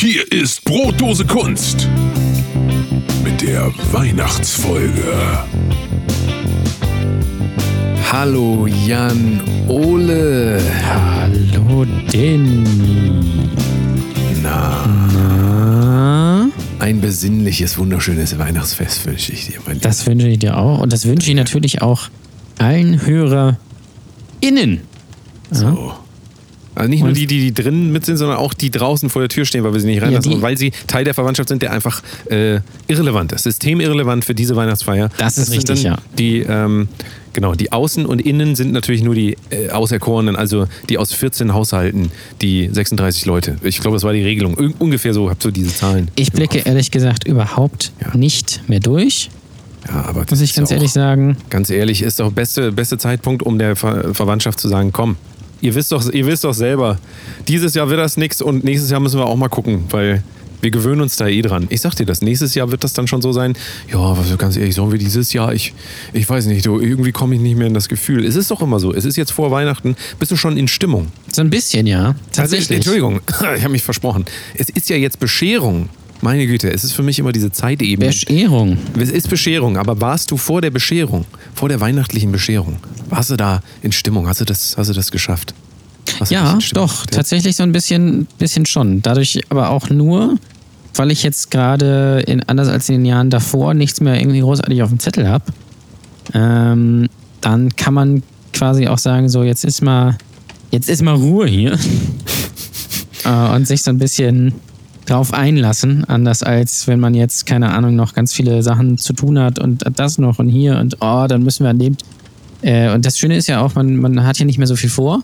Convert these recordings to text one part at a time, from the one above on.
Hier ist Brotdose Kunst mit der Weihnachtsfolge. Hallo Jan Ole. Hallo Danny. Na, Na, ein besinnliches, wunderschönes Weihnachtsfest wünsche ich dir, mein das wünsche ich dir auch. Und das wünsche ich natürlich auch allen HörerInnen. So. Also nicht nur die, die, die drinnen mit sind, sondern auch die draußen vor der Tür stehen, weil wir sie nicht reinlassen die- und weil sie Teil der Verwandtschaft sind, der einfach äh, irrelevant ist. Systemirrelevant für diese Weihnachtsfeier. Das ist sind richtig, ja. Die, ähm, genau, die Außen und Innen sind natürlich nur die äh, Auserkorenen, also die aus 14 Haushalten, die 36 Leute. Ich glaube, das war die Regelung. Ir ungefähr so, habt so diese Zahlen. Ich blicke ehrlich gesagt überhaupt Ja. nicht mehr durch, Ja, aber das muss ich ganz ja ehrlich sagen. Ganz ehrlich, ist doch beste, beste Zeitpunkt, um der Ver Verwandtschaft zu sagen, komm, ihr wisst doch, ihr wisst doch selber, dieses Jahr wird das nichts und nächstes Jahr müssen wir auch mal gucken, weil wir gewöhnen uns da eh dran. Ich sag dir das, nächstes Jahr wird das dann schon so sein, ja, was ganz ehrlich, sollen wir dieses Jahr, ich, ich weiß nicht, du, irgendwie komme ich nicht mehr in das Gefühl. Es ist doch immer so, es ist jetzt vor Weihnachten, bist du schon in Stimmung. So ein bisschen, ja. Also, Tatsächlich. Entschuldigung, ich habe mich versprochen. Es ist ja jetzt Bescherung. Meine Güte, es ist für mich immer diese Zeitebene. Bescherung. Es ist Bescherung, aber warst du vor der Bescherung, vor der weihnachtlichen Bescherung, warst du da in Stimmung? Hast du das, hast du das geschafft? Hast Ja, doch, tatsächlich so ein bisschen, bisschen schon. Dadurch aber auch nur, weil ich jetzt gerade, anders als in den Jahren davor, nichts mehr irgendwie großartig auf dem Zettel habe. Ähm, dann kann man quasi auch sagen, so jetzt ist mal, jetzt ist mal Ruhe hier. äh, und sich so ein bisschen drauf einlassen, anders als wenn man jetzt, keine Ahnung, noch ganz viele Sachen zu tun hat und das noch und hier und oh, dann müssen wir an dem. Äh, und das Schöne ist ja auch, man, man hat ja nicht mehr so viel vor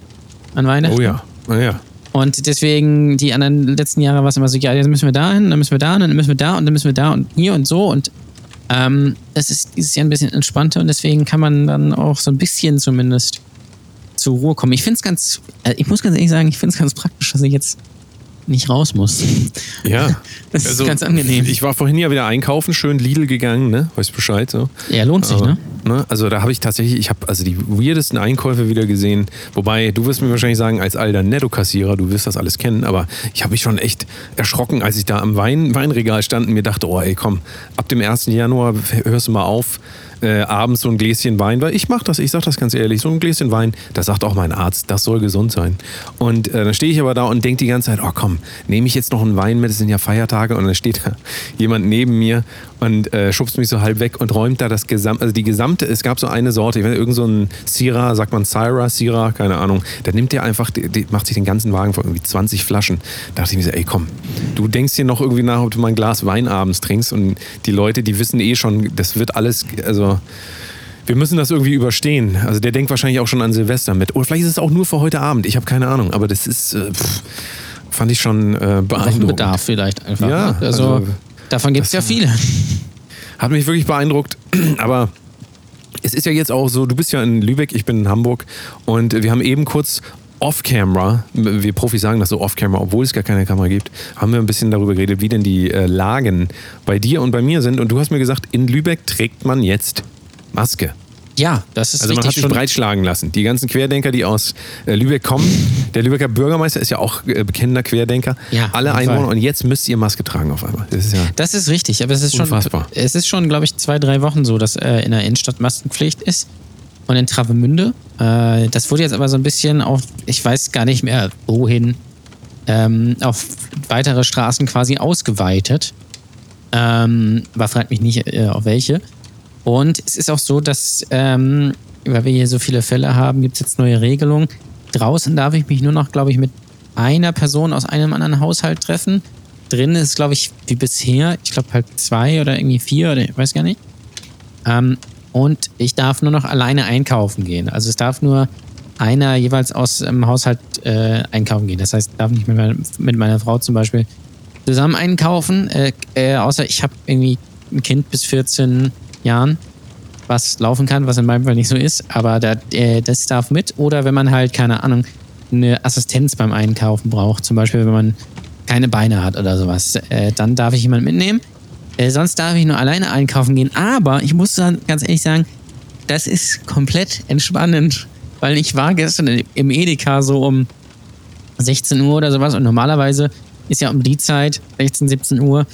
an Weihnachten. Oh ja, oh ja. Und deswegen, die anderen letzten Jahre war es immer so, ja, jetzt müssen wir da hin, dann müssen wir da hin, dann müssen wir da und dann müssen wir da und hier und so. Und ähm, es ist dieses Jahr ein bisschen entspannter und deswegen kann man dann auch so ein bisschen zumindest zur Ruhe kommen. Ich finde es ganz, äh, ich muss ganz ehrlich sagen, ich finde es ganz praktisch, dass ich jetzt nicht raus muss. Ja. Das ist ganz angenehm. Ich war vorhin ja wieder einkaufen, schön Lidl gegangen, ne? Weißt Bescheid so. Ja, lohnt sich, Aber, ne? ne? Also da habe ich tatsächlich, ich habe also die weirdesten Einkäufe wieder gesehen. Wobei, du wirst mir wahrscheinlich sagen, als alter Netto-Kassierer, du wirst das alles kennen, aber ich habe mich schon echt erschrocken, als ich da am Wein, Weinregal stand und mir dachte, oh ey, komm, ab dem 1. Januar hörst du mal auf, äh, abends so ein Gläschen Wein, weil ich mache das, ich sag das ganz ehrlich, so ein Gläschen Wein, das sagt auch mein Arzt, das soll gesund sein. Und äh, dann stehe ich aber da und denke die ganze Zeit, oh komm, nehme ich jetzt noch einen Wein mit, es sind ja Feiertage und dann steht da jemand neben mir und äh, schubst mich so halb weg und räumt da das gesamte, also die gesamte, es gab so eine Sorte, ich weiß irgend so ein Syrah, sagt man Syrah, Syrah, keine Ahnung, da nimmt der einfach, die, die macht sich den ganzen Wagen voll, irgendwie 20 Flaschen. Da dachte ich mir so, ey komm, du denkst dir noch irgendwie nach, ob du mal ein Glas Wein abends trinkst und die Leute, die wissen eh schon, das wird alles, also wir müssen das irgendwie überstehen. Also der denkt wahrscheinlich auch schon an Silvester mit. Oder vielleicht ist es auch nur für heute Abend. Ich habe keine Ahnung. Aber das ist, äh, pff, fand ich schon äh, beeindruckend. Bedarf vielleicht einfach. Ja, ne? also, also, davon gibt es ja viele. Hat mich wirklich beeindruckt. Aber es ist ja jetzt auch so, du bist ja in Lübeck, ich bin in Hamburg. Und wir haben eben kurz off-camera, wir Profis sagen das so off-camera, obwohl es gar keine Kamera gibt, haben wir ein bisschen darüber geredet, wie denn die äh, Lagen bei dir und bei mir sind. Und du hast mir gesagt, in Lübeck trägt man jetzt Maske. Ja, das ist Also man hat sich schon. breitschlagen lassen. Die ganzen Querdenker, die aus äh, Lübeck kommen. Der Lübecker Bürgermeister ist ja auch äh, bekennender Querdenker. Ja, Alle Einwohner. Fall. Und jetzt müsst ihr Maske tragen auf einmal. Das ist ja. Das ist richtig, aber es ist schon, Unfassbar. es ist schon, glaube ich, zwei, drei Wochen so, dass äh, in der Innenstadt Maskenpflicht ist. Und in Travemünde. Äh, das wurde jetzt aber so ein bisschen auf, ich weiß gar nicht mehr wohin, ähm, auf weitere Straßen quasi ausgeweitet. Ähm, aber fragt mich nicht, äh, auf welche. Und es ist auch so, dass, ähm, weil wir hier so viele Fälle haben, gibt es jetzt neue Regelungen. Draußen darf ich mich nur noch, glaube ich, mit einer Person aus einem anderen Haushalt treffen. Drin ist, glaube ich, wie bisher, ich glaube halt zwei oder irgendwie vier oder ich weiß gar nicht. Ähm, und ich darf nur noch alleine einkaufen gehen. Also es darf nur einer jeweils aus dem Haushalt äh, einkaufen gehen. Das heißt, ich darf nicht mit meiner, mit meiner Frau zum Beispiel zusammen einkaufen, äh, äh, außer ich habe irgendwie ein Kind bis 14 Jahren, was laufen kann, was in meinem Fall nicht so ist, aber da, äh, das darf mit. Oder wenn man halt, keine Ahnung, eine Assistenz beim Einkaufen braucht, zum Beispiel wenn man keine Beine hat oder sowas, äh, dann darf ich jemanden mitnehmen. Äh, sonst darf ich nur alleine einkaufen gehen. Aber ich muss dann ganz ehrlich sagen, das ist komplett entspannend, weil ich war gestern im Edeka so um 16 Uhr oder sowas und normalerweise ist ja um die Zeit, 16, 17 Uhr,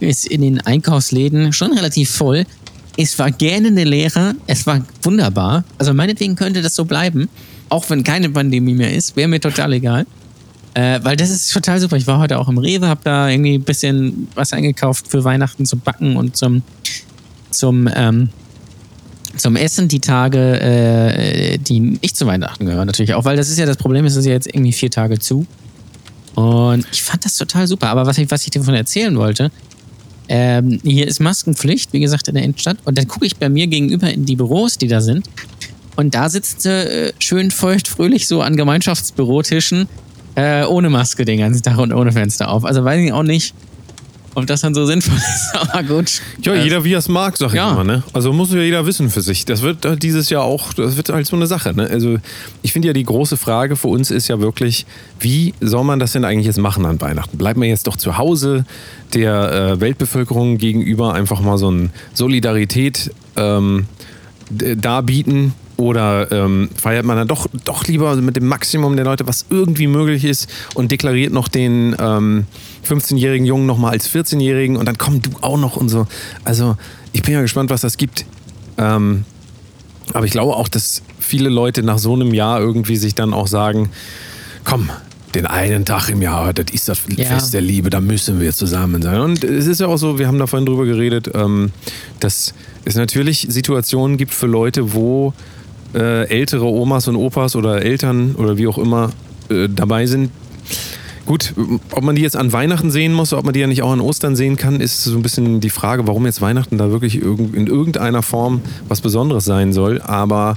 ist in den Einkaufsläden schon relativ voll. Es war gähnende Leere, es war wunderbar. Also meinetwegen könnte das so bleiben, auch wenn keine Pandemie mehr ist, wäre mir total egal. Äh, weil das ist total super. Ich war heute auch im Rewe, habe da irgendwie ein bisschen was eingekauft für Weihnachten zum Backen und zum, zum, ähm, zum Essen die Tage, äh, die nicht zu Weihnachten gehören natürlich auch, weil das ist ja das Problem, es ist ja jetzt irgendwie vier Tage zu. Und ich fand das total super. Aber was ich, was ich davon erzählen wollte, ähm, hier ist Maskenpflicht, wie gesagt, in der Innenstadt. Und dann gucke ich bei mir gegenüber in die Büros, die da sind. Und da sitzt äh, schön feucht, fröhlich so an Gemeinschaftsbürotischen äh, ohne Maske den ganzen Tag und ohne Fenster auf. Also weiß ich auch nicht, ob das dann so sinnvoll ist, aber gut. Ja, Äh, jeder wie er es mag, sag ich ja. immer. Ne? Also muss ja jeder wissen für sich. Das wird äh, dieses Jahr auch, das wird halt so eine Sache. Ne? Also ich finde ja, die große Frage für uns ist ja wirklich, wie soll man das denn eigentlich jetzt machen an Weihnachten? Bleibt man jetzt doch zu Hause der äh, Weltbevölkerung gegenüber einfach mal so eine Solidarität ähm, darbieten? Oder ähm, feiert man dann doch, doch lieber mit dem Maximum der Leute, was irgendwie möglich ist und deklariert noch den ähm, 15-jährigen Jungen nochmal als 14-jährigen und dann komm du auch noch und so. Also ich bin ja gespannt, was das gibt. Ähm, aber ich glaube auch, dass viele Leute nach so einem Jahr irgendwie sich dann auch sagen, komm, den einen Tag im Jahr, das ist das Ja. Fest der Liebe, da müssen wir zusammen sein. Und es ist ja auch so, wir haben da vorhin drüber geredet, ähm, dass es natürlich Situationen gibt für Leute, wo äh, ältere Omas und Opas oder Eltern oder wie auch immer äh, dabei sind. Gut, ob man die jetzt an Weihnachten sehen muss, ob man die ja nicht auch an Ostern sehen kann, ist so ein bisschen die Frage, warum jetzt Weihnachten da wirklich in irgendeiner Form was Besonderes sein soll. Aber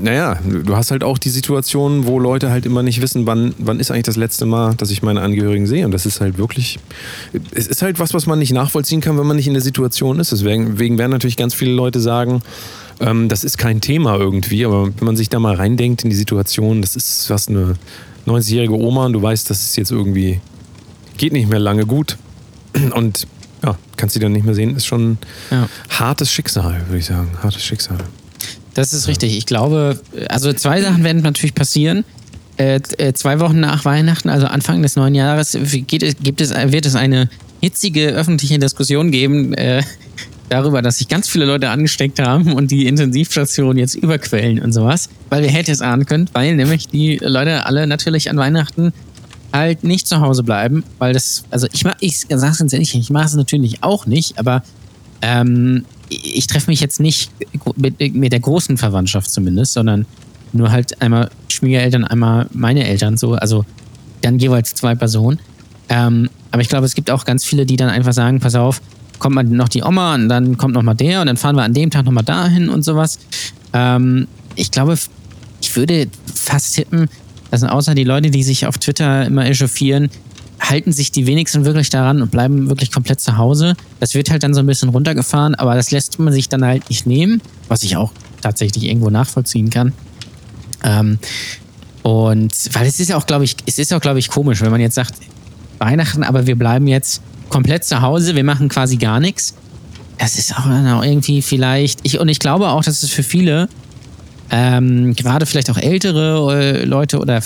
naja, du hast halt auch die Situation, wo Leute halt immer nicht wissen, wann, wann ist eigentlich das letzte Mal, dass ich meine Angehörigen sehe. Und das ist halt wirklich, es ist halt was, was man nicht nachvollziehen kann, wenn man nicht in der Situation ist. Deswegen werden natürlich ganz viele Leute sagen, ähm, das ist kein Thema irgendwie, aber wenn man sich da mal reindenkt in die Situation, das ist was eine 90-jährige Oma und du weißt, das ist jetzt irgendwie, geht nicht mehr lange gut. Und ja, kannst sie dann nicht mehr sehen, ist schon Ja. hartes Schicksal, würde ich sagen. Hartes Schicksal. Das ist richtig. Ich glaube, also zwei Sachen werden natürlich passieren. Äh, äh, zwei Wochen nach Weihnachten, also Anfang des neuen Jahres, geht es, gibt es, wird es eine hitzige öffentliche Diskussion geben äh, darüber, dass sich ganz viele Leute angesteckt haben und die Intensivstationen jetzt überquellen und sowas. Weil wir hätte es ahnen können, weil nämlich die Leute alle natürlich an Weihnachten halt nicht zu Hause bleiben, weil das, also ich mag, ich sag's ganz ehrlich, ich mache es natürlich auch nicht, aber ähm, ich treffe mich jetzt nicht mit, mit der großen Verwandtschaft zumindest, sondern nur halt einmal Schwiegereltern, einmal meine Eltern so, also dann jeweils zwei Personen. Ähm, aber ich glaube, es gibt auch ganz viele, die dann einfach sagen, pass auf, kommt mal noch die Oma und dann kommt noch mal der und dann fahren wir an dem Tag noch mal dahin und sowas. Ähm, ich glaube, ich würde fast tippen, dass außer die Leute, die sich auf Twitter immer echauffieren, halten sich die wenigsten wirklich daran und bleiben wirklich komplett zu Hause. Das wird halt dann so ein bisschen runtergefahren, aber das lässt man sich dann halt nicht nehmen, was ich auch tatsächlich irgendwo nachvollziehen kann. Ähm, und weil es ist auch, glaube ich, es ist auch, glaube ich, komisch, wenn man jetzt sagt, Weihnachten, aber wir bleiben jetzt komplett zu Hause, wir machen quasi gar nichts. Das ist auch irgendwie vielleicht, ich, und ich glaube auch, dass es für viele, ähm, gerade vielleicht auch ältere äh, Leute oder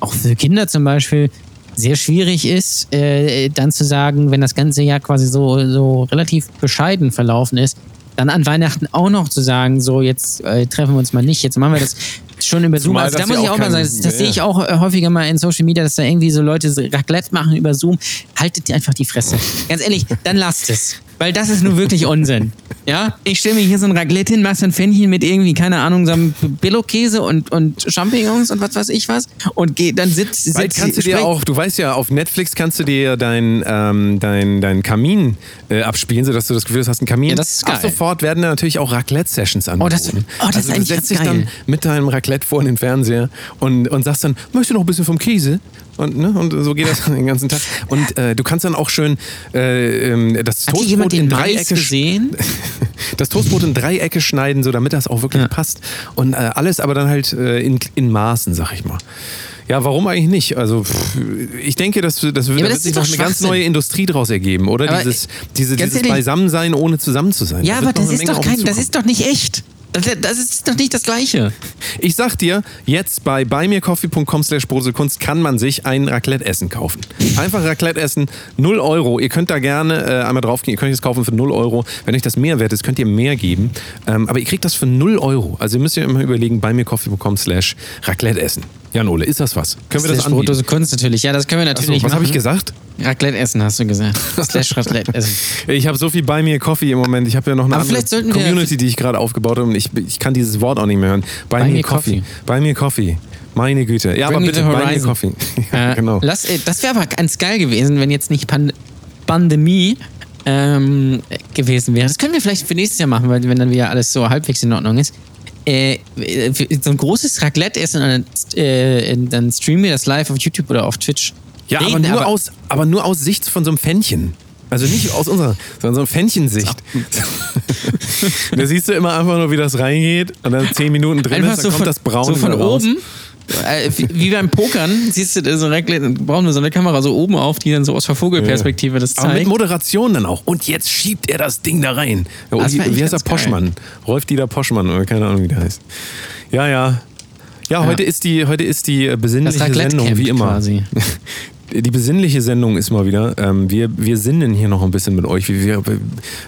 auch für Kinder zum Beispiel, sehr schwierig ist, äh, dann zu sagen, wenn das ganze Jahr quasi so, so relativ bescheiden verlaufen ist, dann an Weihnachten auch noch zu sagen, so jetzt äh, treffen wir uns mal nicht, jetzt machen wir das schon über Zoom. Zumal Also da das muss ich auch mal sagen, das, das ja, sehe ich auch äh, häufiger mal in Social Media, dass da irgendwie so Leute so Raclette machen über Zoom. Haltet ihr einfach die Fresse. Ganz ehrlich, dann lasst es. Weil das ist nun wirklich Unsinn. Ja, ich stelle mir hier so ein Raclette hin, mach so ein Pfännchen mit irgendwie, keine Ahnung, so einem Billo-Käse und, und Champignons und was weiß ich was. Und geh, dann sitzt, Bald sitzt kannst du dir auch, du weißt ja, auf Netflix kannst du dir dein, ähm, dein, dein Kamin äh, abspielen, sodass du das Gefühl hast, du hast einen Kamin. Ja, das ist Ab geil. sofort werden da natürlich auch Raclette-Sessions angeboten. das- oh, das ist also du eigentlich setzt dich dann mit deinem Raclette vor den Fernseher und, und sagst dann, möchtest du noch ein bisschen vom Käse? Und, ne, und so geht das den ganzen Tag. Und äh, du kannst dann auch schön äh, ähm, das Hat Toastbrot in Dreiecke gesehen? das Toastbrot in Dreiecke schneiden, so damit das auch wirklich Ja. passt. Und äh, alles aber dann halt äh, in, in Maßen, sag ich mal. Ja, warum eigentlich nicht? Also pff, ich denke, das, das, wird, aber da wird das sich noch doch eine ganz neue Industrie draus ergeben, oder? Aber dieses diese, dieses ehrlich- Beisammensein, ohne zusammen zu sein. Ja, aber das ist doch kein, das ist doch nicht echt. Das, ist doch nicht das Gleiche. Ich sag dir, jetzt bei buymeacoffee.com slash Kunst kann man sich ein Raclette-Essen kaufen. Einfach Raclette-Essen, 0 Euro. Ihr könnt da gerne äh, einmal draufgehen, ihr könnt es kaufen für 0 Euro. Wenn euch das mehr wert ist, könnt ihr mehr geben. Ähm, aber ihr kriegt das für 0 Euro. Also ihr müsst ihr immer überlegen, buymeacoffee.com slash Raclette-Essen. Jan Ole, ist das was? Können wir das anbieten? Brotdose Kunst natürlich. Ja, das können wir Achso, natürlich was habe ich gesagt? Raclette essen, hast du gesagt. Slash Raclette essen. Ich habe so viel bei mir Coffee im Moment. Ich habe ja noch eine Aber andere Community, die ich gerade aufgebaut habe und ich, ich kann dieses Wort auch nicht mehr hören. Bei, mir Coffee. coffee. Bei mir Coffee. Meine Güte. Ja, Bring aber bitte bei mir horizon. Coffee. ja, Äh, genau. Lass, äh, das wäre aber ganz geil gewesen, wenn jetzt nicht Pan Pandemie ähm, gewesen wäre. Das können wir vielleicht für nächstes Jahr machen, weil wenn dann wieder alles so halbwegs in Ordnung ist. Äh, für so ein großes Raclette-Essen und dann, äh, dann streamen wir das live auf YouTube oder auf Twitch. Ja, aber nur, aus, aber nur aus Sicht von so einem Fännchen. Also nicht aus unserer, sondern so ein Fännchen-Sicht. da siehst du immer einfach nur, wie das reingeht und dann zehn Minuten drin Einfach ist, dann so kommt von, das Braun so von raus. Äh, wie, wie beim Pokern, siehst du, so brauchen wir so eine Kamera so oben auf, die dann so aus der Vogelperspektive das Aber mit zeigt. Moderation dann auch. Und jetzt schiebt er das Ding da rein. Ja, wie, wie heißt er? geil. Poschmann. Rolf Dieter Poschmann oder keine Ahnung, wie der heißt. Ja, ja. Ja, heute ist die, heute ist die äh, besinnliche Sendung, wie immer. quasi. Die besinnliche Sendung ist mal wieder. Ähm, wir, wir sinnen hier noch ein bisschen mit euch. Wir, wir, wir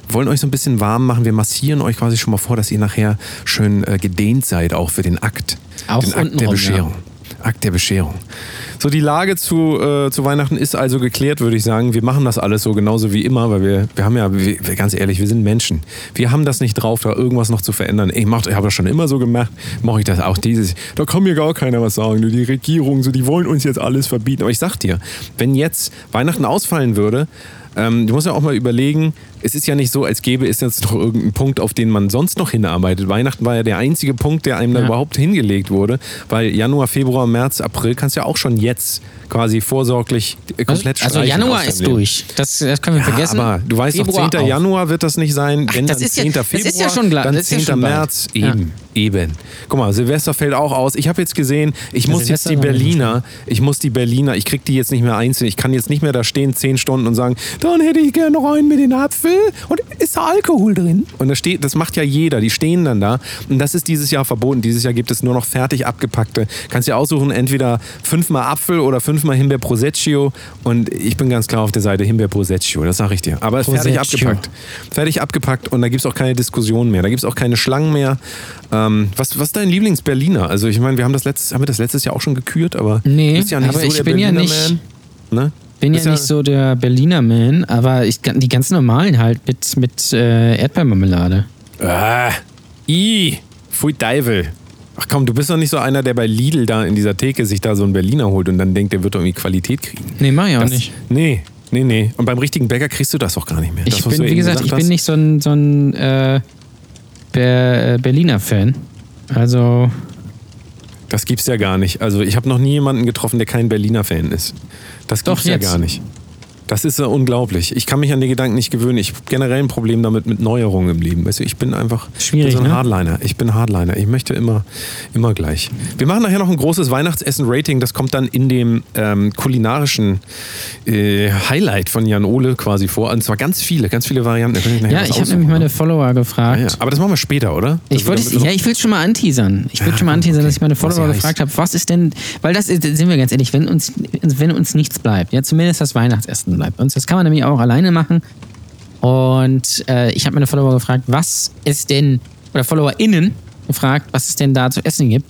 wollen euch so ein bisschen warm machen. Wir massieren euch quasi schon mal vor, dass ihr nachher schön äh, gedehnt seid, auch für den Akt. Auch den Akt der Bescherung. Akt der Bescherung. So, die Lage zu, äh, zu Weihnachten ist also geklärt, würde ich sagen. Wir machen das alles so genauso wie immer, weil wir, wir haben ja, wir, ganz ehrlich, wir sind Menschen. Wir haben das nicht drauf, da irgendwas noch zu verändern. Ich, mach- ich habe das schon immer so gemacht, mache ich das auch dieses. Da kann mir gar keiner was sagen. Die Regierung, so, die wollen uns jetzt alles verbieten. Aber ich sag dir, wenn jetzt Weihnachten ausfallen würde, ähm, du musst ja auch mal überlegen, es ist ja nicht so, als gäbe es jetzt noch irgendeinen Punkt, auf den man sonst noch hinarbeitet. Weihnachten war ja der einzige Punkt, der einem da Ja. überhaupt hingelegt wurde, weil Januar, Februar, März, April kannst du ja auch schon jetzt quasi vorsorglich äh, komplett Also streichen Januar ist Leben. durch. Das, das können wir Ja, vergessen. aber du weißt Februar doch, 10. auch. Januar wird das nicht sein, Ach, wenn das dann ist ja- 10. das Februar, ist ja schon klar, dann das ist ja 10. schon bald. März, Ja. eben, eben. Guck mal, Silvester fällt auch aus. Ich habe jetzt gesehen, ich Ja, muss jetzt Silvester die war nicht Berliner, ich muss die Berliner, ich krieg die jetzt nicht mehr einzeln, ich kann jetzt nicht mehr da stehen 10 Stunden und sagen, dann hätte ich gerne noch einen mit den Apfel und ist da Alkohol drin? Und das steht, das macht ja jeder, die stehen dann da und das ist dieses Jahr verboten. Dieses Jahr gibt es nur noch fertig abgepackte. Kannst dir aussuchen, entweder fünfmal Apfel oder fünfmal Himbeer Proseccio und ich bin ganz klar auf der Seite Himbeer Proseccio, das sage ich dir. Aber fertig Proseccio. abgepackt. Fertig abgepackt und da gibt es auch keine Diskussion mehr. Da gibt es auch keine Schlangen mehr. Ähm, was, was ist dein Lieblings-Berliner? Also ich meine, wir haben das letztes, haben wir das letztes Jahr auch schon gekürt, aber Nee, ja nicht aber so ich bin ja Berliner nicht- Man. Ne? Bin ja Bist nicht so der Berliner Man, aber ich, die ganz normalen halt mit, mit äh, Erdbeermarmelade. Ah, i, pfui Teufel. Ach komm, du bist doch nicht so einer, der bei Lidl da in dieser Theke sich da so einen Berliner holt und dann denkt, der wird doch irgendwie Qualität kriegen. Nee, mach ich auch Das- nicht. Nee, nee, nee. Und beim richtigen Bäcker kriegst du das doch gar nicht mehr. Ich das, bin, wie gesagt, ich bin nicht so ein, so ein äh, äh, Berliner Fan. Also, Das gibt's ja gar nicht. Also ich habe noch nie jemanden getroffen, der kein Berliner Fan ist. Das Doch, gibt's ja jetzt. gar nicht. Das ist ja unglaublich. Ich kann mich an die Gedanken nicht gewöhnen. Ich habe generell ein Problem damit mit Neuerungen im Leben. Weißt du, ich bin einfach Schwierig, ich bin so ein ne? Hardliner. Ich bin Hardliner. Ich möchte immer, immer gleich. Wir machen nachher noch ein großes Weihnachtsessen-Rating. Das kommt dann in dem ähm, kulinarischen äh, Highlight von Jan Ole quasi vor. Und zwar ganz viele, ganz viele Varianten. Nachher ja, ich habe nämlich meine ne? Follower gefragt. Ah, ja. Aber das machen wir später, oder? Ich wollte, Also, wir ja, ich will es schon mal anteasern. Ich will Ja, schon mal anteasern, okay. dass ich meine Follower gefragt habe, was ist denn, weil das ist, sind wir ganz ehrlich, wenn uns, wenn uns nichts bleibt, ja, zumindest das Weihnachtsessen bleibt uns. Das kann man nämlich auch alleine machen. Und äh, ich habe meine Follower gefragt, was es denn, oder FollowerInnen gefragt, was es denn da zu essen gibt.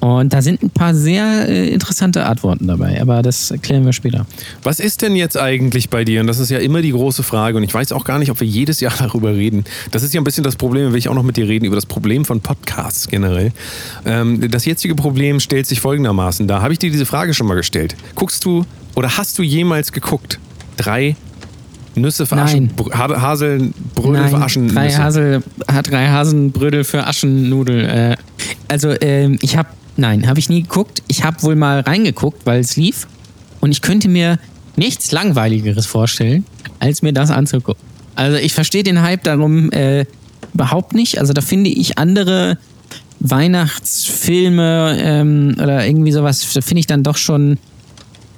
Und da sind ein paar sehr äh, interessante Antworten dabei, aber das erklären wir später. Was ist denn jetzt eigentlich bei dir? Und das ist ja immer die große Frage. Und ich weiß auch gar nicht, ob wir jedes Jahr darüber reden. Das ist ja ein bisschen das Problem, will ich auch noch mit dir reden, über das Problem von Podcasts generell. Ähm, das jetzige Problem stellt sich folgendermaßen dar. Habe ich dir diese Frage schon mal gestellt? Guckst du oder hast du jemals geguckt? Drei Nüsse für Aschen, Nein. Ha- Haselbrödel für Aschen. drei, Hasel, drei Hasenbrödel für Aschennudel. Äh, also ähm, ich habe, nein, habe ich nie geguckt. Ich habe wohl mal reingeguckt, weil es lief. Und ich könnte mir nichts Langweiligeres vorstellen, als mir das anzugucken. Also ich verstehe den Hype darum äh, überhaupt nicht. Also da finde ich andere Weihnachtsfilme ähm, oder irgendwie sowas, da finde ich dann doch schon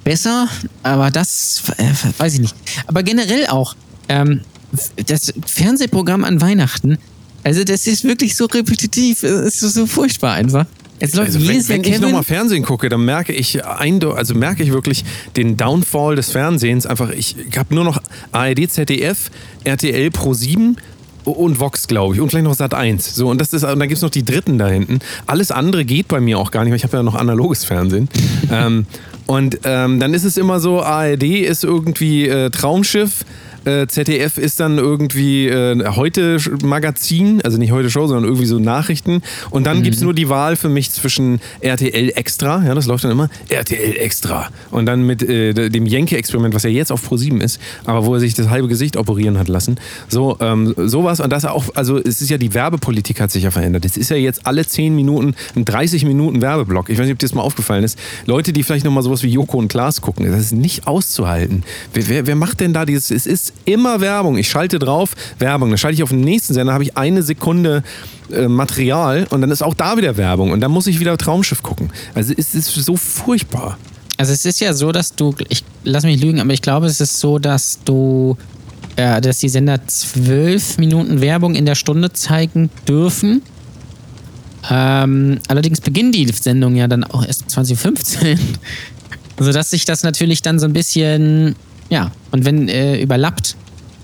besser, aber das äh, weiß ich nicht. Aber generell auch, ähm, das Fernsehprogramm an Weihnachten Also das ist wirklich so repetitiv, es ist so, furchtbar einfach. Es läuft Also wenn, Jahr wenn ich nochmal Fernsehen gucke, dann merke ich also merke ich wirklich den Downfall des Fernsehens. Einfach, ich habe nur noch ARD, ZDF, RTL Pro 7 und Vox, glaube ich. Und vielleicht noch Sat 1. So, und das ist, und dann gibt es noch die dritten da hinten. Alles andere geht bei mir auch gar nicht, weil ich habe ja noch analoges Fernsehen. ähm, und ähm, dann ist es immer so, ARD ist irgendwie äh, Traumschiff. Äh, ZDF ist dann irgendwie äh, heute Magazin, also nicht heute Show, sondern irgendwie so Nachrichten. Und dann gibt's nur die Wahl für mich zwischen RTL Extra, ja, das läuft dann immer, RTL Extra. Und dann mit äh, dem Jenke-Experiment, was ja jetzt auf Pro7 ist, aber wo er sich das halbe Gesicht operieren hat lassen. So, ähm, sowas. Und das auch, also es ist ja die Werbepolitik hat sich ja verändert. Es ist ja jetzt alle 10 Minuten ein 30 Minuten Werbeblock. Ich weiß nicht, ob dir das mal aufgefallen ist. Leute, die vielleicht nochmal sowas wie Joko und Klaas gucken, das ist nicht auszuhalten. Wer, wer, wer macht denn da dieses, es ist immer Werbung. Ich schalte drauf, Werbung. Dann schalte ich auf den nächsten Sender, habe ich eine Sekunde äh, Material und dann ist auch da wieder Werbung und dann muss ich wieder Traumschiff gucken. Also es ist so furchtbar. Also es ist ja so, dass du, ich lass mich lügen, aber ich glaube, es ist so, dass du, äh, dass die Sender zwölf Minuten Werbung in der Stunde zeigen dürfen. Ähm, allerdings beginnen die Sendungen ja dann auch erst 2015. Sodass sich das natürlich dann so ein bisschen, ja, und wenn äh, überlappt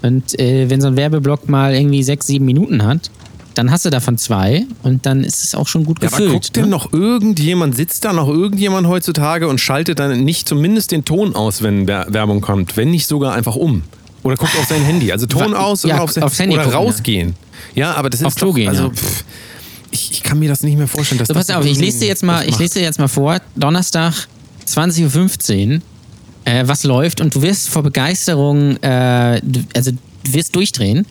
und äh, wenn so ein Werbeblock mal irgendwie sechs, sieben Minuten hat, dann hast du davon zwei und dann ist es auch schon gut Ja, aber gefüllt. guckt denn ne? noch irgendjemand, sitzt da noch irgendjemand heutzutage und schaltet dann nicht zumindest den Ton aus, wenn Wer- Werbung kommt, wenn nicht sogar einfach um? Oder guckt auf sein Handy. Also Ton aus ja, oder aufs, aufs Handy oder gucken, ja. rausgehen. Ja, aber das ist Auf doch, gehen, also ja. pff, ich, ich kann mir das nicht mehr vorstellen, dass So, das pass auf, ich lese dir jetzt mal, ich lese dir jetzt mal vor, Donnerstag 20.15 Uhr, äh, was läuft und du wirst vor Begeisterung, äh, also du wirst durchdrehen.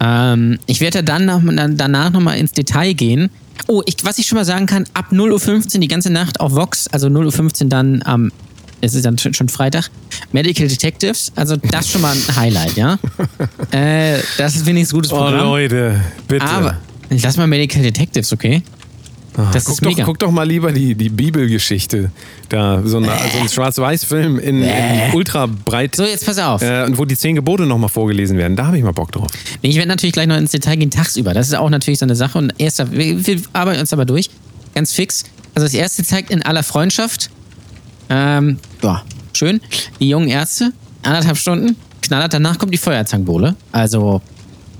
Ähm, ich werde dann noch, dann danach nochmal ins Detail gehen. Oh, ich, was ich schon mal sagen kann, ab 0.15 Uhr die ganze Nacht auf Vox, also 0.15 Uhr dann am, es ist dann schon Freitag, Medical Detectives, also das schon mal ein Highlight, ja. äh, das ist wenigstens gutes Oh Programm. Leute, bitte. Aber, lass mal Medical Detectives, okay? Das guck, ist mega. doch, guck doch mal lieber die, die Bibelgeschichte. Da, so, eine, so ein Schwarz-Weiß-Film in, in ultra breit. So, jetzt pass auf. Äh, und wo die zehn Gebote nochmal vorgelesen werden. Da habe ich mal Bock drauf. Ich werde natürlich gleich noch ins Detail gehen, tagsüber. Das ist auch natürlich so eine Sache. Und erster, wir, wir arbeiten uns aber durch. Ganz fix. Also das erste zeigt in aller Freundschaft. Ähm, ja, schön. Die jungen Ärzte, anderthalb Stunden. Knallert, danach kommt die Feuerzangenbowle. Also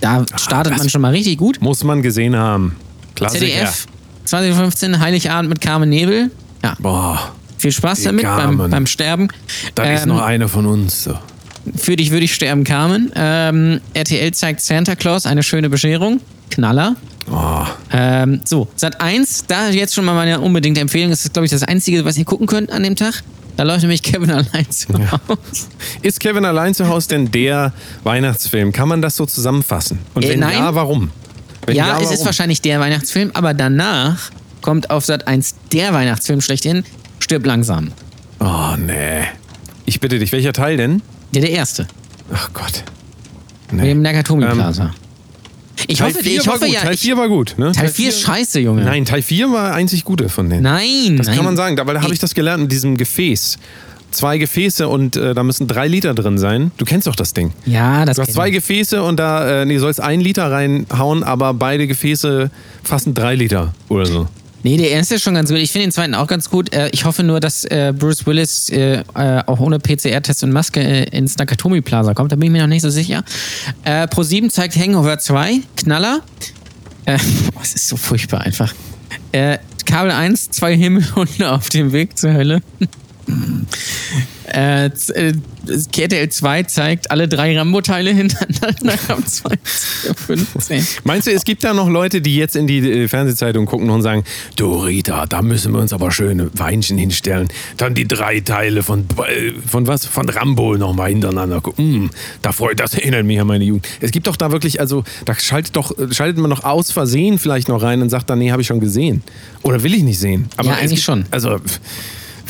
da startet das- man schon mal richtig gut. Muss man gesehen haben. Klassiker. ZDF, 2015, Heiligabend mit Carmen Nebel. Ja, Boah, viel Spaß damit beim, beim Sterben. da ist Ähm, noch einer von uns. So. Für dich würde ich sterben, Carmen. Ähm, RTL zeigt Santa Claus, eine schöne Bescherung. Knaller. Oh, Ähm, so, Sat 1, da jetzt schon mal meine unbedingte Empfehlung. Das ist, glaube ich, das Einzige, was ihr gucken könnt an dem Tag. Da läuft nämlich Kevin allein zu Hause. Ist Kevin allein zu Hause denn der Weihnachtsfilm? Kann man das so zusammenfassen? Und Äh, wenn nein. ja, warum? Wenn Ja, es ist wahrscheinlich der Weihnachtsfilm, aber danach kommt auf Sat 1 der Weihnachtsfilm schlechthin. Stirb langsam. Oh, nee. Ich bitte dich, welcher Teil denn? Der, der erste. Ach Gott. Mit dem Nakatomi Ähm, Plaza. Ich Teil hoffe, 4 ich war hoffe gut. ja. Teil ich- 4 war gut. Ne? Teil 4 ist scheiße, Junge. Nein, Teil 4 war einzig gute von denen. Nein, Das nein. kann man sagen, weil da habe ich das gelernt in diesem Gefäß. Zwei Gefäße und äh, da müssen drei Liter drin sein. Du kennst doch das Ding. Ja, das Du hast zwei ich. Gefäße und da, äh, nee, sollst ein Liter reinhauen, aber beide Gefäße fassen drei Liter oder so. Nee, der erste ist schon ganz gut. Ich finde den zweiten auch ganz gut. Äh, Ich hoffe nur, dass äh, Bruce Willis äh, auch ohne PCR-Test und Maske ins Nakatomi Plaza kommt. Da bin ich mir noch nicht so sicher. Äh, Pro7 zeigt Hangover 2, Knaller. Es ist so furchtbar einfach. Kabel 1, zwei Himmelhunde auf dem Weg zur Hölle. Äh, z- äh, RTL 2 zeigt alle drei Rambo-Teile hintereinander am 20.15 Meinst du, es gibt da noch Leute, die jetzt in die äh, Fernsehzeitung gucken und sagen, du Rita, da müssen wir uns aber schöne Weinchen hinstellen. Dann die drei Teile von, äh, von was? Von Rambo nochmal hintereinander gucken. Mm, da freut, das erinnert mich an meine Jugend. Es gibt doch da wirklich, also da schaltet doch, schaltet man doch aus Versehen vielleicht noch rein und sagt dann, nee, habe ich schon gesehen. Oder will ich nicht sehen. Aber Ja, eigentlich gibt- schon. Also, pff,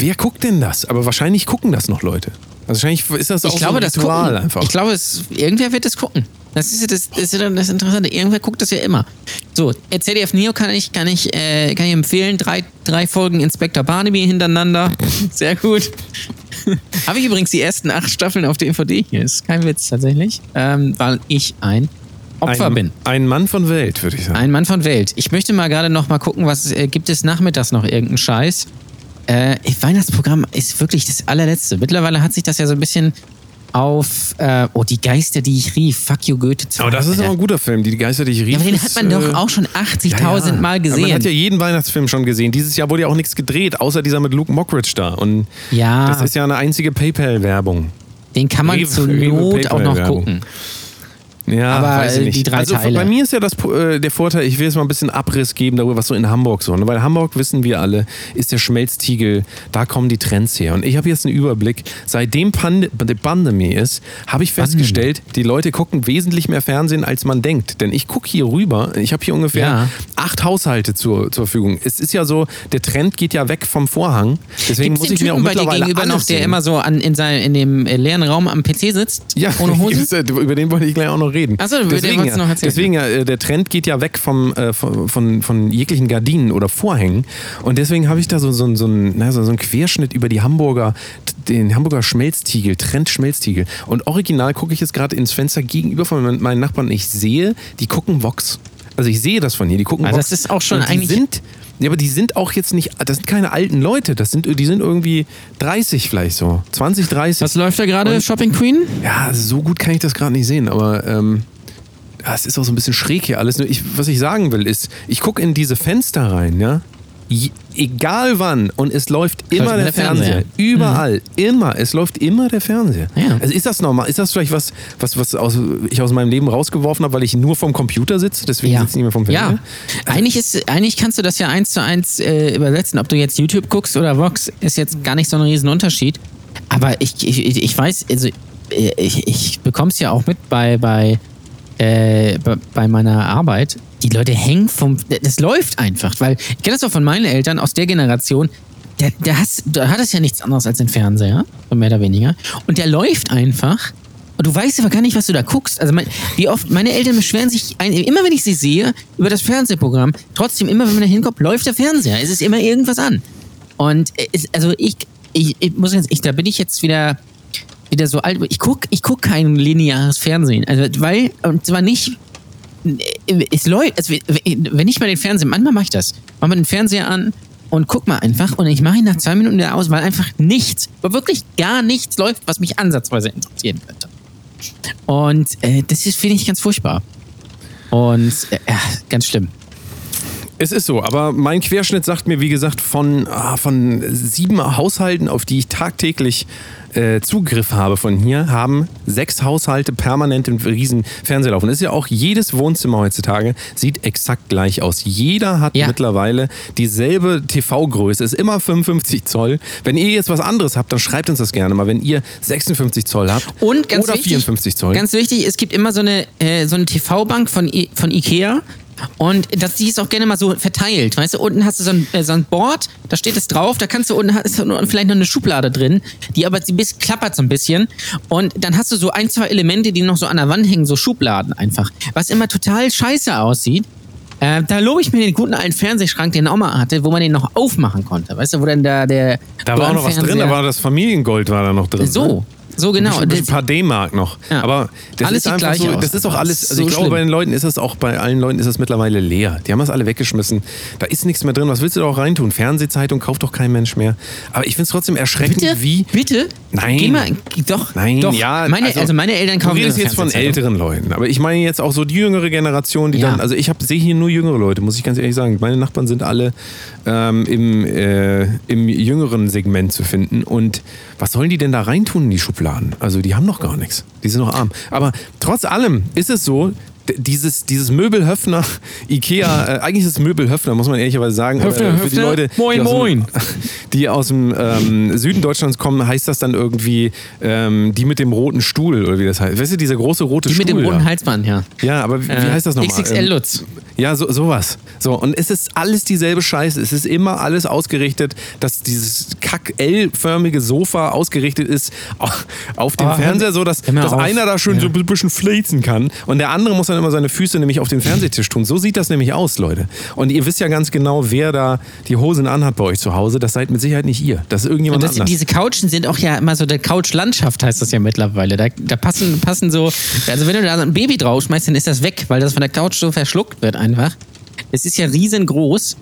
wer guckt denn das? Aber wahrscheinlich gucken das noch Leute. Also wahrscheinlich ist das auch Ich glaube, so ein das Ritual gucken. einfach. Ich glaube, es, irgendwer wird es gucken. Das ist ja das, das, ist ja das Interessante. Irgendwer guckt das ja immer. So, ZDF Neo kann ich, kann ich, äh, kann ich empfehlen. Drei, drei Folgen Inspector Barnaby hintereinander. Sehr gut. Habe ich übrigens die ersten acht Staffeln auf DVD hier. Ist kein Witz tatsächlich. Ähm, weil ich ein Opfer ein, bin. Ein Mann von Welt, würde ich sagen. Ein Mann von Welt. Ich möchte mal gerade noch mal gucken, was äh, gibt es nachmittags noch irgendeinen Scheiß. Äh, Weihnachtsprogramm ist wirklich das allerletzte. Mittlerweile hat sich das ja so ein bisschen auf, äh, oh, die Geister, die ich rief, Fuck you Goethe. Aber das ist auch ein guter Film, die Geister, die ich rief. Ja, aber den ist, hat man doch äh, auch schon 80.000 Mal Aber gesehen. Man hat ja jeden Weihnachtsfilm schon gesehen. Dieses Jahr wurde ja auch nichts gedreht, außer dieser mit Luke Mockridge da. Und Ja. das ist ja eine einzige PayPal-Werbung. den kann man Rewe- zur Rewe Not auch noch gucken. Ja, Aber, weiß ich äh, nicht. die drei also Teile. bei mir ist ja das, äh, der Vorteil, ich will jetzt mal ein bisschen Abriss geben darüber, was so in Hamburg so. Ne? Weil Hamburg, wissen wir alle, ist der Schmelztiegel, da kommen die Trends her. Und ich habe jetzt einen Überblick. Seitdem Pand die Pandemie ist, habe ich festgestellt, die Leute gucken wesentlich mehr Fernsehen, als man denkt. Denn ich gucke hier rüber, ich habe hier ungefähr Ja. acht Haushalte zur, zur Verfügung. Es ist ja so, der Trend geht ja weg vom Vorhang. Deswegen Gibt's muss ich mir auch Typen bei dir mittlerweile gegenüber noch, der sehen. immer so an, in, sein, in dem leeren Raum am PC sitzt? Ja, Ohne Hose? über den wollte ich gleich auch noch reden. Ach so, über den deswegen ja, noch erzählen. Deswegen ja, äh, der Trend geht ja weg vom, äh, von, von, von jeglichen Gardinen oder Vorhängen. Und deswegen habe ich da so, so, so, einen, na, so, so einen Querschnitt über die Hamburger, den Hamburger Schmelztiegel, Trend Schmelztiegel. Und original gucke ich jetzt gerade ins Fenster gegenüber von meinen- Nachbarn. Ich sehe, die gucken Vox. Also ich sehe das von hier, die gucken Also das ist auch schon eigentlich- Sind, ja, aber die sind auch jetzt nicht, das sind keine alten Leute, das sind, die sind irgendwie 30 vielleicht so, 20, 30. Was läuft da gerade? Shopping Queen? Ja, so gut kann ich das gerade nicht sehen, aber ähm, ja, es ist auch so ein bisschen schräg hier alles. Ich, was ich sagen will, ist, ich gucke in diese Fenster rein, ja. Egal wann und es läuft immer immer der, der Fernseher. Fernseher. Überall, immer. Es läuft immer der Fernseher. Ja. Also ist das normal? Ist das vielleicht was, was, was aus, ich aus meinem Leben rausgeworfen habe, weil ich nur vom Computer sitze? Deswegen sitze ich nicht mehr vom Fernseher? Ja, eigentlich, ist, eigentlich kannst du das ja eins zu eins äh, übersetzen. Ob du jetzt YouTube guckst oder Vox, ist jetzt gar nicht so ein Riesenunterschied. Aber ich, ich, ich weiß, also äh, ich, ich bekomme es ja auch mit bei, bei, äh, bei- bei meiner Arbeit. Die Leute hängen vom. Das läuft einfach, weil ich kenne das auch von meinen Eltern aus der Generation. Der, der, hast, der hat es ja nichts anderes als den Fernseher, so mehr oder weniger. Und der läuft einfach. Und du weißt aber gar nicht, was du da guckst. Also mein, wie oft, meine Eltern beschweren sich, ein, immer wenn ich sie sehe, über das Fernsehprogramm, trotzdem, immer wenn man da hinkommt, läuft der Fernseher. Es ist immer irgendwas an. Und es, also ich, ich, ich muss jetzt, ich, da bin ich jetzt wieder, wieder so alt. Ich guck, ich guck kein lineares Fernsehen. Also, weil, und zwar nicht, es läuft, also wenn ich mal den Fernseher, manchmal mache ich das, mach mal den Fernseher an und guck mal einfach und ich mache ihn nach zwei Minuten wieder aus, weil einfach nichts, aber wirklich gar nichts läuft, was mich ansatzweise interessieren könnte. Und äh, das finde ich, ganz furchtbar. Und äh, ganz schlimm. Es ist so, aber mein Querschnitt sagt mir, wie gesagt, von, ah, von sieben Haushalten, auf die ich tagtäglich äh, Zugriff habe von hier, haben sechs Haushalte permanent im riesen Fernseher laufen. Das ist ja auch jedes Wohnzimmer heutzutage, sieht exakt gleich aus. Jeder hat Ja. mittlerweile dieselbe TV-Größe, ist immer 55 Zoll. Wenn ihr jetzt was anderes habt, dann schreibt uns das gerne mal. Wenn ihr 56 Zoll habt Und ganz oder wichtig, 54 Zoll. Ganz wichtig, es gibt immer so eine, äh, so eine TV-Bank von, I von Ikea. Und das, die ist auch gerne mal so verteilt. Weißt du, unten hast du so ein, äh, so ein Board, da steht es drauf, da kannst du unten du vielleicht noch eine Schublade drin, die aber ein bisschen klappert so ein bisschen. Und dann hast du so ein, zwei Elemente, die noch so an der Wand hängen, so Schubladen einfach. Was immer total scheiße aussieht. Äh, da lobe ich mir den guten alten Fernsehschrank, den Oma hatte, wo man den noch aufmachen konnte. Weißt du, wo dann da der. Da war auch noch was drin, da war das Familiengold war da noch drin. So, ne? So genau. Ein ein paar D-Mark noch. Ja. Aber das Alles ist einfach so, aus. das ist auch alles, also So ich glaube, schlimm. bei den Leuten ist das auch, bei allen Leuten ist das mittlerweile leer. Die haben das alle weggeschmissen. Da ist nichts mehr drin. Was willst du da auch reintun? Fernsehzeitung kauft doch kein Mensch mehr. Aber ich finde es trotzdem erschreckend, Bitte? wie. Bitte? Nein. Geh mal, doch. Nein, doch. ja. Meine, also, meine Eltern kaufen Du redest jetzt von älteren Leuten. Aber ich meine jetzt auch so die jüngere Generation, die Ja. dann, also ich sehe hier nur jüngere Leute, muss ich ganz ehrlich sagen. Meine Nachbarn sind alle ähm, im, äh, im jüngeren Segment zu finden. Und was sollen die denn da reintun in die Schubladen? Also die haben noch gar nichts. Die sind noch arm. Aber trotz allem ist es so, dieses, dieses Möbelhöfner, Ikea, äh, eigentlich ist es Möbelhöfner, muss man ehrlicherweise sagen. Höfner, aber für die Höfner, Leute, moin, die aus dem- moin. die aus dem ähm, Süden Deutschlands kommen, heißt das dann irgendwie ähm, die mit dem roten Stuhl oder wie das heißt. Weißt du, dieser große rote Die Stuhl. mit dem roten. Halsband, ja. Ja, aber wie, Äh, heißt das nochmal? XXL Lutz. Ja, so, sowas. So, und es ist alles dieselbe Scheiße. Es ist immer alles ausgerichtet, dass dieses kack-L-förmige Sofa ausgerichtet ist auf dem Oh, Fernseher, so dass, dass auf. einer da schön Ja. so ein bisschen flitzen kann und der andere muss dann immer seine Füße nämlich auf den Fernsehtisch tun. So sieht das nämlich aus, Leute. Und ihr wisst ja ganz genau, wer da die Hosen anhat bei euch zu Hause. Das seid mit Sicherheit nicht ihr. Das ist irgendjemand das, anders. diese Couchen sind auch ja immer so der Couchlandschaft, heißt das ja mittlerweile. Da, da passen, passen so, also wenn du da ein Baby draufschmeißt, dann ist das weg, weil das von der Couch so verschluckt wird einfach. Es ist ja riesengroß.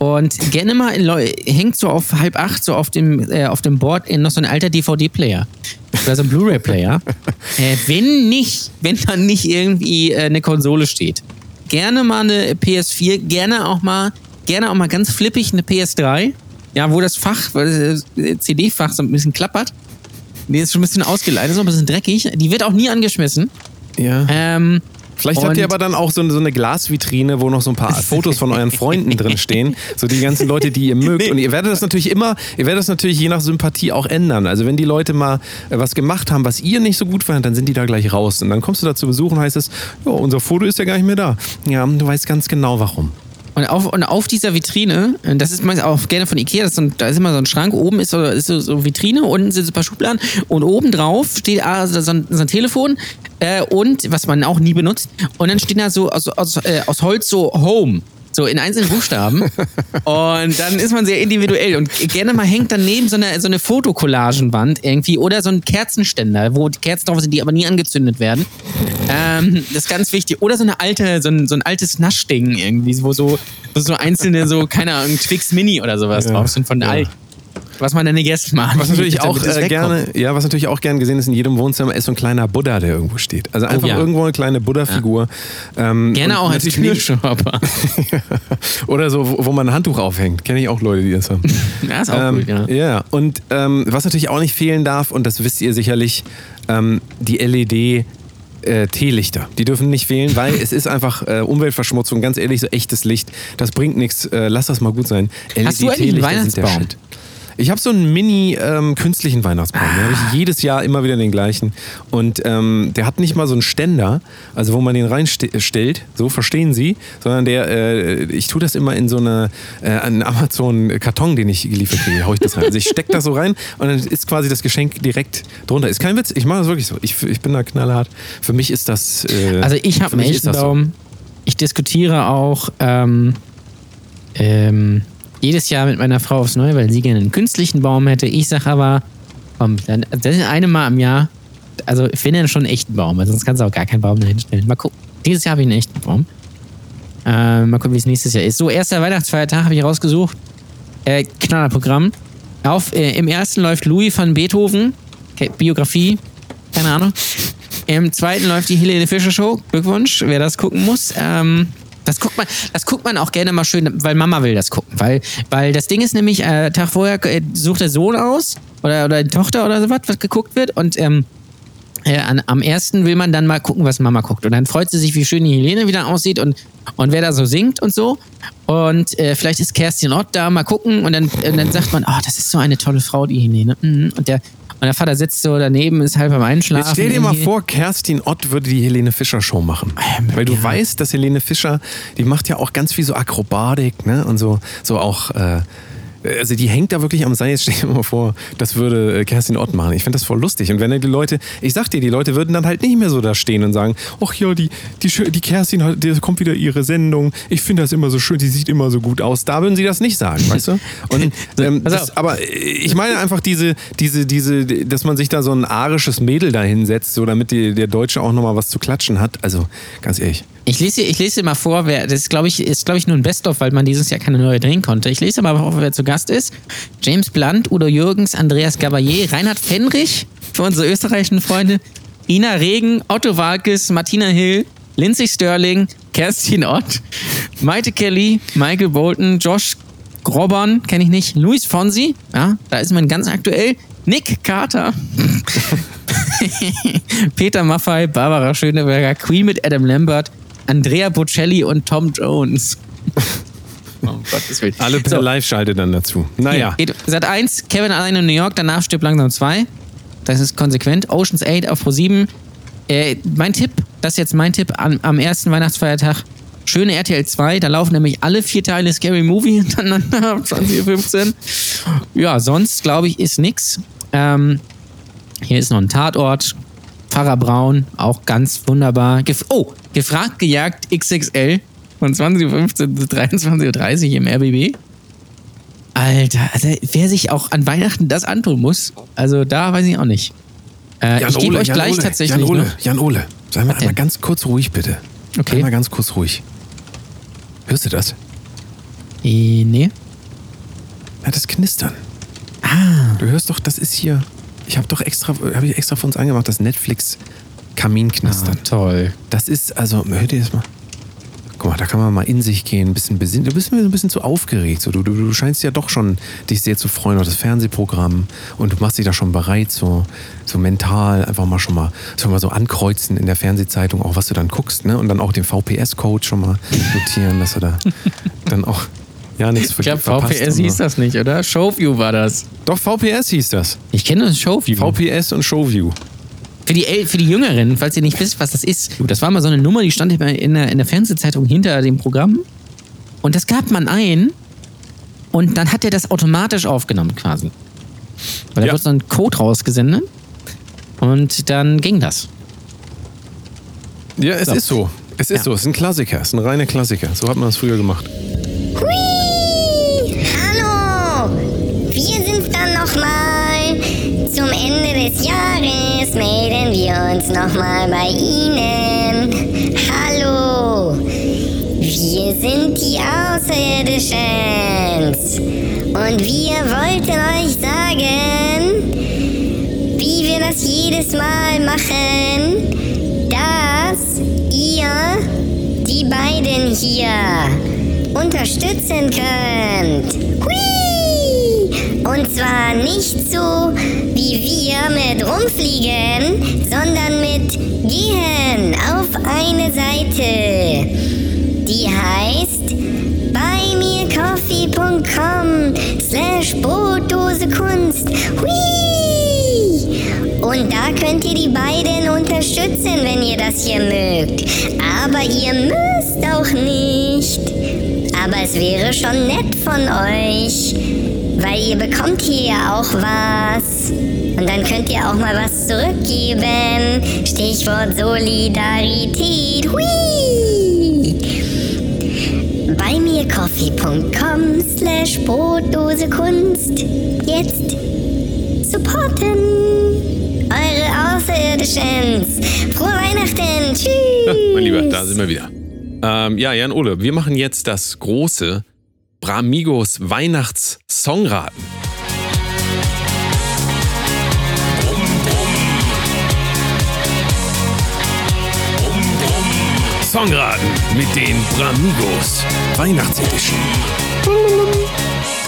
Und gerne mal in hängt so auf halb acht so auf dem, äh, auf dem Board noch so ein alter DVD-Player. Oder so ein Blu-ray-Player. äh, wenn nicht, wenn dann nicht irgendwie äh, eine Konsole steht. Gerne mal eine PS4, gerne auch mal, gerne auch mal ganz flippig eine PS3. Ja, wo das Fach, das äh, CD-Fach so ein bisschen klappert. Die ist schon ein bisschen ausgeleitet, so ein bisschen dreckig. Die wird auch nie angeschmissen. ja. Ähm, Vielleicht habt ihr aber dann auch so eine, so eine Glasvitrine, wo noch so ein paar Fotos von euren Freunden drin stehen. So die ganzen Leute, die ihr mögt. Und ihr werdet das natürlich immer, ihr werdet das natürlich je nach Sympathie auch ändern. Also wenn die Leute mal äh, was gemacht haben, was ihr nicht so gut fandet, dann sind die da gleich raus. Und dann kommst du da zu Besuch und heißt es, ja, unser Foto ist ja gar nicht mehr da. Ja, du weißt ganz genau warum. Und auf, und auf dieser Vitrine, äh, das ist meist auch gerne von Ikea, das ist so da ist immer so ein Schrank, oben ist so, ist so, so Vitrine, unten sind so ein paar Schubladen und oben drauf steht also so, ein, so ein Telefon äh, und, was man auch nie benutzt, und dann steht da so aus, aus, äh, aus Holz so Home. So in einzelnen Buchstaben. und dann ist man sehr individuell. Und gerne mal hängt daneben so eine, so eine Fotokollagenwand irgendwie oder so ein Kerzenständer, wo die Kerzen drauf sind, die aber nie angezündet werden. Ähm, das ist ganz wichtig. Oder so eine alte, so ein, so ein altes Naschding irgendwie, wo so, wo so einzelne, so, keine Ahnung, Twix Mini oder sowas drauf sind von alt. Was man dann gegessen macht. Was natürlich auch äh, gerne, ja, was natürlich auch gern gesehen ist in jedem Wohnzimmer, ist so ein kleiner Buddha, der irgendwo steht. Also einfach ja. irgendwo eine kleine Buddha-Figur. Ähm, Gerne auch als Türschrauber. Oder so, wo, wo man ein Handtuch aufhängt. Kenne ich auch Leute, die das haben. Ja, ist auch ähm, gut, ja. Ja, und ähm, was natürlich auch nicht fehlen darf, und das wisst ihr sicherlich, ähm, die LED. Äh, Teelichter, die dürfen nicht fehlen, weil es ist einfach äh, Umweltverschmutzung, ganz ehrlich, so echtes Licht, das bringt nichts, äh, lass das mal gut sein. Hast du eigentlich einen LED-Teelichter sind der Weihnachtsbaum? Ich habe so einen mini ähm, künstlichen Weihnachtsbaum. Den habe ich jedes Jahr immer wieder den gleichen. Und ähm, der hat nicht mal so einen Ständer, also wo man den reinstellt, so verstehen Sie, sondern der, äh, ich tue das immer in so eine, äh, einen Amazon-Karton, den ich geliefert kriege, hau ich das rein. Also ich stecke das so rein und dann ist quasi das Geschenk direkt drunter. Ist kein Witz, ich mache das wirklich so. Ich, ich bin da knallhart. Für mich ist das. Äh, Also ich habe einen echten so. Ich diskutiere auch ähm, ähm, jedes Jahr mit meiner Frau aufs Neue, weil sie gerne einen künstlichen Baum hätte. Ich sage aber, komm, dann, das ist eine Mal im Jahr. Also ich finde schon einen echten Baum, weil sonst kannst du auch gar keinen Baum dahin stellen. Mal gucken. Dieses Jahr habe ich einen echten Baum. Äh, mal gucken, wie es nächstes Jahr ist. So, erster Weihnachtsfeiertag habe ich rausgesucht. Äh, Knallerprogramm. Auf, äh, Im ersten läuft Louis van Beethoven, okay, Biografie, keine Ahnung. Im zweiten läuft die Helene Fischer Show. Glückwunsch, wer das gucken muss. Ähm, das guckt man, das guckt man auch gerne mal schön, weil Mama will das gucken. Weil, weil das Ding ist nämlich, äh, Tag vorher äh, sucht der Sohn aus oder, oder die Tochter oder sowas, was geguckt wird. Und ähm, äh, an, am ersten will man dann mal gucken, was Mama guckt. Und dann freut sie sich, wie schön die Helene wieder aussieht und, und wer da so singt und so. Und äh, vielleicht ist Kerstin Ott da, mal gucken. Und dann, und dann sagt man, oh, das ist so eine tolle Frau, die Helene. Mhm. Und der, und der Vater sitzt so daneben, ist halb am Einschlafen. Jetzt stell dir mal vor, Kerstin Ott würde die Helene Fischer Show machen. Weil du weißt, dass Helene Fischer, die macht ja auch ganz viel so Akrobatik, ne? Und so, so auch. Äh, also die hängt da wirklich am Seil. Jetzt stell dir mal vor, das würde äh, Kerstin Ott machen. Ich finde das voll lustig. Und wenn die Leute, ich sag dir, die Leute würden dann halt nicht mehr so da stehen und sagen, ach ja, die, die, die Kerstin, die kommt wieder ihre Sendung. Ich finde das immer so schön, die sieht immer so gut aus. Da würden sie das nicht sagen, weißt du? Und, ähm, das, aber ich meine einfach diese, diese, diese, dass man sich da so ein arisches Mädel da hinsetzt, so damit die, der Deutsche auch nochmal was zu klatschen hat. Also, ganz ehrlich. Ich lese, ich lese dir mal vor, wer, das ist, glaube ich, ist, glaube ich, nur ein Best-of, weil man dieses Jahr keine neue drehen konnte. Ich lese mal vor, wer zu Gast ist. James Blunt, Udo Jürgens, Andreas Gabayé, Reinhard Fenrich, für unsere österreichischen Freunde, Ina Regen, Otto Walkes, Martina Hill, Lindsay Sterling, Kerstin Ott, Maite Kelly, Michael Bolton, Josh Groban, kenne ich nicht, Luis Fonsi, ja, da ist man ganz aktuell, Nick Carter, Peter Maffay, Barbara Schöneberger, Queen mit Adam Lambert, Andrea Bocelli und Tom Jones. Oh Gottes Willen. Alle per So, Live-Schalte dann dazu. Naja. Geht, Sat 1, Kevin allein in New York, danach stirbt langsam 2. Das ist konsequent. Oceans 8 auf Pro 7. Äh, mein Tipp, das ist jetzt mein Tipp am, am ersten Weihnachtsfeiertag. Schöne RTL 2, da laufen nämlich alle vier Teile Scary Movie hintereinander ab 20.15 Ja, sonst glaube ich ist nix. Ähm, hier ist noch ein Tatort. Pfarrer Braun, auch ganz wunderbar. Gef oh, gefragt, gejagt, XXL von 20.15 bis 23.30 Uhr im RBB. Alter, also wer sich auch an Weihnachten das antun muss, also da weiß ich auch nicht. Äh, ich gebe euch Jan gleich Ole, tatsächlich. Jan Ole, noch- Jan Ole, sei mal einmal ganz kurz ruhig, bitte. Okay. Einmal ganz kurz ruhig. Hörst du das? Äh, nee. Ja, das Knistern. Ah, Du hörst doch, das ist hier. Ich habe doch extra, habe ich extra für uns angemacht, das Netflix Kaminknistern. ah, toll. Das ist, also, hör dir das mal. Guck mal, da kann man mal in sich gehen, ein bisschen besinnen. Du bist mir ein bisschen zu aufgeregt. So, du, du, du scheinst ja doch schon dich sehr zu freuen auf das Fernsehprogramm und du machst dich da schon bereit, so, so mental einfach mal schon mal, schon mal so ankreuzen in der Fernsehzeitung, auch was du dann guckst, ne? Und dann auch den VPS-Code schon mal notieren, dass du da dann auch ja nichts Ich glaube, VPS hieß das nicht, oder? Showview war das. Doch, VPS hieß das. Ich kenne das Showview. VPS und Showview. Für die, El für die Jüngeren, falls ihr nicht wisst, was das ist. Das war mal so eine Nummer, die stand immer in der, in der Fernsehzeitung hinter dem Programm. Und das gab man ein und dann hat er das automatisch aufgenommen quasi. Weil da Ja. wird so ein Code rausgesendet und dann ging das. Ja, es So. ist so. Es ist Ja. so. Es ist ein Klassiker. Es ist ein reiner Klassiker. So hat man das früher gemacht. Hui! Zum Ende des Jahres melden wir uns nochmal bei Ihnen. Hallo! Wir sind die Außerirdischen. Und wir wollten euch sagen, wie wir das jedes Mal machen, dass ihr die beiden hier unterstützen könnt. Hui! Und zwar nicht so wie wir mit rumfliegen, sondern mit gehen auf eine Seite. Die heißt buymeacoffee.com slash Brotdose Kunst. Hui! Und da könnt ihr die beiden unterstützen, wenn ihr das hier mögt. Aber ihr müsst auch nicht. Aber es wäre schon nett von euch. Weil ihr bekommt hier ja auch was. Und dann könnt ihr auch mal was zurückgeben. Stichwort Solidarität. Hui! Bei mircoffee.com slash Brotdose Kunst. Jetzt supporten. Eure Außerirdischen. Frohe Weihnachten. Tschüss. Ja, mein Lieber, da sind wir wieder. Ähm, ja, Jan Ole, wir machen jetzt das große Bramigos Weihnachts-Songraten. Songraten mit den Bramigos Weihnachtsedition.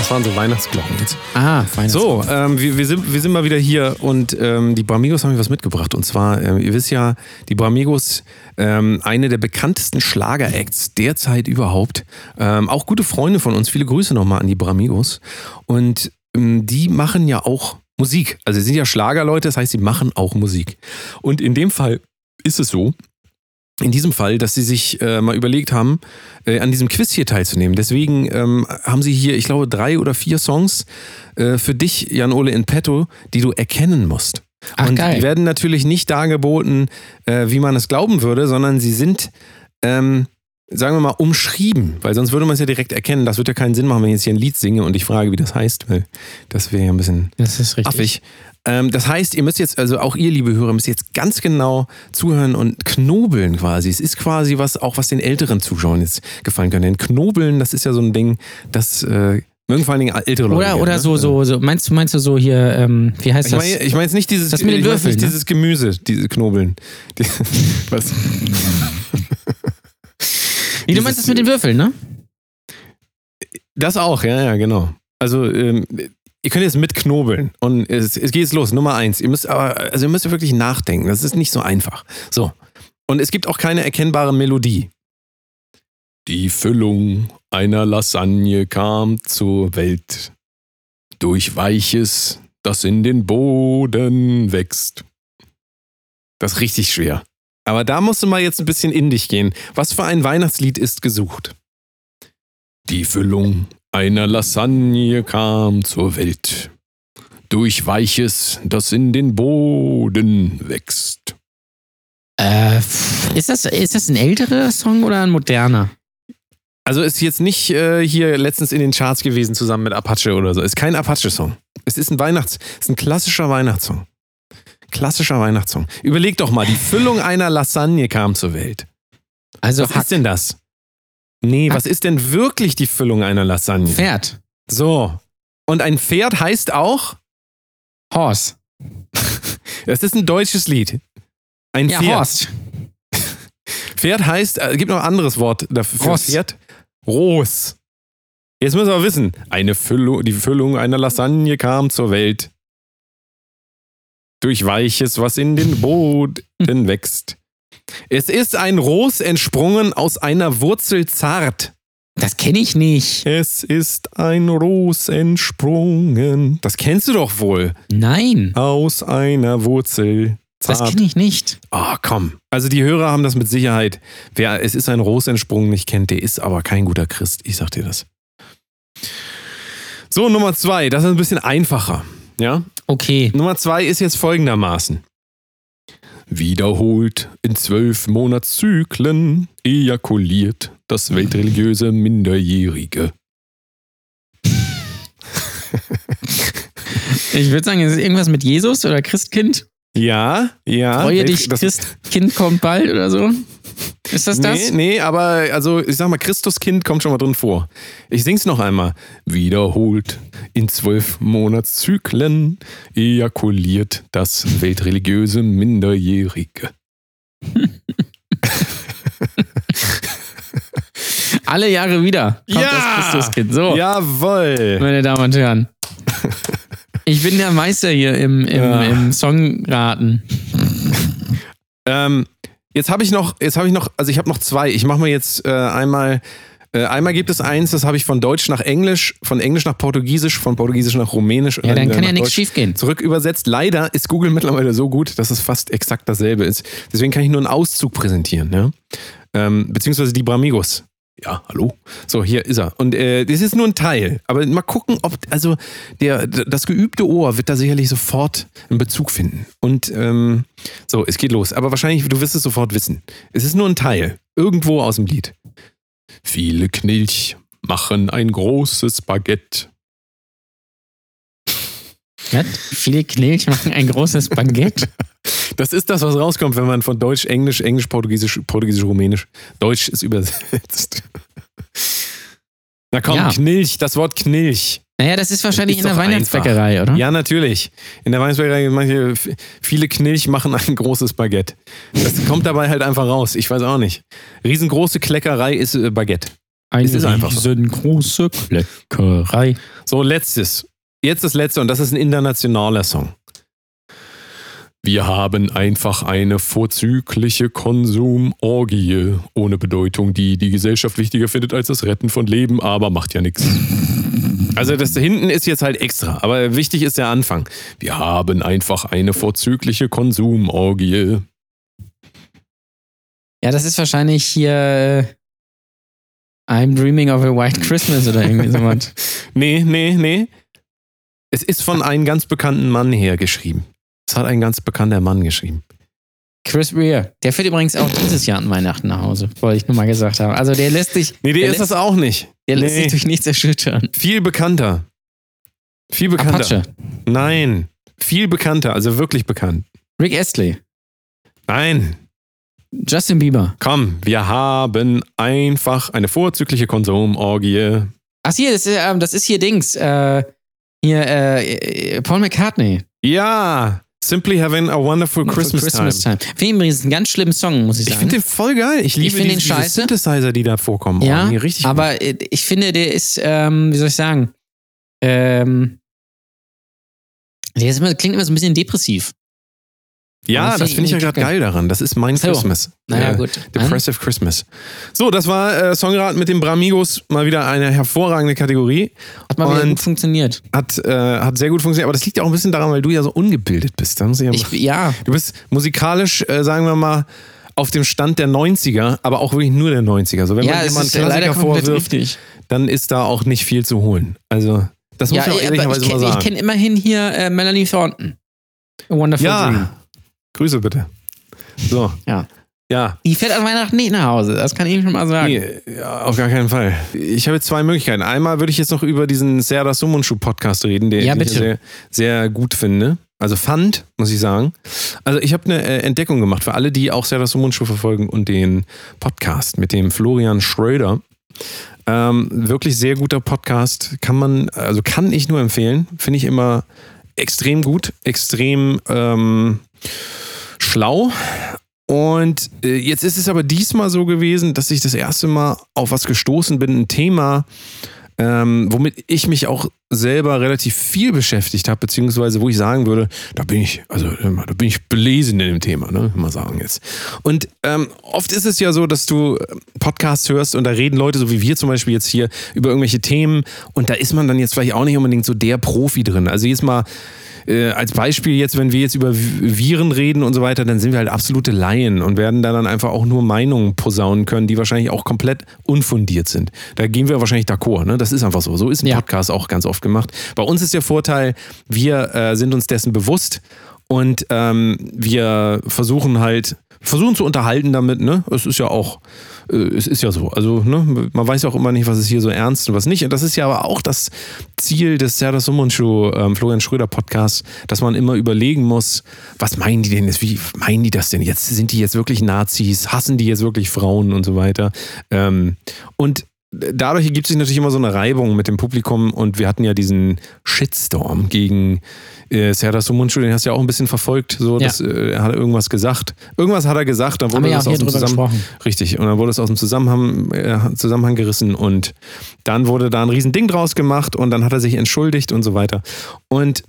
Das waren so Weihnachtsglocken jetzt. Ah, fein. So, ähm, wir, wir, sind, wir sind mal wieder hier und ähm, die Bramigos haben mir was mitgebracht. Und zwar, ähm, ihr wisst ja, die Bramigos, ähm, eine der bekanntesten Schlager-Acts derzeit überhaupt. Ähm, auch gute Freunde von uns. Viele Grüße nochmal an die Bramigos. Und ähm, die machen ja auch Musik. Also sie sind ja Schlagerleute, das heißt, sie machen auch Musik. Und in dem Fall ist es so, in diesem Fall, dass sie sich äh, mal überlegt haben, äh, an diesem Quiz hier teilzunehmen. Deswegen ähm, haben sie hier, ich glaube, drei oder vier Songs äh, für dich, Jan-Ole, in petto, die du erkennen musst. Ach, Und geil. die werden natürlich nicht dargeboten, äh, wie man es glauben würde, sondern sie sind, ähm, sagen wir mal, umschrieben. Weil sonst würde man es ja direkt erkennen. Das wird ja keinen Sinn machen, wenn ich jetzt hier ein Lied singe und ich frage, wie das heißt, weil das wäre ja ein bisschen das ist richtig. affig. Ähm, das heißt, ihr müsst jetzt, also auch ihr, liebe Hörer, müsst jetzt ganz genau zuhören und knobeln quasi. Es ist quasi was, auch was den älteren Zuschauern jetzt gefallen könnte. Denn knobeln, das ist ja so ein Ding, das äh, mögen vor allen Dingen ältere Leute. Oder, oder ne? so, so, so, meinst du, meinst du so hier, ähm, wie heißt Ich das? meine ich mein jetzt nicht dieses, Das mit den ich mein Würfeln, ne? dieses Gemüse, diese Knobeln. Die, was? nee, du meinst das mit den Würfeln, ne? Das auch, ja, ja, genau. Also, ähm, ihr könnt jetzt mitknobeln und es, es geht jetzt los. Nummer eins. Ihr müsst aber, also ihr müsst wirklich nachdenken. Das ist nicht so einfach. So. Und es gibt auch keine erkennbare Melodie. Die Füllung einer Lasagne kam zur Welt. Durch Weiches, das in den Boden wächst. Das ist richtig schwer. Aber da musst du mal jetzt ein bisschen in dich gehen. Was für ein Weihnachtslied ist gesucht? Die Füllung einer Lasagne kam zur Welt. Durch Weiches, das in den Boden wächst. Ist das, ist das ein älterer Song oder ein moderner? Also ist jetzt nicht äh, hier letztens in den Charts gewesen zusammen mit Apache oder so. Ist kein Apache-Song. Es ist ein Weihnachts-, ist ein klassischer Weihnachtssong. Klassischer Weihnachtssong. Überleg doch mal, die Füllung einer Lasagne kam zur Welt. Also Was ist denn das? Nee, was ist denn wirklich die Füllung einer Lasagne? Pferd. So. Und ein Pferd heißt auch, Horse. das ist ein deutsches Lied. Ein Ja, Pferd. Horst. Pferd heißt, äh, gibt noch ein anderes Wort dafür. für Ross. Pferd. Ros. Jetzt müssen wir wissen, eine Füllung, die Füllung einer Lasagne kam zur Welt. Durch Weiches, was in den Boden wächst. Es ist ein Ros entsprungen aus einer Wurzel zart. Das kenne ich nicht. Es ist ein Ros entsprungen. Das kennst du doch wohl. Nein, Aus einer Wurzel das zart. kenne ich nicht. Ah, komm. Also die Hörer haben das mit Sicherheit. Wer es ist ein Ros entsprungen nicht kennt, der ist aber kein guter Christ. Ich sag dir das. So, Nummer zwei. Das ist ein bisschen einfacher. Ja? Okay. Nummer zwei ist jetzt folgendermaßen. Wiederholt in zwölf Monatszyklen ejakuliert das weltreligiöse Minderjährige. Ich würde sagen, es ist irgendwas mit Jesus oder Christkind. Ja, ja. Freue dich, Christkind kommt bald oder so. Ist das das? Nee, nee, aber also ich sag mal, Christuskind kommt schon mal drin vor. Ich sing's noch einmal. Wiederholt in zwölf Monatszyklen ejakuliert das weltreligiöse Minderjährige. Alle Jahre wieder kommt das Christuskind. So, Jawoll! meine Damen und Herren. Ich bin der Meister hier im, im, Ja. im Songraten. Ähm, jetzt habe ich noch, jetzt habe ich noch, also ich habe noch zwei. Ich mache mal jetzt äh, einmal. Äh, einmal gibt es eins, das habe ich von Deutsch nach Englisch, von Englisch nach Portugiesisch, von Portugiesisch nach Rumänisch. und Ja, dann wieder kann ja nichts schiefgehen. zurück übersetzt. Leider ist Google mittlerweile so gut, dass es fast exakt dasselbe ist. Deswegen kann ich nur einen Auszug präsentieren. Ja? Ähm, beziehungsweise die Bramigos. Ja, hallo. So, hier ist er. Und äh, das ist nur ein Teil. Aber mal gucken, ob, also der, das geübte Ohr wird da sicherlich sofort einen Bezug finden. Und ähm, so, es geht los. Aber wahrscheinlich, du wirst es sofort wissen. Es ist nur ein Teil. Irgendwo aus dem Lied. Viele Knilch machen ein großes Baguette. Was? Viele Knilch machen ein großes Baguette. Das ist das, was rauskommt, wenn man von Deutsch, Englisch, Englisch, Portugiesisch, Portugiesisch, Rumänisch, Deutsch ist übersetzt. Na komm, Ja. Knilch, das Wort Knilch. Naja, das ist wahrscheinlich Ist in der Weihnachtsbäckerei, oder? Ja, natürlich. In der Weihnachtsbäckerei, manche, viele Knilch machen ein großes Baguette. Das kommt dabei halt einfach raus. Ich weiß auch nicht. Riesengroße Kleckerei ist äh, Baguette. Eine Es ist einfach so. riesengroße Kleckerei. So, letztes. Jetzt das letzte und das ist ein internationaler Song. Wir haben einfach eine vorzügliche Konsumorgie ohne Bedeutung, die die Gesellschaft wichtiger findet als das Retten von Leben, aber macht ja nichts. Also das da hinten ist jetzt halt extra, aber wichtig ist der Anfang. Wir haben einfach eine vorzügliche Konsumorgie. Ja, das ist wahrscheinlich hier äh, I'm Dreaming of a White Christmas oder irgendwie sowas. Nee, nee, nee. Es ist von einem ganz bekannten Mann her Es hat ein ganz bekannter Mann geschrieben. Chris Rea. Der fährt übrigens auch dieses Jahr an Weihnachten nach Hause, wollte ich nur mal gesagt haben. Also der lässt sich, Nee, der, Der ist lässt- das auch nicht. der lässt Nee. sich durch nichts erschüttern. Viel bekannter. Viel bekannter. Apache. Nein. Viel bekannter, also wirklich bekannt. Rick Astley. Nein. Justin Bieber. Komm, wir haben einfach eine vorzügliche Konsumorgie. Ach hier, das ist, ähm, das ist hier Dings. Äh, hier, äh, äh, Paul McCartney. Ja. Simply having a wonderful Christmas, time. Time. Finde ich übrigens einen ganz schlimmen Song, muss ich Ich sagen. finde den voll geil. Ich liebe find diese, den diese scheiße. Synthesizer, die da vorkommen. ja, oh, die richtig aber äh, ich finde, der ist, ähm, wie soll ich sagen, ähm, der ist immer, klingt immer so ein bisschen depressiv. Ja, das das find finde ich ja ich gerade geil daran. Das ist mein So. Christmas. Naja, gut. Depressive Christmas. So, das war äh, Songrat mit den Bramigos. Mal wieder eine hervorragende Kategorie. Hat mal wieder gut funktioniert. Hat, äh, hat sehr gut funktioniert. Aber das liegt ja auch ein bisschen daran, weil du ja so ungebildet bist. Da muss ich ja Ich, ja, du bist musikalisch, äh, sagen wir mal, auf dem Stand der 90er, aber auch wirklich nur der 90er. So, wenn ja, man jemanden ja Klassiker vorwirft, richtig. dann ist da auch nicht viel zu holen. Also, das muss Ja, ich auch ehrlicherweise ich mal kenne sagen. kenn immerhin hier äh, Melanie Thornton. A Wonderful Dream. Grüße bitte. So, Ja. Ja. Die fährt an Weihnachten nicht nach Hause, das kann ich Ihnen schon mal sagen. Nee, ja, auf gar keinen Fall. Ich habe jetzt zwei Möglichkeiten. Einmal würde ich jetzt noch über diesen Serda Sumunchu Podcast reden, den Ja, den ich sehr, sehr gut finde. Also fand, muss ich sagen. Also ich habe eine äh, Entdeckung gemacht für alle, die auch Serda Sumunchu verfolgen und den Podcast mit dem Florian Schröder. Ähm, wirklich sehr guter Podcast. Kann man, also kann ich nur empfehlen. Finde ich immer extrem gut, extrem ähm, schlau. Und äh, jetzt ist es aber diesmal so gewesen, dass ich das erste Mal auf was gestoßen bin, ein Thema, ähm, womit ich mich auch selber relativ viel beschäftigt habe, beziehungsweise wo ich sagen würde, da bin ich, also da bin ich belesen in dem Thema, ne? Mal sagen jetzt. Und ähm, oft ist es ja so, dass du äh, Podcasts hörst und da reden Leute, so wie wir zum Beispiel jetzt hier, über irgendwelche Themen und da ist man dann jetzt vielleicht auch nicht unbedingt so der Profi drin. Also jetzt mal äh, als Beispiel jetzt, wenn wir jetzt über Vi- Viren reden und so weiter, dann sind wir halt absolute Laien und werden da dann einfach auch nur Meinungen posaunen können, die wahrscheinlich auch komplett unfundiert sind. Da gehen wir wahrscheinlich d'accord, ne? Das ist einfach so. So ist ein Ja. Podcast auch ganz oft gemacht. Bei uns ist der Vorteil, wir äh, sind uns dessen bewusst und ähm, wir versuchen halt, versuchen zu unterhalten damit, ne? Es ist ja auch, äh, es ist ja so. Also, ne, man weiß ja auch immer nicht, was ist hier so ernst und was nicht. Und das ist ja aber auch das Ziel des Serdar Sumunchu, ähm, Florian Schröder Podcasts, dass man immer überlegen muss, was meinen die denn jetzt, wie meinen die das denn jetzt? Sind die jetzt wirklich Nazis? Hassen die jetzt wirklich Frauen und so weiter? Ähm, und dadurch ergibt sich natürlich immer so eine Reibung mit dem Publikum und wir hatten ja diesen Shitstorm gegen äh, Serdar Sumunchu, den hast du ja auch ein bisschen verfolgt, so, Ja. dass, äh, er hat irgendwas gesagt. Irgendwas hat er gesagt, dann wurde das aus dem Zusammenhang, richtig, und dann wurde es aus dem Zusammenhang, äh, Zusammenhang gerissen und dann wurde da ein Riesending draus gemacht und dann hat er sich entschuldigt und so weiter. Und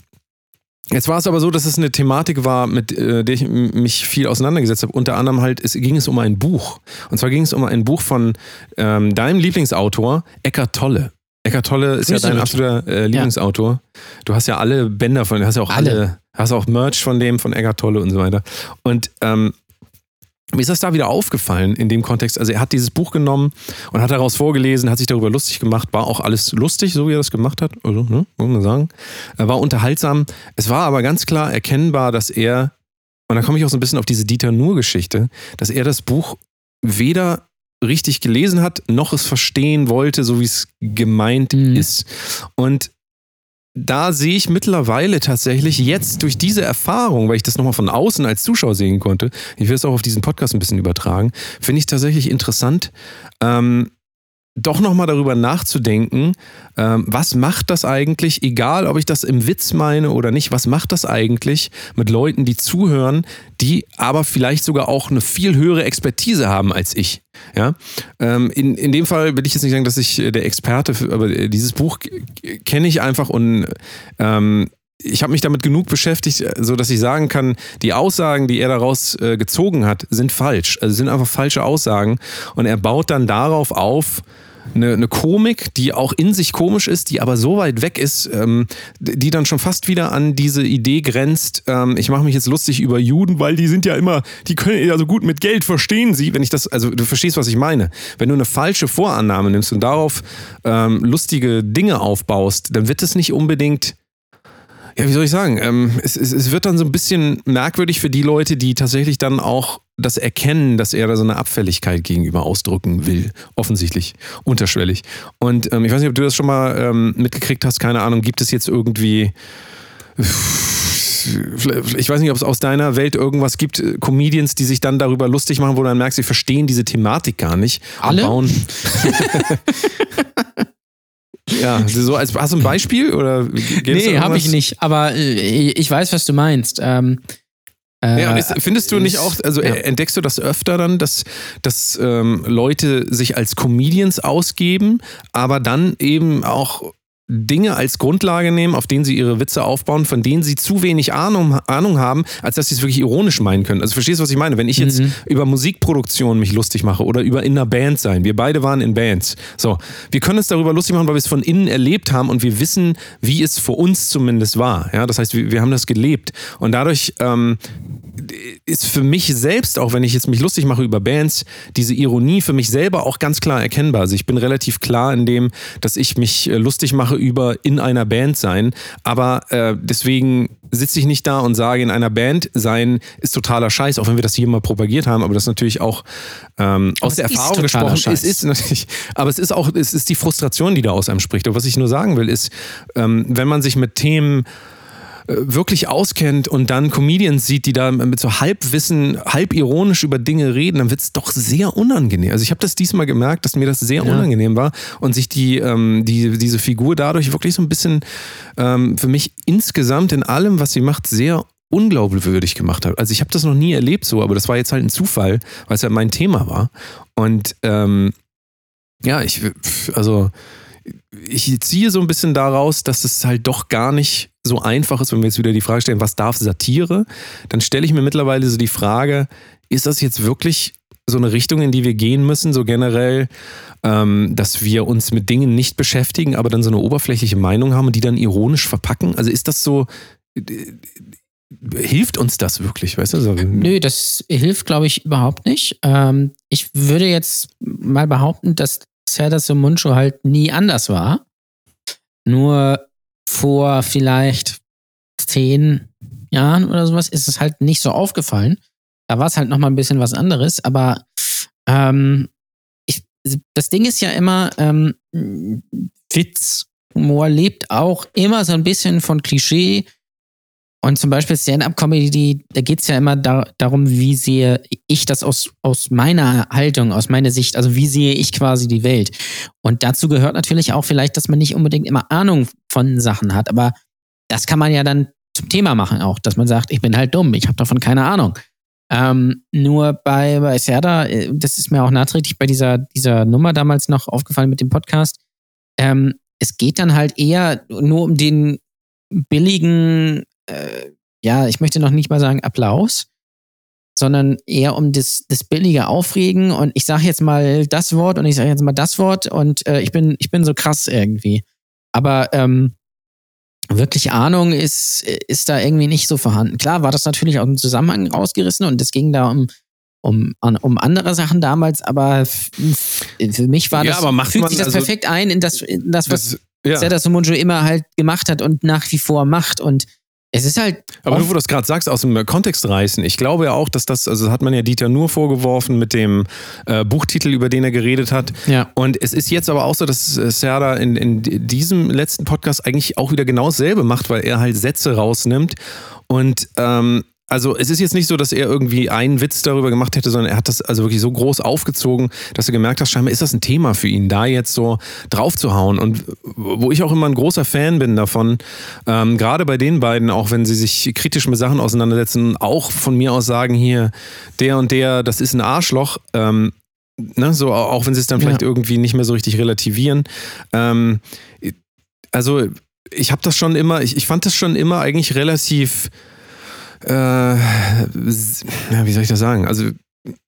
Jetzt war es aber so, dass es eine Thematik war, mit äh, der ich mich viel auseinandergesetzt habe. Unter anderem halt, es ging es um ein Buch. Und zwar ging es um ein Buch von ähm, deinem Lieblingsautor, Eckart Tolle. Eckart Tolle ist ja Grüße, dein Richard. absoluter äh, Lieblingsautor. Du hast ja alle Bänder von, du hast ja auch alle, Alle. hast auch Merch von dem, von Eckart Tolle und so weiter. Und ähm, mir ist das da wieder aufgefallen in dem Kontext. Also er hat dieses Buch genommen und hat daraus vorgelesen, hat sich darüber lustig gemacht, war auch alles lustig, so wie er das gemacht hat, also, ne, muss man sagen. Er war unterhaltsam. Es war aber ganz klar erkennbar, dass er, und da komme ich auch so ein bisschen auf diese Dieter Nuhr-Geschichte, dass er das Buch weder richtig gelesen hat, noch es verstehen wollte, so wie es gemeint Mhm. ist. Und da sehe ich mittlerweile tatsächlich jetzt durch diese Erfahrung, weil ich das nochmal von außen als Zuschauer sehen konnte, ich will es auch auf diesen Podcast ein bisschen übertragen, finde ich tatsächlich interessant, ähm, doch nochmal darüber nachzudenken, ähm, was macht das eigentlich, egal ob ich das im Witz meine oder nicht, was macht das eigentlich mit Leuten, die zuhören, die aber vielleicht sogar auch eine viel höhere Expertise haben als ich. Ja? Ähm, in, in dem Fall will ich jetzt nicht sagen, dass ich der Experte, für, aber dieses Buch kenne ich einfach und ähm, ich habe mich damit genug beschäftigt, äh, so dass ich sagen kann, die Aussagen, die er daraus äh, gezogen hat, sind falsch. Also sind einfach falsche Aussagen. Und er baut dann darauf auf, eine, eine Komik, die auch in sich komisch ist, die aber so weit weg ist, ähm, die dann schon fast wieder an diese Idee grenzt, ähm, ich mache mich jetzt lustig über Juden, weil die sind ja immer, die können ja so gut mit Geld, verstehen sie, wenn ich das, also du verstehst, was ich meine. Wenn du eine falsche Vorannahme nimmst und darauf ähm, lustige Dinge aufbaust, dann wird es nicht unbedingt ja, wie soll ich sagen? Ähm, es, es, es wird dann so ein bisschen merkwürdig für die Leute, die tatsächlich dann auch das erkennen, dass er da so eine Abfälligkeit gegenüber ausdrücken will. Offensichtlich. Unterschwellig. Und ähm, ich weiß nicht, ob du das schon mal ähm, mitgekriegt hast. Keine Ahnung. Gibt es jetzt irgendwie. Ich weiß nicht, ob es aus deiner Welt irgendwas gibt, äh, Comedians, die sich dann darüber lustig machen, wo du dann merkst, sie verstehen diese Thematik gar nicht. Alle? Bauen ja, so als hast du ein Beispiel oder Nee, habe ich nicht. Aber äh, ich weiß, was du meinst. Ähm, äh, Ja, ist, findest du nicht auch, also ja. äh, entdeckst du das öfter dann, dass, dass ähm, Leute sich als Comedians ausgeben, aber dann eben auch Dinge als Grundlage nehmen, auf denen sie ihre Witze aufbauen, von denen sie zu wenig Ahnung, Ahnung haben, als dass sie es wirklich ironisch meinen können. Also verstehst du, was ich meine? Wenn ich jetzt Mhm. über Musikproduktion mich lustig mache oder über in einer Band sein, wir beide waren in Bands. So, wir können es darüber lustig machen, weil wir es von innen erlebt haben und wir wissen, wie es für uns zumindest war. Ja, das heißt, wir, wir haben das gelebt und dadurch ähm, ist für mich selbst, auch wenn ich jetzt mich lustig mache über Bands, diese Ironie für mich selber auch ganz klar erkennbar. Also ich bin relativ klar in dem, dass ich mich äh, lustig mache Sache über in einer Band sein. Aber äh, deswegen sitze ich nicht da und sage, in einer Band sein ist totaler Scheiß, auch wenn wir das hier mal propagiert haben, aber das ist natürlich auch ähm, aus der Erfahrung gesprochen. Scheiß. Es ist natürlich, aber es ist auch, es ist die Frustration, die da aus einem spricht. Und was ich nur sagen will, ist, ähm, wenn man sich mit Themen wirklich auskennt und dann Comedians sieht, die da mit so Halbwissen, halb ironisch über Dinge reden, dann wird es doch sehr unangenehm. Also ich habe das diesmal gemerkt, dass mir das sehr Ja. unangenehm war und sich die, ähm, die, diese Figur dadurch wirklich so ein bisschen ähm, für mich insgesamt in allem, was sie macht, sehr unglaubwürdig gemacht hat. Also ich habe das noch nie erlebt so, aber das war jetzt halt ein Zufall, weil es ja mein Thema war. Und ähm, ja, ich, also ich ziehe so ein bisschen daraus, dass es halt doch gar nicht so einfach ist, wenn wir jetzt wieder die Frage stellen, was darf Satire? Dann stelle ich mir mittlerweile so die Frage, ist das jetzt wirklich so eine Richtung, in die wir gehen müssen, so generell, ähm, dass wir uns mit Dingen nicht beschäftigen, aber dann so eine oberflächliche Meinung haben und die dann ironisch verpacken? Also ist das so, hilft uns das wirklich, weißt du? So, Nö, das hilft, glaube ich, überhaupt nicht. Ähm, ich würde jetzt mal behaupten, dass Serdar Somuncu halt nie anders war. Nur vor vielleicht zehn Jahren oder sowas ist es halt nicht so aufgefallen. Da war es halt nochmal ein bisschen was anderes. Aber ähm, ich, das Ding ist ja immer, ähm, Witz, Humor lebt auch immer so ein bisschen von Klischee. Und zum Beispiel Stand-up-Comedy, da geht es ja immer da, darum, wie sehe ich das aus, aus meiner Haltung, aus meiner Sicht, also wie sehe ich quasi die Welt. Und dazu gehört natürlich auch vielleicht, dass man nicht unbedingt immer Ahnung von Sachen hat, aber das kann man ja dann zum Thema machen auch, dass man sagt, ich bin halt dumm, ich habe davon keine Ahnung. Ähm, nur bei, bei Serda, äh, das ist mir auch nachträglich bei dieser, dieser Nummer damals noch aufgefallen mit dem Podcast, ähm, es geht dann halt eher nur um den billigen äh, ja, ich möchte noch nicht mal sagen Applaus, sondern eher um das, das billige Aufregen und ich sage jetzt mal das Wort und ich sage jetzt mal das Wort und äh, ich bin ich bin so krass irgendwie. Aber ähm, wirklich Ahnung ist ist da irgendwie nicht so vorhanden. Klar war das natürlich aus dem Zusammenhang rausgerissen und es ging da um um, um andere Sachen damals, aber für mich war Ja, das, aber macht fügt sich das also- perfekt ein in das, in das was das, ja. Serdar Somuncu immer halt gemacht hat und nach wie vor macht. Und es ist halt. Aber du, wo du das gerade sagst, aus dem Kontext reißen, ich glaube ja auch, dass das, also das hat man ja Dieter nur vorgeworfen mit dem äh, Buchtitel, über den er geredet hat. Ja. Und es ist jetzt aber auch so, dass äh, Serda in, in diesem letzten Podcast eigentlich auch wieder genau dasselbe macht, weil er halt Sätze rausnimmt und ähm, also es ist jetzt nicht so, dass er irgendwie einen Witz darüber gemacht hätte, sondern er hat das also wirklich so groß aufgezogen, dass du gemerkt hast, scheinbar ist das ein Thema für ihn, da jetzt so drauf zu hauen. Und wo ich auch immer ein großer Fan bin davon, ähm, gerade bei den beiden, auch wenn sie sich kritisch mit Sachen auseinandersetzen, auch von mir aus sagen, hier, der und der, das ist ein Arschloch, ähm, ne, so auch wenn sie es dann Ja. vielleicht irgendwie nicht mehr so richtig relativieren. Ähm, also ich habe das schon immer, ich, ich fand das schon immer eigentlich relativ, äh, wie soll ich das sagen? Also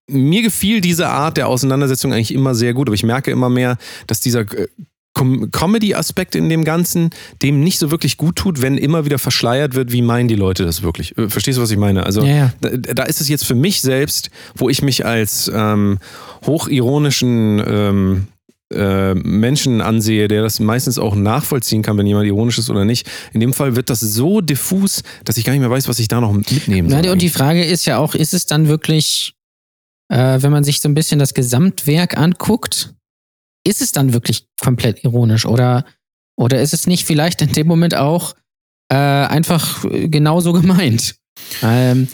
mir gefiel diese Art der Auseinandersetzung eigentlich immer sehr gut, aber ich merke immer mehr, dass dieser äh, Com Comedy-Aspekt in dem Ganzen dem nicht so wirklich gut tut, wenn immer wieder verschleiert wird, wie meinen die Leute das wirklich. Äh, Verstehst du, was ich meine? Also Ja, ja. da, da ist es jetzt für mich selbst, wo ich mich als ähm, hochironischen ähm, äh, Menschen ansehe, der das meistens auch nachvollziehen kann, wenn jemand ironisch ist oder nicht. In dem Fall wird das so diffus, dass ich gar nicht mehr weiß, was ich da noch mitnehmen soll. Nein, und die Frage ist ja auch, ist es dann wirklich, äh, wenn man sich so ein bisschen das Gesamtwerk anguckt, ist es dann wirklich komplett ironisch oder, oder ist es nicht vielleicht in dem Moment auch äh, einfach äh, genauso gemeint? Ähm,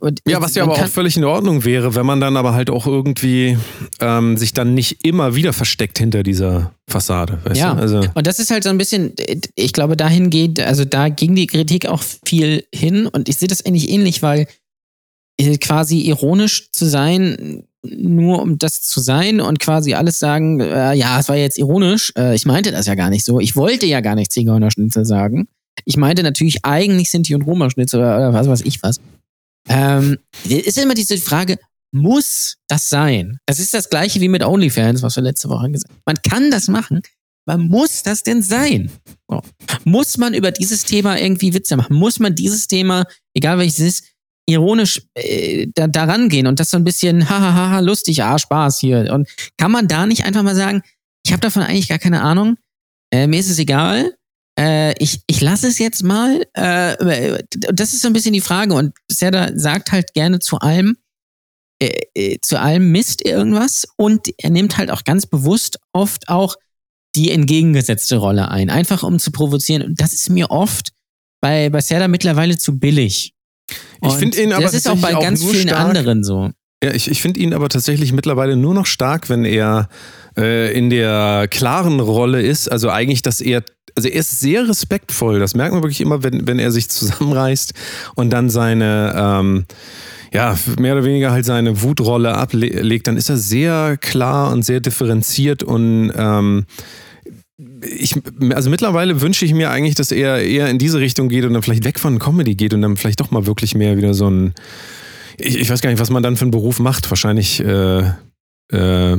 und Ja, was ja aber auch völlig in Ordnung wäre, wenn man dann aber halt auch irgendwie ähm, sich dann nicht immer wieder versteckt hinter dieser Fassade. Weißt Ja. du? Also, Und das ist halt so ein bisschen, ich glaube, dahin geht, also da ging die Kritik auch viel hin und ich sehe das eigentlich ähnlich, weil äh, quasi ironisch zu sein, nur um das zu sein und quasi alles sagen, äh, ja, es war jetzt ironisch, äh, ich meinte das ja gar nicht so, ich wollte ja gar nicht Zigeunerschnitzel sagen. Ich meinte natürlich eigentlich Sinti und Roma-Schnitzel oder was weiß ich was. Ähm, ist immer diese Frage, muss das sein? Das ist das gleiche wie mit OnlyFans, was wir letzte Woche gesagt haben. Man kann das machen, aber muss das denn sein? So. Muss man über dieses Thema irgendwie Witze machen? Muss man dieses Thema, egal welches es ist, ironisch äh, da, daran gehen und das so ein bisschen hahaha lustig, ah Spaß hier und kann man da nicht einfach mal sagen, ich habe davon eigentlich gar keine Ahnung. Äh, mir ist es egal. Äh, ich, ich lasse es jetzt mal. Äh, das ist so ein bisschen die Frage. Und Serda sagt halt gerne zu allem, äh, äh, zu allem misst irgendwas und er nimmt halt auch ganz bewusst oft auch die entgegengesetzte Rolle ein, einfach um zu provozieren. Und das ist mir oft bei, bei Serda mittlerweile zu billig. Ich finde ihn aber das ist auch bei ganz vielen stark- anderen so. Ja, ich, ich finde ihn aber tatsächlich mittlerweile nur noch stark, wenn er äh, in der klaren Rolle ist. Also eigentlich, dass er, also er ist sehr respektvoll. Das merkt man wirklich immer, wenn, wenn er sich zusammenreißt und dann seine, ähm, ja, mehr oder weniger halt seine Wutrolle ablegt, dann ist er sehr klar und sehr differenziert und ähm, ich, also mittlerweile wünsche ich mir eigentlich, dass er eher in diese Richtung geht und dann vielleicht weg von Comedy geht und dann vielleicht doch mal wirklich mehr wieder so ein, ich, ich weiß gar nicht, was man dann für einen Beruf macht. Wahrscheinlich äh, äh,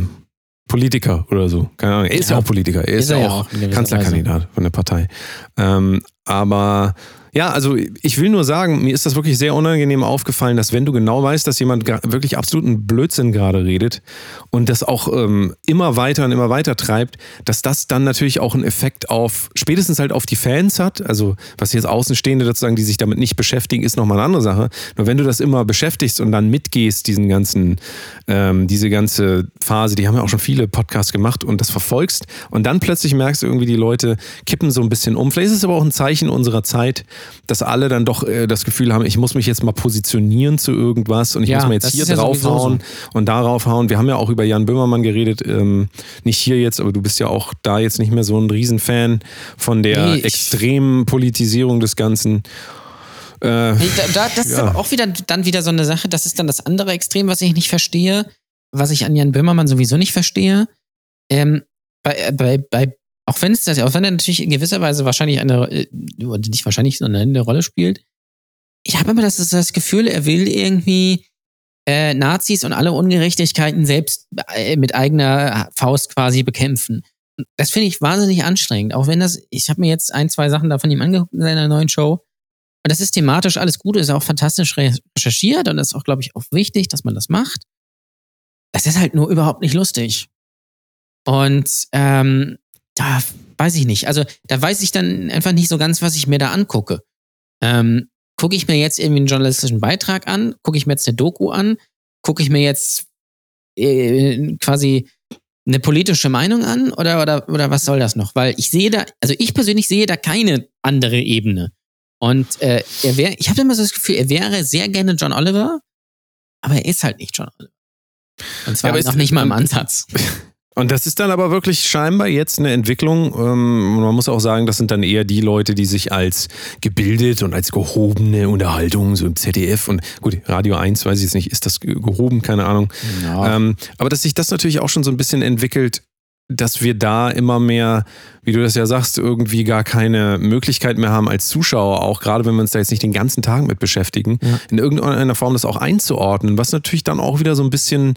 Politiker oder so. Keine Ahnung. Er ist ja, Ja. auch Politiker. Er ist, Ist er ja auch Kanzlerkandidat von der Partei. Ähm, aber ja, also ich will nur sagen, mir ist das wirklich sehr unangenehm aufgefallen, dass wenn du genau weißt, dass jemand wirklich absoluten Blödsinn gerade redet und das auch ähm, immer weiter und immer weiter treibt, dass das dann natürlich auch einen Effekt auf, spätestens halt auf die Fans hat. Also was jetzt Außenstehende sozusagen, die sich damit nicht beschäftigen, ist nochmal eine andere Sache. Nur wenn du das immer beschäftigst und dann mitgehst, diesen ganzen, ähm, diese ganze Phase, die haben ja auch schon viele Podcasts gemacht und das verfolgst und dann plötzlich merkst du irgendwie, die Leute kippen so ein bisschen um. Vielleicht ist es aber auch ein Zeichen unserer Zeit, dass alle dann doch äh, das Gefühl haben, ich muss mich jetzt mal positionieren zu irgendwas und ich Ja, muss mal jetzt hier ist draufhauen und darauf hauen. Wir haben ja auch über Jan Böhmermann geredet, ähm, nicht hier jetzt, aber du bist ja auch da jetzt nicht mehr so ein Riesenfan von der Nee, extremen Politisierung des Ganzen. Äh, Da, da, das ist Ja. aber auch wieder dann wieder so eine Sache, das ist dann das andere Extrem, was ich nicht verstehe, was ich an Jan Böhmermann sowieso nicht verstehe. Ähm, bei, äh, bei, bei, auch wenn es das, auch wenn er natürlich in gewisser Weise wahrscheinlich eine, äh, nicht wahrscheinlich, sondern eine Rolle spielt, ich habe immer das, das Gefühl, er will irgendwie äh, Nazis und alle Ungerechtigkeiten selbst äh, mit eigener Faust quasi bekämpfen. Das finde ich wahnsinnig anstrengend, auch wenn das, ich habe mir jetzt ein, zwei Sachen da von ihm angeguckt in seiner neuen Show. Und das ist thematisch alles gut, ist auch fantastisch re- recherchiert und ist auch, glaube ich, auch wichtig, dass man das macht. Das ist halt nur überhaupt nicht lustig. Und ähm, da weiß ich nicht. Also da weiß ich dann einfach nicht so ganz, was ich mir da angucke. Ähm, gucke ich mir jetzt irgendwie einen journalistischen Beitrag an? Gucke ich mir jetzt eine Doku an? Gucke ich mir jetzt äh, quasi eine politische Meinung an? Oder, oder, oder was soll das noch? Weil ich sehe da, also ich persönlich sehe da keine andere Ebene. Und äh, er wäre, ich habe immer so das Gefühl, er wäre sehr gerne John Oliver, aber er ist halt nicht John Oliver. Und zwar Ja, noch nicht mal im Ansatz. Und das ist dann aber wirklich scheinbar jetzt eine Entwicklung. Ähm, und man muss auch sagen, das sind dann eher die Leute, die sich als gebildet und als gehobene Unterhaltung, so im ZDF und gut, Radio 1, weiß ich jetzt nicht, ist das ge- gehoben, keine Ahnung. Ja. Ähm, aber dass sich das natürlich auch schon so ein bisschen entwickelt, dass wir da immer mehr, wie du das ja sagst, irgendwie gar keine Möglichkeit mehr haben als Zuschauer, auch gerade wenn wir uns da jetzt nicht den ganzen Tag mit beschäftigen, Ja. in irgendeiner Form das auch einzuordnen, was natürlich dann auch wieder so ein bisschen,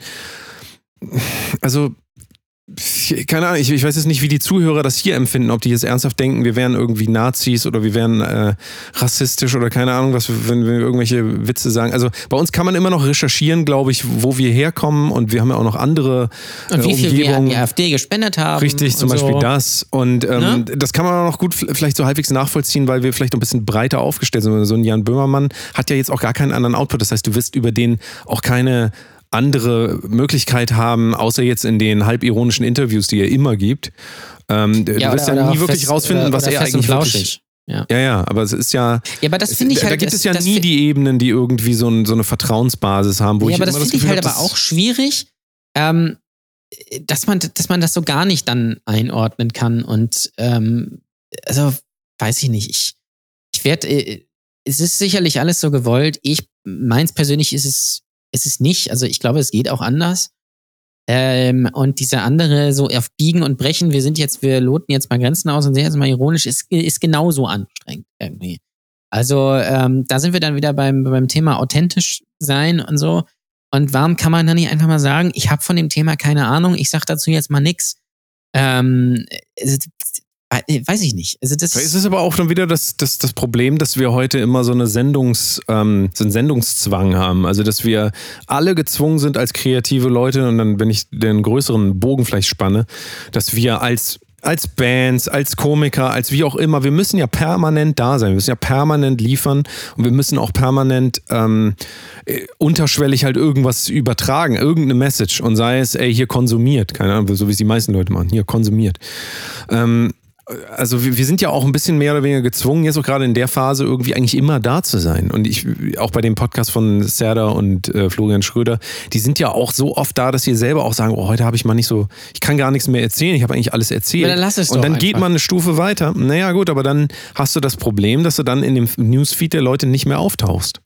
also keine Ahnung, ich, ich weiß jetzt nicht, wie die Zuhörer das hier empfinden, ob die jetzt ernsthaft denken, wir wären irgendwie Nazis oder wir wären äh, rassistisch oder keine Ahnung, was wir, wenn wir irgendwelche Witze sagen. Also bei uns kann man immer noch recherchieren, glaube ich, wo wir herkommen und wir haben ja auch noch andere Und wie äh, viel wir an Umgebungen. die AfD gespendet haben. Richtig, zum und Beispiel so. das. Und ähm, Ne? das kann man auch noch gut vielleicht so halbwegs nachvollziehen, weil wir vielleicht ein bisschen breiter aufgestellt sind. So ein Jan Böhmermann hat ja jetzt auch gar keinen anderen Output. Das heißt, du wirst über den auch keine andere Möglichkeit haben, außer jetzt in den halbironischen Interviews, die er immer gibt. Ähm, du Ja, wirst oder- ja oder nie wirklich fest- rausfinden, oder- was oder er eigentlich wirklich... Ja. Ja, ja, aber es ist ja... ja, aber das finde ich da halt. gibt das- es ja das nie die Ebenen, die irgendwie so, ein, so eine Vertrauensbasis haben, wo ja, ich aber das finde ich halt hab, aber auch schwierig, ähm, dass, man, dass man das so gar nicht dann einordnen kann. Und ähm, also weiß ich nicht. Ich, ich werde, äh, es ist sicherlich alles so gewollt. Ich, meins persönlich ist es, ist es nicht. Also ich glaube, es geht auch anders. Ähm, und dieser andere so auf Biegen und Brechen, wir sind jetzt, wir loten jetzt mal Grenzen aus und sehen jetzt mal ironisch, ist, ist genauso anstrengend irgendwie. Also ähm, da sind wir dann wieder beim, beim Thema authentisch sein und so. Und warum kann man dann nicht einfach mal sagen, ich habe von dem Thema keine Ahnung, ich sag dazu jetzt mal nix. Ähm, äh, weiß ich nicht. Also das Es ist aber auch dann wieder das, das, das Problem, dass wir heute immer so eine Sendungs, ähm, so einen Sendungszwang haben. Also, dass wir alle gezwungen sind als kreative Leute, und dann, wenn ich den größeren Bogen vielleicht spanne, dass wir als als Bands, als Komiker, als wie auch immer, wir müssen ja permanent da sein, wir müssen ja permanent liefern und wir müssen auch permanent ähm, äh, unterschwellig halt irgendwas übertragen, irgendeine Message und sei es, ey, hier konsumiert, keine Ahnung, so wie es die meisten Leute machen, hier konsumiert. Ähm, also wir, wir sind ja auch ein bisschen mehr oder weniger gezwungen, jetzt auch gerade in der Phase irgendwie eigentlich immer da zu sein. Und ich, auch bei dem Podcast von Serda und äh, Florian Schröder, die sind ja auch so oft da, dass sie selber auch sagen, oh, heute habe ich mal nicht so, ich kann gar nichts mehr erzählen, ich habe eigentlich alles erzählt. Dann lass es und dann geht einfach. man eine Stufe weiter. Naja gut, aber dann hast du das Problem, dass du dann in dem Newsfeed der Leute nicht mehr auftauchst.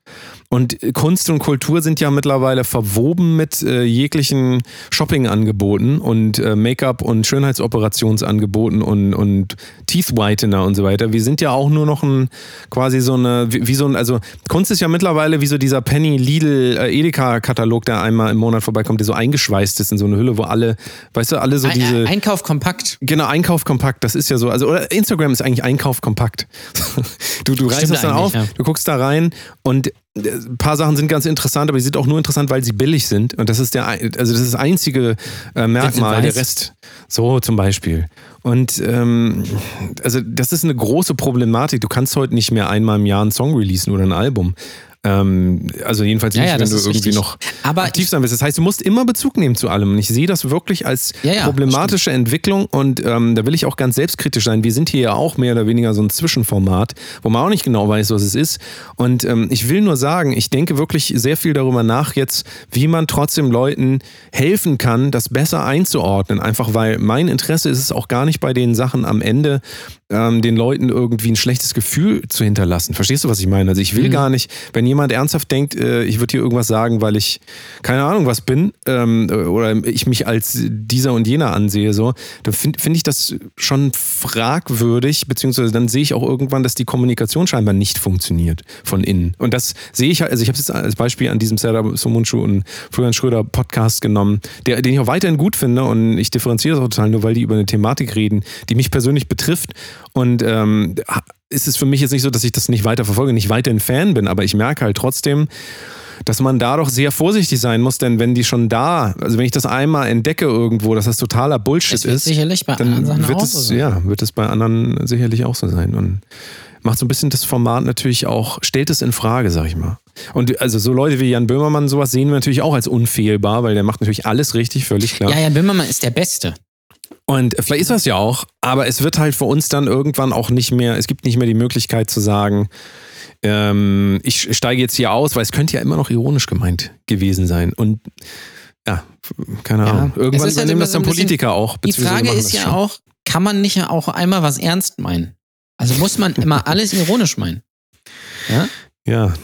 Und Kunst und Kultur sind ja mittlerweile verwoben mit äh, jeglichen Shopping-Angeboten und äh, Make-up- und Schönheitsoperationsangeboten und, und Teeth Whitener und so weiter. Wir sind ja auch nur noch ein quasi so eine, wie, wie so ein, also Kunst ist ja mittlerweile wie so dieser Penny Lidl äh, Edeka-Katalog, der einmal im Monat vorbeikommt, der so eingeschweißt ist in so eine Hülle, wo alle, weißt du, alle so diese. Ein, Einkauf kompakt. Genau, Einkauf kompakt, das ist ja so. Also, oder Instagram ist eigentlich Einkauf kompakt. du du reißt das dann auf, ja. du guckst da rein und ein paar Sachen sind ganz interessant, aber die sind auch nur interessant, weil sie billig sind. Und das ist der, also das ist das einzige äh, Merkmal. Der. Rest, so zum Beispiel. Und ähm, also das ist eine große Problematik. Du kannst heute nicht mehr einmal im Jahr einen Song releasen oder ein Album. Ähm, also jedenfalls Ja, nicht, ja, wenn du irgendwie richtig. noch Aber aktiv sein willst. Das heißt, du musst immer Bezug nehmen zu allem. Und ich sehe das wirklich als Ja, problematische Entwicklung und ähm, da will ich auch ganz selbstkritisch sein. Wir sind hier ja auch mehr oder weniger so ein Zwischenformat, wo man auch nicht genau weiß, was es ist. Und ähm, ich will nur sagen, ich denke wirklich sehr viel darüber nach jetzt, wie man trotzdem Leuten helfen kann, das besser einzuordnen. Einfach weil mein Interesse ist es auch gar nicht bei den Sachen am Ende, ähm, den Leuten irgendwie ein schlechtes Gefühl zu hinterlassen. Verstehst du, was ich meine? Also ich will gar nicht, wenn jemand ernsthaft denkt, äh, ich würde hier irgendwas sagen, weil ich keine Ahnung was bin ähm, oder ich mich als dieser und jener ansehe, so, dann finde find ich das schon fragwürdig, beziehungsweise dann sehe ich auch irgendwann, dass die Kommunikation scheinbar nicht funktioniert von innen. Und das sehe ich halt, also ich habe es jetzt als Beispiel an diesem Serdar Somuncu und Florian Schröder Podcast genommen, der, den ich auch weiterhin gut finde und ich differenziere das auch total nur, weil die über eine Thematik reden, die mich persönlich betrifft und ähm, ist es für mich jetzt nicht so, dass ich das nicht weiter verfolge, nicht weiterhin Fan bin, aber ich merke halt trotzdem, dass man da doch sehr vorsichtig sein muss, denn wenn die schon da, also wenn ich das einmal entdecke irgendwo, dass das totaler Bullshit ist, sicherlich bei anderen dann Sachen wird es, so ja, wird es bei anderen sicherlich auch so sein und macht so ein bisschen das Format natürlich auch, stellt es in Frage, sag ich mal. Und also so Leute wie Jan Böhmermann, sowas sehen wir natürlich auch als unfehlbar, weil der macht natürlich alles richtig, völlig klar. Ja, Jan Böhmermann ist der Beste. Und vielleicht ist das ja auch, aber es wird halt für uns dann irgendwann auch nicht mehr, es gibt nicht mehr die Möglichkeit zu sagen, ähm, ich steige jetzt hier aus, weil es könnte ja immer noch ironisch gemeint gewesen sein. Und ja, keine Ja, Ahnung. es Irgendwann ist halt übernehmen immer das dann Politiker auch. Die Frage ist ja schon. auch, kann man nicht ja auch einmal was ernst meinen? Also muss man immer alles ironisch meinen? Ja? Ja.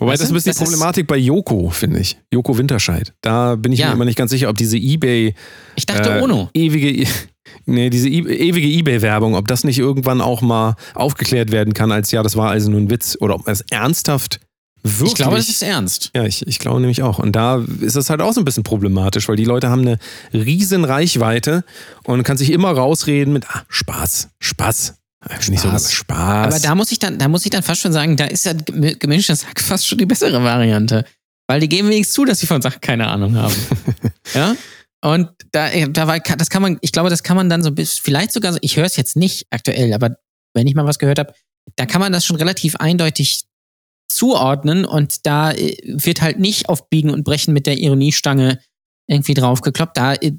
Wobei Weißt das du, ein bisschen die ist- Problematik bei Joko, finde ich. Joko Winterscheid. Da bin ich Ja. mir immer nicht ganz sicher, ob diese Ebay. Ich dachte äh, Ono. Ewige, nee, diese e- ewige Ebay-Werbung, ob das nicht irgendwann auch mal aufgeklärt werden kann, als ja, das war also nur ein Witz. Oder ob es ernsthaft wirklich. Ich glaube, das ist ernst. Ja, ich, ich glaube nämlich auch. Und da ist das halt auch so ein bisschen problematisch, weil die Leute haben eine riesen Reichweite und kann sich immer rausreden mit ah, Spaß, Spaß. Nicht so Spaß. Spaß. Aber da muss ich dann, da muss ich dann fast schon sagen, da ist ja gem- gemischtes Hack fast schon die bessere Variante. Weil die geben wenigstens zu, dass sie von Sachen keine Ahnung haben. ja? Und da, da war, das kann man, ich glaube, das kann man dann so bis, vielleicht sogar, so- ich höre es jetzt nicht aktuell, aber wenn ich mal was gehört habe, da kann man das schon relativ eindeutig zuordnen und da äh, wird halt nicht auf Biegen und Brechen mit der Ironiestange irgendwie draufgekloppt. Da äh,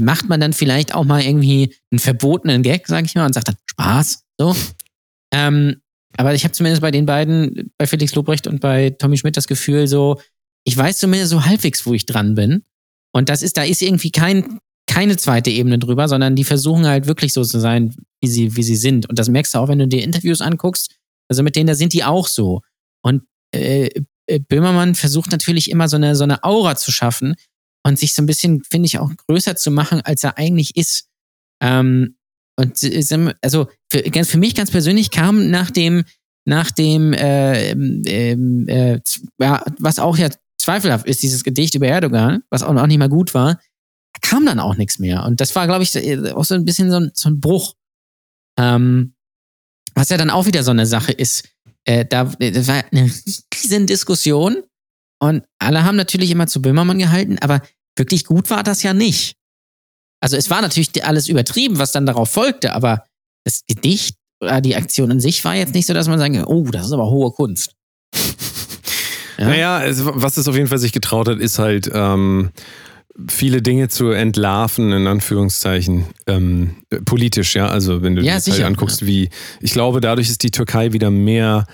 macht man dann vielleicht auch mal irgendwie einen verbotenen Gag, sag ich mal, und sagt dann Spaß, so. Ähm, aber ich habe zumindest bei den beiden, bei Felix Lobrecht und bei Tommy Schmidt das Gefühl so, ich weiß zumindest so halbwegs, wo ich dran bin. Und das ist, da ist irgendwie kein, keine zweite Ebene drüber, sondern die versuchen halt wirklich so zu sein, wie sie, wie sie sind. Und das merkst du auch, wenn du dir Interviews anguckst. Also mit denen, da sind die auch so. Und äh, Böhmermann versucht natürlich immer so eine, so eine Aura zu schaffen und sich so ein bisschen, finde ich, auch größer zu machen, als er eigentlich ist. Ähm, und äh, also für, ganz, für mich ganz persönlich kam nach dem, nach dem, äh, äh, z- ja, was auch ja zweifelhaft ist, dieses Gedicht über Erdogan, was auch noch nicht mal gut war, kam dann auch nichts mehr. Und das war, glaube ich, äh, auch so ein bisschen so ein, so ein Bruch. Ähm, was ja dann auch wieder so eine Sache ist. Äh, da, das war eine riesen Diskussion und alle haben natürlich immer zu Böhmermann gehalten, aber wirklich gut war das ja nicht. Also es war natürlich alles übertrieben, was dann darauf folgte, aber das Gedicht oder die Aktion an sich war jetzt nicht so, dass man sagen, oh, das ist aber hohe Kunst. Ja. Naja, es, was es auf jeden Fall sich getraut hat, ist halt ähm, viele Dinge zu entlarven, in Anführungszeichen, ähm, äh, politisch, ja. Also wenn du Ja, dir das halt anguckst, wie, ich glaube, dadurch ist die Türkei wieder mehr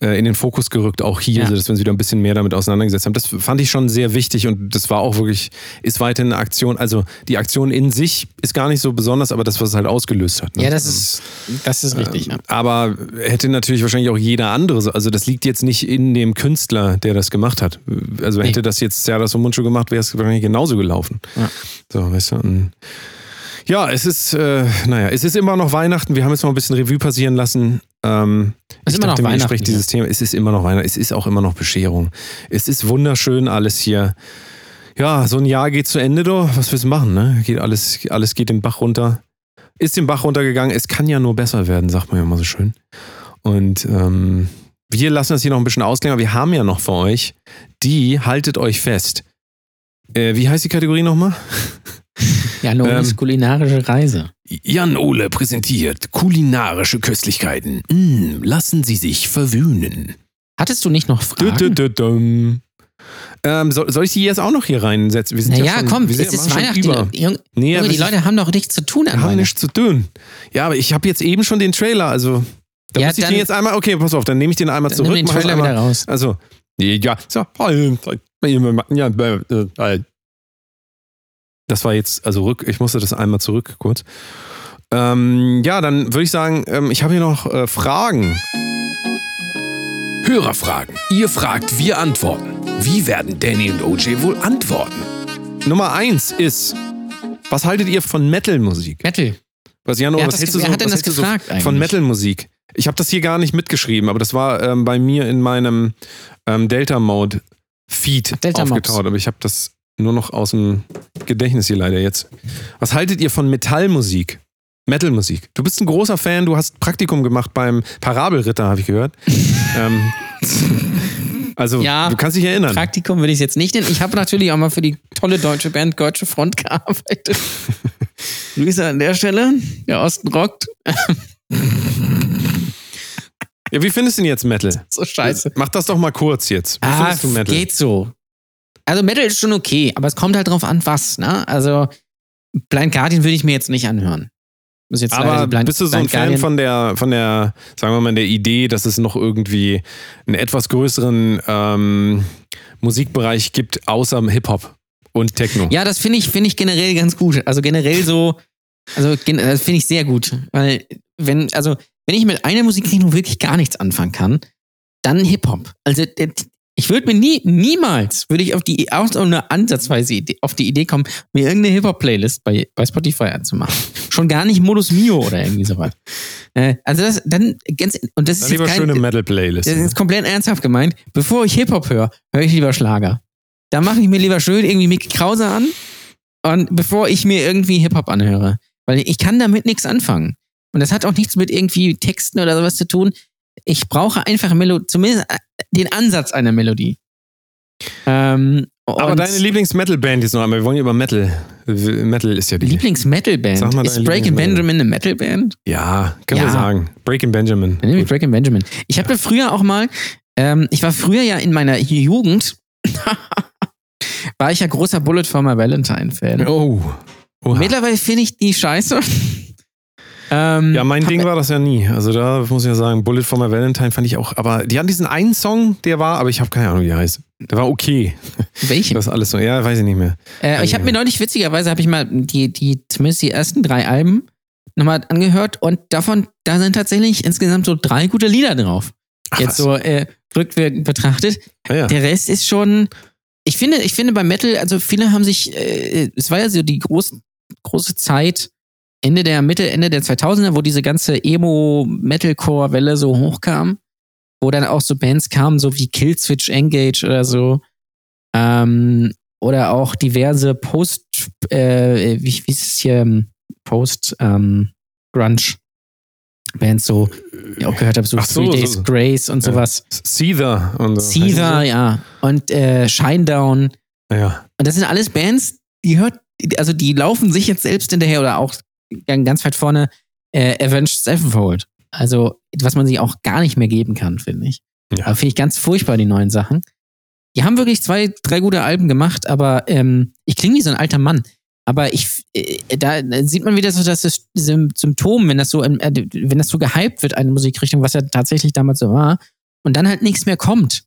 in den Fokus gerückt, auch hier, Ja. so dass wir uns wieder ein bisschen mehr damit auseinandergesetzt haben. Das fand ich schon sehr wichtig und das war auch wirklich, ist weiterhin eine Aktion. Also die Aktion in sich ist gar nicht so besonders, aber das, was es halt ausgelöst hat. Ne? Ja, das ist, das ist richtig. Ja. Aber hätte natürlich wahrscheinlich auch jeder andere. so- Also das liegt jetzt nicht in dem Künstler, der das gemacht hat. Also hätte das jetzt Serdar Somuncu gemacht, wäre es wahrscheinlich genauso gelaufen. Ja. So, weißt du. Und ja, es ist, äh, naja, es ist immer noch Weihnachten. Wir haben jetzt mal ein bisschen Revue passieren lassen. Ähm, Es ist immer noch dachte, Weihnachten spricht dieses Thema. Es ist immer noch Weihnachten. Es ist auch immer noch Bescherung. Es ist wunderschön alles hier. Ja, so ein Jahr geht zu Ende, doch. Was willst du machen, ne? Geht alles, alles geht den Bach runter. Ist den Bach runtergegangen. Es kann ja nur besser werden, sagt man ja immer so schön. Und ähm, wir lassen das hier noch ein bisschen ausklingen, aber wir haben ja noch für euch die, haltet euch fest. Äh, wie heißt die Kategorie nochmal? Ja, Loris Ähm, kulinarische Reise. Jan Ole präsentiert kulinarische Köstlichkeiten. Mm, lassen Sie sich verwöhnen. Hattest du nicht noch Fragen? dü, dü, dum. Ähm, soll, soll ich die jetzt auch noch hier reinsetzen? Wir sind Naja, schon, komm, es ist Weihnachten. Über. Die, Nee, Junge, die Leute haben doch nichts zu tun an haben nichts zu tun. Ja, aber ich habe jetzt eben schon den Trailer, also da Ja, muss ich dann- den jetzt einmal, okay, pass auf, dann nehme ich den einmal Nimm zurück. den mach es Trailer einmal, wieder raus. Also, ja, so, ja, äh, das war jetzt, also rück, ich musste das einmal zurück kurz. Ähm, ja, dann würde ich sagen, ähm, ich habe hier noch äh, Fragen. Hörerfragen. Ihr fragt, wir antworten. Wie werden Danny und OJ wohl antworten? Nummer eins ist, was haltet ihr von Metal-Musik? Metal. Was, Jan, Wer hat was hältst du so, wer hat denn was das hältst du so von Metal-Musik? Ich habe das hier gar nicht mitgeschrieben, aber das war ähm, bei mir in meinem ähm, Delta-Mode-Feed Delta aufgetaucht, aber ich habe das nur noch aus dem Gedächtnis hier leider jetzt. Was haltet ihr von Metallmusik? Metal-Musik. Du bist ein großer Fan, du hast Praktikum gemacht beim Parabelritter, habe ich gehört. ähm, also, Ja, du kannst dich erinnern. Praktikum würde ich jetzt nicht nennen. Ich habe natürlich auch mal für die tolle deutsche Band Deutsche Front gearbeitet. Luisa an der Stelle, der Osten rockt. Ja, wie findest du denn jetzt Metal? So scheiße. Mach das doch mal kurz jetzt. Wie Ah, findest du Metal? geht so. Also Metal ist schon okay, aber es kommt halt drauf an, was, ne? Also Blind Guardian würde ich mir jetzt nicht anhören. Aber Blind, bist du so ein Blind Fan Guardian- von der, von der, sagen wir mal, der Idee, dass es noch irgendwie einen etwas größeren ähm, Musikbereich gibt, außer Hip-Hop und Techno? Ja, das finde ich, finde ich generell ganz gut. Also generell so, also gen- das finde ich sehr gut. Weil, wenn, also, wenn ich mit einer Musikrichtung wirklich gar nichts anfangen kann, dann Hip-Hop. Also, äh, ich würde mir nie, niemals, würde ich auf die, auch so eine ansatzweise Idee, auf die Idee kommen, mir irgendeine Hip-Hop-Playlist bei, bei Spotify anzumachen. Schon gar nicht Modus Mio oder irgendwie sowas. Äh, also das, dann ganz, und das Dann ist jetzt lieber kein, schöne Metal-Playlist. das ist jetzt komplett ernsthaft gemeint. Bevor ich Hip-Hop höre, höre ich lieber Schlager. Da mache ich mir lieber schön irgendwie Mickey Krause an. Und bevor ich mir irgendwie Hip-Hop anhöre. Weil ich kann damit nichts anfangen. Und das hat auch nichts mit irgendwie Texten oder sowas zu tun. Ich brauche einfach Melo zumindest den Ansatz einer Melodie. Ähm, Aber deine Lieblings-Metal-Band jetzt noch einmal. Wir wollen ja über Metal. Metal ist ja die. Lieblings-Metal-Band. Ist Breaking. Benjamin eine Metal-Band? Ja, können wir Ja. sagen. Breaking Benjamin. Dann nehme ich Breaking Benjamin. Ich habe früher auch mal, ähm, ich war früher ja in meiner Jugend, war ich ja großer Bullet for my Valentine-Fan. Oh. Oha. Mittlerweile finde ich die scheiße. Ähm, Ja, mein Ding war das ja nie. Also da muss ich ja sagen, Bullet for my Valentine fand ich auch, aber die hatten diesen einen Song, der war, aber ich habe keine Ahnung, wie der heißt. Der war okay. Welchen? Das ist alles so, ja, weiß ich nicht mehr. Äh, ich habe mir neulich, witzigerweise, habe ich mal die, die, zumindest die ersten drei Alben nochmal angehört und davon, da sind tatsächlich insgesamt so drei gute Lieder drauf. Ach, Jetzt was? so äh, rückwirkend betrachtet. Ja, ja. Der Rest ist schon. Ich finde, ich finde beim Metal, also viele haben sich, äh, es war ja so die große, große Zeit, Ende der Mitte, Ende der 2000er, wo diese ganze Emo-Metalcore-Welle so hochkam, wo dann auch so Bands kamen, so wie Killswitch Engage oder so, ähm, oder auch diverse Post, äh, wie, wie ist es hier, ähm, Post, ähm, Grunge Bands, so, die ich auch gehört habe, so, Ach so, Three Days so. Grace und Ja. sowas. Seether und so. Seether, ja. Und äh, Shinedown. Ja. Und das sind alles Bands, die hört also die laufen sich jetzt selbst hinterher oder auch ganz weit vorne äh, Avenged Sevenfold. Also, was man sich auch gar nicht mehr geben kann, finde ich. Ja. Aber finde ich ganz furchtbar, die neuen Sachen. Die haben wirklich zwei, drei gute Alben gemacht, aber ähm, ich klinge wie so ein alter Mann. Aber ich, äh, da sieht man wieder so das Symptom, wenn das so, äh, wenn das so gehypt wird, eine Musikrichtung, was ja tatsächlich damals so war, und dann halt nichts mehr kommt.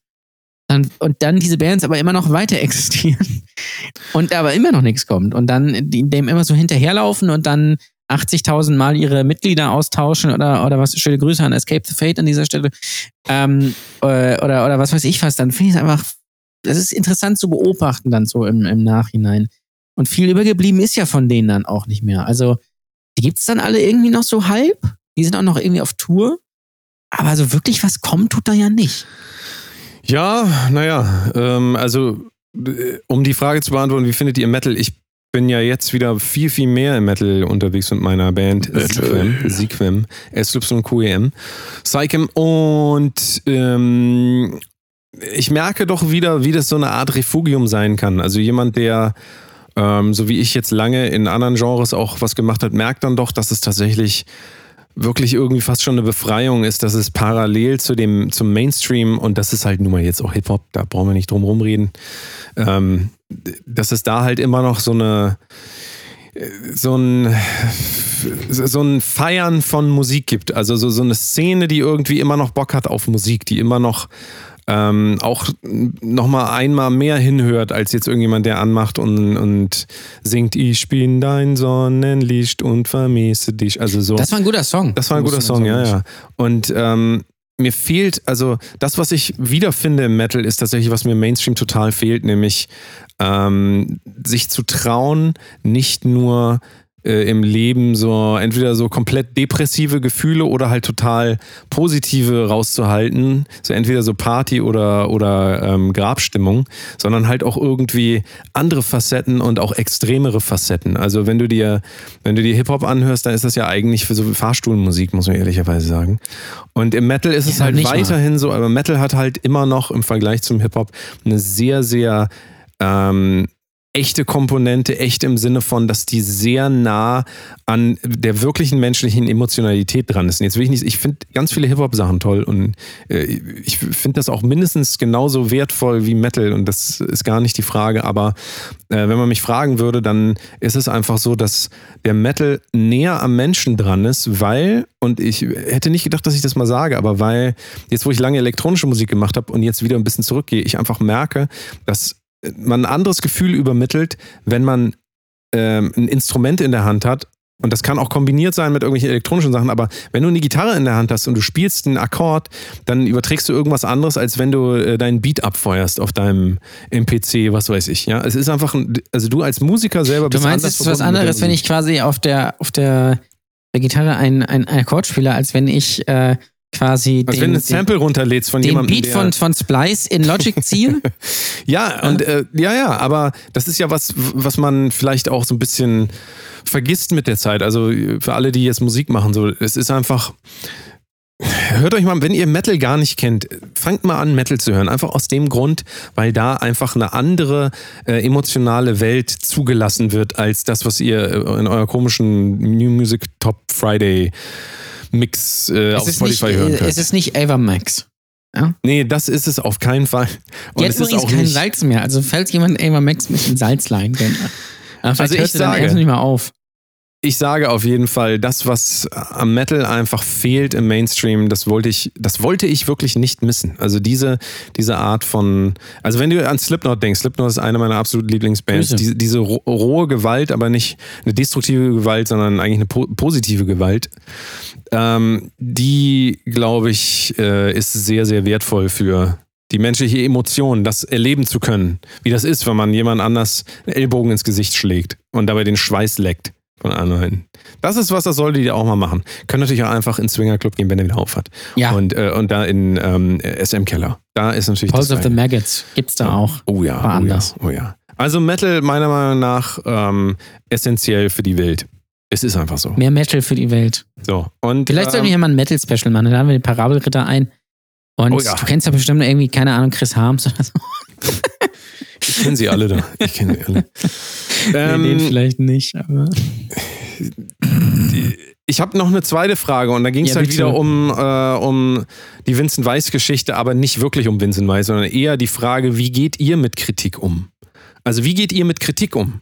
Und dann diese Bands aber immer noch weiter existieren und aber immer noch nichts kommt und dann dem immer so hinterherlaufen und dann 80.000 Mal ihre Mitglieder austauschen oder, oder was, schöne Grüße an Escape the Fate an dieser Stelle ähm, äh, oder, oder was weiß ich was, dann finde ich es einfach, das ist interessant zu beobachten dann so im, im Nachhinein. Und viel übergeblieben ist ja von denen dann auch nicht mehr. Also, die gibt's dann alle irgendwie noch so halb. Die sind auch noch irgendwie auf Tour. Aber so wirklich was kommt, tut da ja nicht. Ja, naja, ähm, also äh, um die Frage zu beantworten, wie findet ihr Metal? Ich bin ja jetzt wieder viel, viel mehr im Metal unterwegs mit meiner Band Sequem, Sequem, SYQEM, Psychem und ähm, ich merke doch wieder, wie das so eine Art Refugium sein kann. Also jemand, der ähm, so wie ich jetzt lange in anderen Genres auch was gemacht hat, merkt dann doch, dass es tatsächlich wirklich irgendwie fast schon eine Befreiung ist, dass es parallel zu dem, zum Mainstream und das ist halt nun mal jetzt auch Hip-Hop, da brauchen wir nicht drum rumreden, ähm, dass es da halt immer noch so eine so ein, so ein Feiern von Musik gibt. Also so, so eine Szene, die irgendwie immer noch Bock hat auf Musik, die immer noch ähm, auch nochmal einmal mehr hinhört, als jetzt irgendjemand, der anmacht und, und singt, ich bin dein Sonnenlicht und vermisse dich. Also so. Das war ein guter Song. Das war ein guter Song, ja, ja. Und ähm, mir fehlt, also das, was ich wiederfinde im Metal, ist tatsächlich, was mir im Mainstream total fehlt, nämlich ähm, sich zu trauen, nicht nur äh, im Leben so entweder so komplett depressive Gefühle oder halt total positive rauszuhalten, so entweder so Party oder, oder ähm, Grabstimmung, sondern halt auch irgendwie andere Facetten und auch extremere Facetten. Also wenn du dir, wenn du dir Hip-Hop anhörst, dann ist das ja eigentlich für so Fahrstuhlmusik, muss man ehrlicherweise sagen. Und im Metal ist es Ja, halt nicht mal. weiterhin so, aber Metal hat halt immer noch im Vergleich zum Hip-Hop eine sehr, sehr ähm, echte Komponente, echt im Sinne von, dass die sehr nah an der wirklichen menschlichen Emotionalität dran ist. Und jetzt will ich nicht, ich finde ganz viele Hip-Hop-Sachen toll und äh, ich finde das auch mindestens genauso wertvoll wie Metal und das ist gar nicht die Frage, aber äh, wenn man mich fragen würde, dann ist es einfach so, dass der Metal näher am Menschen dran ist, weil, und ich hätte nicht gedacht, dass ich das mal sage, aber weil jetzt, wo ich lange elektronische Musik gemacht habe und jetzt wieder ein bisschen zurückgehe, ich einfach merke, dass man ein anderes Gefühl übermittelt, wenn man ähm, ein Instrument in der Hand hat. Und das kann auch kombiniert sein mit irgendwelchen elektronischen Sachen, aber wenn du eine Gitarre in der Hand hast und du spielst einen Akkord, dann überträgst du irgendwas anderes, als wenn du äh, deinen Beat abfeuerst auf deinem MPC, was weiß ich. Ja, es ist einfach, ein, also du als Musiker selber Du bist meinst, anders es ist was anderes, wenn ich quasi auf der, auf der, der Gitarre ein, ein, ein Akkord spiele, als wenn ich äh, quasi Als den, wenn du ein den, Sample runterlädst von den jemandem, Beat von, von Splice in Logic ziehe. Ja, und äh, ja, ja, aber das ist ja was, was man vielleicht auch so ein bisschen vergisst mit der Zeit. Also für alle, die jetzt Musik machen, so, es ist einfach. Hört euch mal, wenn ihr Metal gar nicht kennt, fangt mal an, Metal zu hören. Einfach aus dem Grund, weil da einfach eine andere äh, emotionale Welt zugelassen wird, als das, was ihr äh, in eurer komischen New Music Top Friday Mix äh, auf ist nicht, Spotify hören äh, könnt. es ist nicht Ava Max. nee, das ist es auf keinen Fall. Und hat es ist auch kein nicht, Salz mehr. Also falls jemand Ava Max mit dem Salz leihen könnte. Aber Also ich sage- nicht mal auf. Ich sage auf jeden Fall, das, was am Metal einfach fehlt im Mainstream, das wollte ich, das wollte ich wirklich nicht missen. Also diese, diese Art von, also wenn du an Slipknot denkst, Slipknot ist eine meiner absoluten Lieblingsbands, diese, diese ro- rohe Gewalt, aber nicht eine destruktive Gewalt, sondern eigentlich eine po positive Gewalt, ähm, die, glaube ich, äh, ist sehr, sehr wertvoll für die menschliche Emotion, das erleben zu können, wie das ist, wenn man jemand anders einen Ellbogen ins Gesicht schlägt und dabei den Schweiß leckt von anderen. Das ist was, das solltet ihr auch mal machen. Könnt natürlich auch einfach ins Swinger Club gehen, wenn er wieder auf hat. Ja. Und, äh, und da in ähm, SM Keller. Da ist natürlich Pulse das of the. Maggots gibt's da auch. Oh ja, War oh ja, anders. oh ja. Also Metal meiner Meinung nach ähm, essentiell für die Welt. Es ist einfach so. Mehr Metal für die Welt. So. Und, Vielleicht sollten wir ähm, hier mal ein Metal-Special machen. Da haben wir den Parabelritter ein. Und Oh ja. du kennst ja bestimmt irgendwie, keine Ahnung, Chris Harms oder so. Ich kenne sie alle da. Ich kenne sie alle. Ähm, nee, den vielleicht nicht, aber. Ich habe noch eine zweite Frage und da ging es ja, halt wieder um, äh, um die Vincent Weiss-Geschichte, aber nicht wirklich um Vincent Weiss, sondern eher die Frage, wie geht ihr mit Kritik um? Also wie geht ihr mit Kritik um?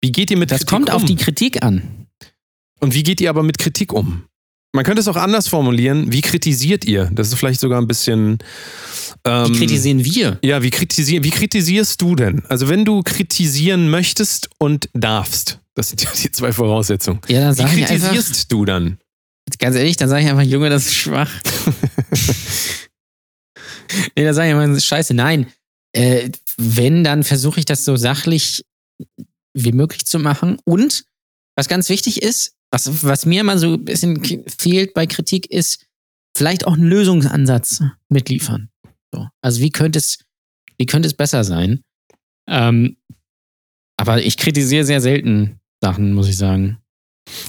Wie geht ihr mit das Kritik um? Das kommt auf die Kritik an. Und wie geht ihr aber mit Kritik um? Man könnte es auch anders formulieren. Wie kritisiert ihr? Das ist vielleicht sogar ein bisschen. Ähm, wie kritisieren wir? Ja, wie, kritisier, wie kritisierst du denn? Also, wenn du kritisieren möchtest und darfst, das sind ja die zwei Voraussetzungen. Ja, dann sag Wie kritisierst einfach, du dann? Ganz ehrlich, dann sage ich einfach, Junge, das ist schwach. nee, dann sage ich einfach, scheiße. Nein. Äh, wenn, dann versuche ich das so sachlich wie möglich zu machen. Und was ganz wichtig ist, was, was mir immer so ein bisschen fehlt bei Kritik, ist vielleicht auch einen Lösungsansatz mitliefern. So. Also wie könnte es, wie könnte es besser sein? Ähm, aber ich kritisiere sehr selten Sachen, muss ich sagen.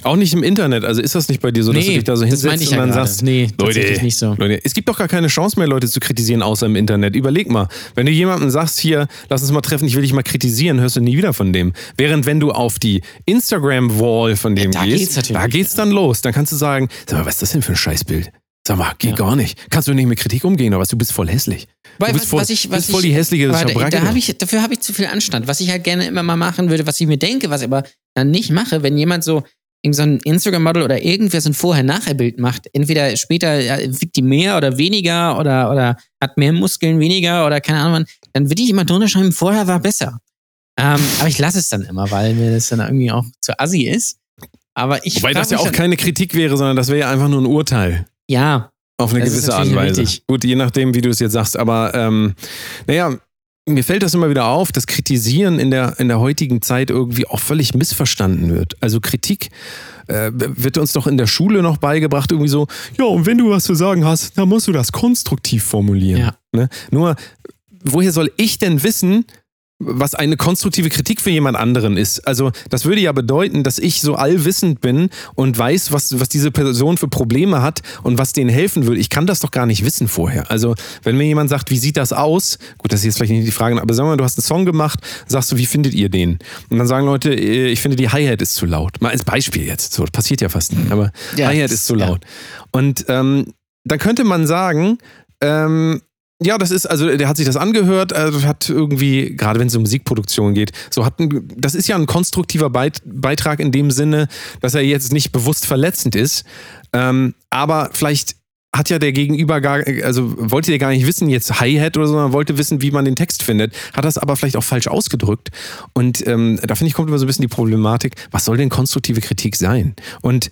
Auch nicht im Internet. Also ist das nicht bei dir so, dass nee, du dich da so hinsetzt und dann ja sagst, nee, Leute, nicht so. Leute, es gibt doch gar keine Chance mehr, Leute zu kritisieren, außer im Internet. Überleg mal, wenn du jemandem sagst, hier, lass uns mal treffen, ich will dich mal kritisieren, hörst du nie wieder von dem. Während wenn du auf die Instagram-Wall von dem da gehst, geht's da geht's dann los. Dann kannst du sagen, sag mal, was ist das denn für ein Scheißbild? Sag mal, geht ja. gar nicht. Kannst du nicht mit Kritik umgehen, aber du bist voll hässlich. Du bist voll, was ich, was bist voll die hässliche da, da hab ich, Dafür habe ich zu viel Anstand. Was ich halt gerne immer mal machen würde, was ich mir denke, was ich aber dann nicht mache, wenn jemand so irgend so ein Instagram-Model oder irgendwer so ein Vorher-Nachher-Bild macht, entweder später wiegt die mehr oder weniger oder, oder hat mehr Muskeln weniger oder keine Ahnung, dann würde ich immer drunter schreiben, vorher war besser. Ähm, aber ich lasse es dann immer, weil mir das dann irgendwie auch zu assi ist. Aber ich Wobei das ja auch keine Kritik wäre, sondern das wäre ja einfach nur ein Urteil. Ja. Auf eine gewisse Art und Weise. Richtig. Gut, je nachdem, wie du es jetzt sagst. Aber ähm, naja, mir fällt das immer wieder auf, dass Kritisieren in der, in der heutigen Zeit irgendwie auch völlig missverstanden wird. Also Kritik äh, wird uns doch in der Schule noch beigebracht, irgendwie so, ja, und wenn du was zu sagen hast, dann musst du das konstruktiv formulieren. Ja. Ne? Nur, woher soll ich denn wissen, was eine konstruktive Kritik für jemand anderen ist. Also das würde ja bedeuten, dass ich so allwissend bin und weiß, was, was diese Person für Probleme hat und was denen helfen würde. Ich kann das doch gar nicht wissen vorher. Also wenn mir jemand sagt, wie sieht das aus? Gut, das ist jetzt vielleicht nicht die Frage, aber sag mal, du hast einen Song gemacht, sagst du, wie findet ihr den? Und dann sagen Leute, äh, ich finde die Hi-Hat ist zu laut. Mal als Beispiel jetzt. So, das passiert ja fast nicht, aber ja, Hi-Hat ist zu laut. Ja. Und ähm, dann könnte man sagen, ähm, ja, das ist, also der hat sich das angehört, also hat irgendwie, gerade wenn es um Musikproduktion geht, so hat ein, das ist ja ein konstruktiver Beitrag in dem Sinne, dass er jetzt nicht bewusst verletzend ist, ähm, aber vielleicht hat ja der Gegenüber gar, also wollte der gar nicht wissen, jetzt Hi-Hat oder so, sondern wollte wissen, wie man den Text findet, hat das aber vielleicht auch falsch ausgedrückt. Und ähm, da finde ich, kommt immer so ein bisschen die Problematik, was soll denn konstruktive Kritik sein? Und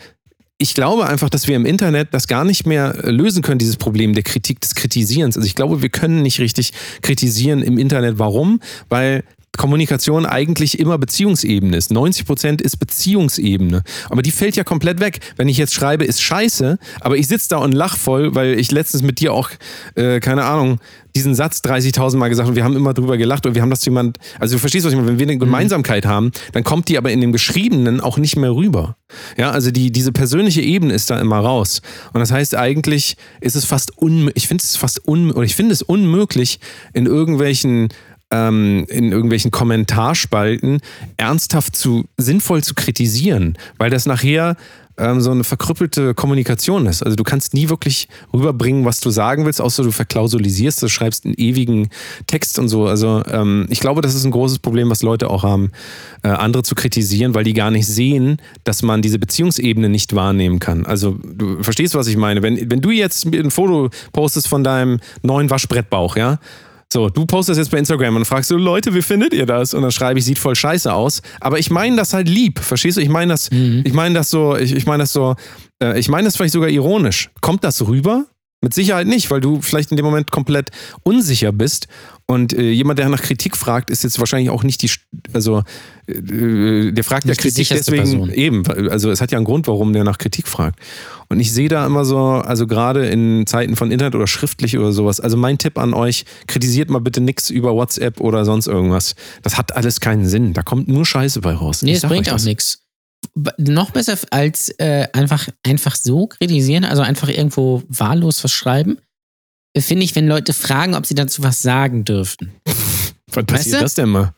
ich glaube einfach, dass wir im Internet das gar nicht mehr äh, lösen können, dieses Problem der Kritik, des Kritisierens. Also ich glaube, wir können nicht richtig kritisieren im Internet. Warum? Weil Kommunikation eigentlich immer Beziehungsebene ist. 90 Prozent ist Beziehungsebene. Aber die fällt ja komplett weg. Wenn ich jetzt schreibe, ist scheiße, aber ich sitze da und lach voll, weil ich letztens mit dir auch, äh, keine Ahnung, diesen Satz 30.000 Mal gesagt und wir haben immer drüber gelacht und wir haben das jemand, also du verstehst, was ich meine, wenn wir eine mhm. Gemeinsamkeit haben, dann kommt die aber in dem Geschriebenen auch nicht mehr rüber. Ja, also die, diese persönliche Ebene ist da immer raus. Und das heißt, eigentlich ist es fast unmöglich, ich finde es fast un, oder ich finde es unmöglich, in irgendwelchen ähm, in irgendwelchen Kommentarspalten ernsthaft zu sinnvoll zu kritisieren, weil das nachher ähm, so eine verkrüppelte Kommunikation ist. Also du kannst nie wirklich rüberbringen, was du sagen willst, außer du verklausulisierst, du schreibst einen ewigen Text und so. Also ähm, ich glaube, das ist ein großes Problem, was Leute auch haben, äh, andere zu kritisieren, weil die gar nicht sehen, dass man diese Beziehungsebene nicht wahrnehmen kann. Also du verstehst, was ich meine. Wenn, wenn du jetzt ein Foto postest von deinem neuen Waschbrettbauch, ja, so, du postest jetzt bei Instagram und fragst du, Leute, wie findet ihr das? Und dann schreibe ich, sieht voll scheiße aus. Aber ich meine das halt lieb, verstehst du? Ich meine das, mhm. ich meine das so, ich, ich meine das so, äh, ich meine das vielleicht sogar ironisch. Kommt das rüber? Mit Sicherheit nicht, weil du vielleicht in dem Moment komplett unsicher bist und äh, jemand, der nach Kritik fragt, ist jetzt wahrscheinlich auch nicht die, also äh, der fragt nicht ja Kritik deswegen Person. eben, also es hat ja einen Grund, warum der nach Kritik fragt. Und ich sehe da immer so, also gerade in Zeiten von Internet oder schriftlich oder sowas, also mein Tipp an euch, kritisiert mal bitte nichts über WhatsApp oder sonst irgendwas. Das hat alles keinen Sinn. Da kommt nur Scheiße bei raus. Nee, es bringt auch nichts. Noch besser als äh, einfach, einfach so kritisieren, also einfach irgendwo wahllos was schreiben finde ich, wenn Leute fragen, ob sie dazu was sagen dürften. Wann passiert Weißt du? das denn mal?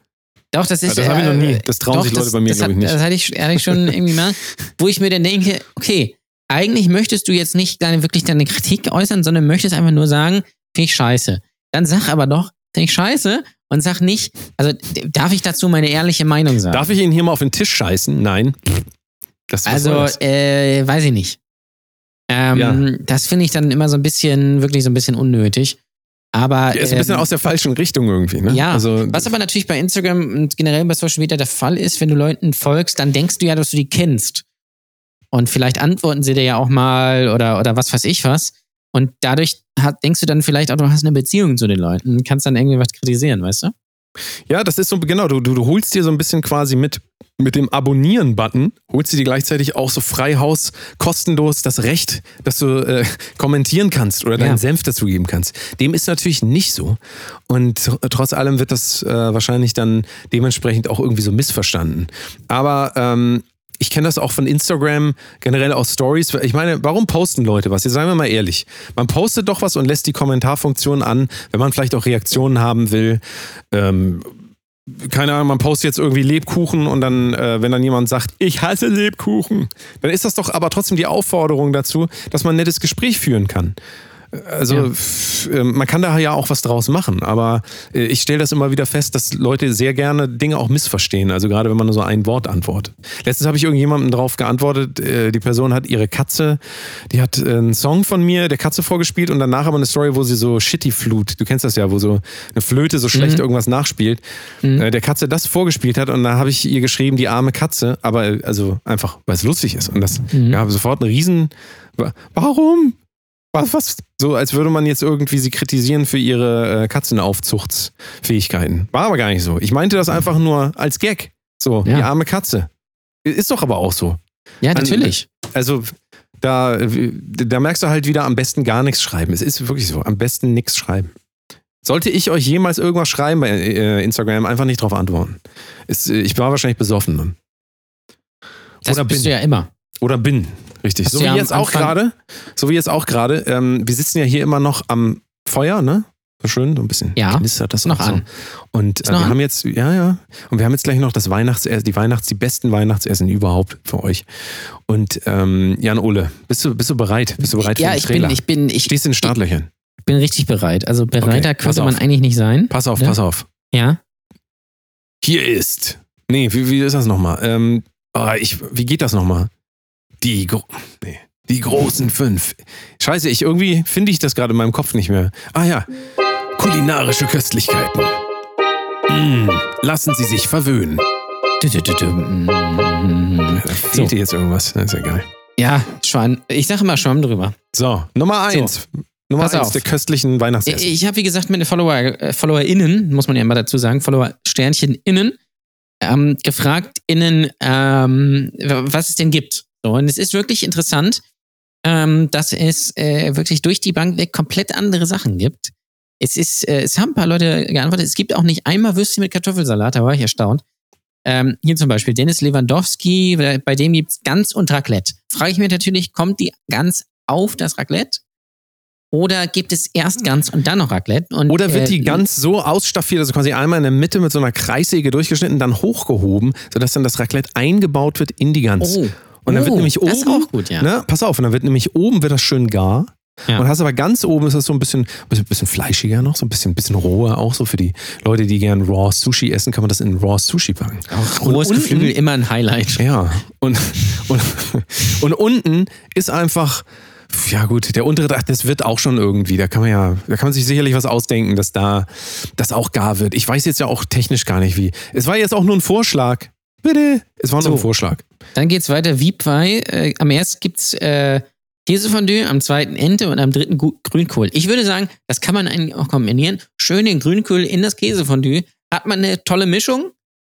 Doch, das ist. das hab ich noch nie. äh, Das trauen doch, sich Leute das, bei mir, das glaub ich, nicht. Das hatte ich ehrlich schon irgendwie mal, wo ich mir dann denke, okay, eigentlich möchtest du jetzt nicht deine, wirklich deine Kritik äußern, sondern möchtest einfach nur sagen, finde ich scheiße. Dann sag aber doch, finde ich scheiße und sag nicht, also darf ich dazu meine ehrliche Meinung sagen? Darf ich Ihnen hier mal auf den Tisch scheißen? Nein. Das, also, äh, weiß ich nicht. Ähm, Ja. Das finde ich dann immer so ein bisschen, wirklich so ein bisschen unnötig. Aber Ja, ist ein bisschen ähm, aus der falschen Richtung irgendwie, ne? Ja, Also, was aber natürlich bei Instagram und generell bei Social Media der Fall ist, wenn du Leuten folgst, dann denkst du ja, dass du die kennst. Und vielleicht antworten sie dir ja auch mal oder, oder was weiß ich was. Und dadurch hat, denkst du dann vielleicht auch, du hast eine Beziehung zu den Leuten und kannst dann irgendwie was kritisieren, weißt du? ja, das ist so, genau, du, du, du holst dir so ein bisschen quasi mit, mit dem Abonnieren-Button, holst du dir gleichzeitig auch so frei Haus kostenlos das Recht, dass du äh, kommentieren kannst oder deinen Ja. Senf dazu geben kannst. Dem ist natürlich nicht so. Und tr- trotz allem wird das äh, wahrscheinlich dann dementsprechend auch irgendwie so missverstanden. Aber ähm, ich kenne das auch von Instagram, generell aus Stories. Ich meine, warum posten Leute was? Jetzt seien wir mal ehrlich. Man postet doch was und lässt die Kommentarfunktion an, wenn man vielleicht auch Reaktionen haben will. Ähm, keine Ahnung, man postet jetzt irgendwie Lebkuchen und dann, äh, wenn dann jemand sagt, ich hasse Lebkuchen, dann ist das doch aber trotzdem die Aufforderung dazu, dass man ein nettes Gespräch führen kann. Also Ja. äh, man kann da ja auch was draus machen, aber äh, ich stelle das immer wieder fest, dass Leute sehr gerne Dinge auch missverstehen. Also gerade wenn man nur so ein Wort antwortet. Letztens habe ich irgendjemandem drauf geantwortet, äh, die Person hat ihre Katze, die hat einen Song von mir, der Katze vorgespielt und danach aber eine Story, wo sie so Shitty Flute, du kennst das ja, wo so eine Flöte so schlecht irgendwas nachspielt, äh, der Katze das vorgespielt hat und da habe ich ihr geschrieben, die arme Katze, aber also einfach, weil es lustig ist und das gab sofort einen riesen, Wa- warum? Was, was? So, als würde man jetzt irgendwie sie kritisieren für ihre äh, Katzenaufzuchtsfähigkeiten. War aber gar nicht so. Ich meinte das einfach nur als Gag. So, Ja. die arme Katze. Ist doch aber auch so. Ja, An- natürlich. Also, da, da merkst du halt wieder am besten gar nichts schreiben. Es ist wirklich so. Am besten nichts schreiben. Sollte ich euch jemals irgendwas schreiben bei äh, Instagram, einfach nicht drauf antworten. Äh, ich war wahrscheinlich besoffen. Das Oder bist bin. du ja immer. Oder bin, richtig. So wie ja am jetzt auch gerade. So wie jetzt auch gerade. Ähm, wir sitzen ja hier immer noch am Feuer, ne? So schön, so ein bisschen Ja, knistert das noch so. an. Und äh, wir an? haben jetzt, ja, ja. Und wir haben jetzt gleich noch das Weihnachtsessen, die Weihnachts-, die besten Weihnachtsessen überhaupt für euch. Und ähm, Jan Ole, bist du, bist du bereit? Bist du bereit ja, für den ich bin, Trailer? ich bin, ich Stehst in den Startlöchern. bin richtig bereit. Also bereiter Okay, könnte man eigentlich nicht sein. Pass auf, Ja? pass auf. Ja. Hier ist. Nee, wie, wie ist das nochmal? Ähm, ah, ich, wie geht das nochmal? Die, gro nee, die großen fünf. Scheiße, ich irgendwie finde ich das gerade in meinem Kopf nicht mehr. Ah ja. Kulinarische Köstlichkeiten. Mm, lassen Sie sich verwöhnen. Dü- mm. Da fehlt dir jetzt irgendwas. Das ist egal. Ja, Schwamm. Ich sage immer Schwamm drüber. So, Nummer eins. Nummer Pass eins auf. der köstlichen Ich, Weihnachtsessen. ich habe, wie gesagt, den Follower, äh, FollowerInnen, muss man ja immer dazu sagen, Follower-SternchenInnen, ähm, gefragt, innen, ähm, was es denn gibt. So, und es ist wirklich interessant, ähm, dass es äh, wirklich durch die Bank weg komplett andere Sachen gibt. Es ist, äh, es haben ein paar Leute geantwortet, es gibt auch nicht einmal Würstchen mit Kartoffelsalat, da war ich erstaunt. Ähm, hier zum Beispiel Dennis Lewandowski, bei- dem gibt's Gans und Raclette. Frage ich mich natürlich, kommt die Gans auf das Raclette? Oder gibt es erst Gans und dann noch Raclette? Und, Oder wird äh, die ganz so ausstaffiert, also quasi einmal in der Mitte mit so einer Kreissäge durchgeschnitten, dann hochgehoben, sodass dann das Raclette eingebaut wird in die Gans. Oh, Und dann wird oh, nämlich oben, das ist auch gut, ja. ne, pass auf, und dann wird nämlich oben wird das schön gar. Ja. Und hast aber ganz oben ist das so ein bisschen, bisschen, bisschen fleischiger noch, so ein bisschen, bisschen roher auch, so für die Leute, die gern Raw Sushi essen, kann man das in Raw Sushi packen. Auch rohes unten- Geflügel immer ein Highlight. Ja, und, und, und unten ist einfach, ja gut, der untere, das wird auch schon irgendwie, da kann man ja, da kann man sich sicherlich was ausdenken, dass da das auch gar wird. Ich weiß jetzt ja auch technisch gar nicht wie. Es war jetzt auch nur ein Vorschlag. Bitte, es war nur So. ein Vorschlag. Dann geht's weiter. Wiebwei. Äh, am ersten gibt's äh, Käsefondue, am zweiten Ente und am dritten Gu Grünkohl. Ich würde sagen, das kann man eigentlich auch kombinieren. Schön den Grünkohl in das Käsefondue. Hat man eine tolle Mischung.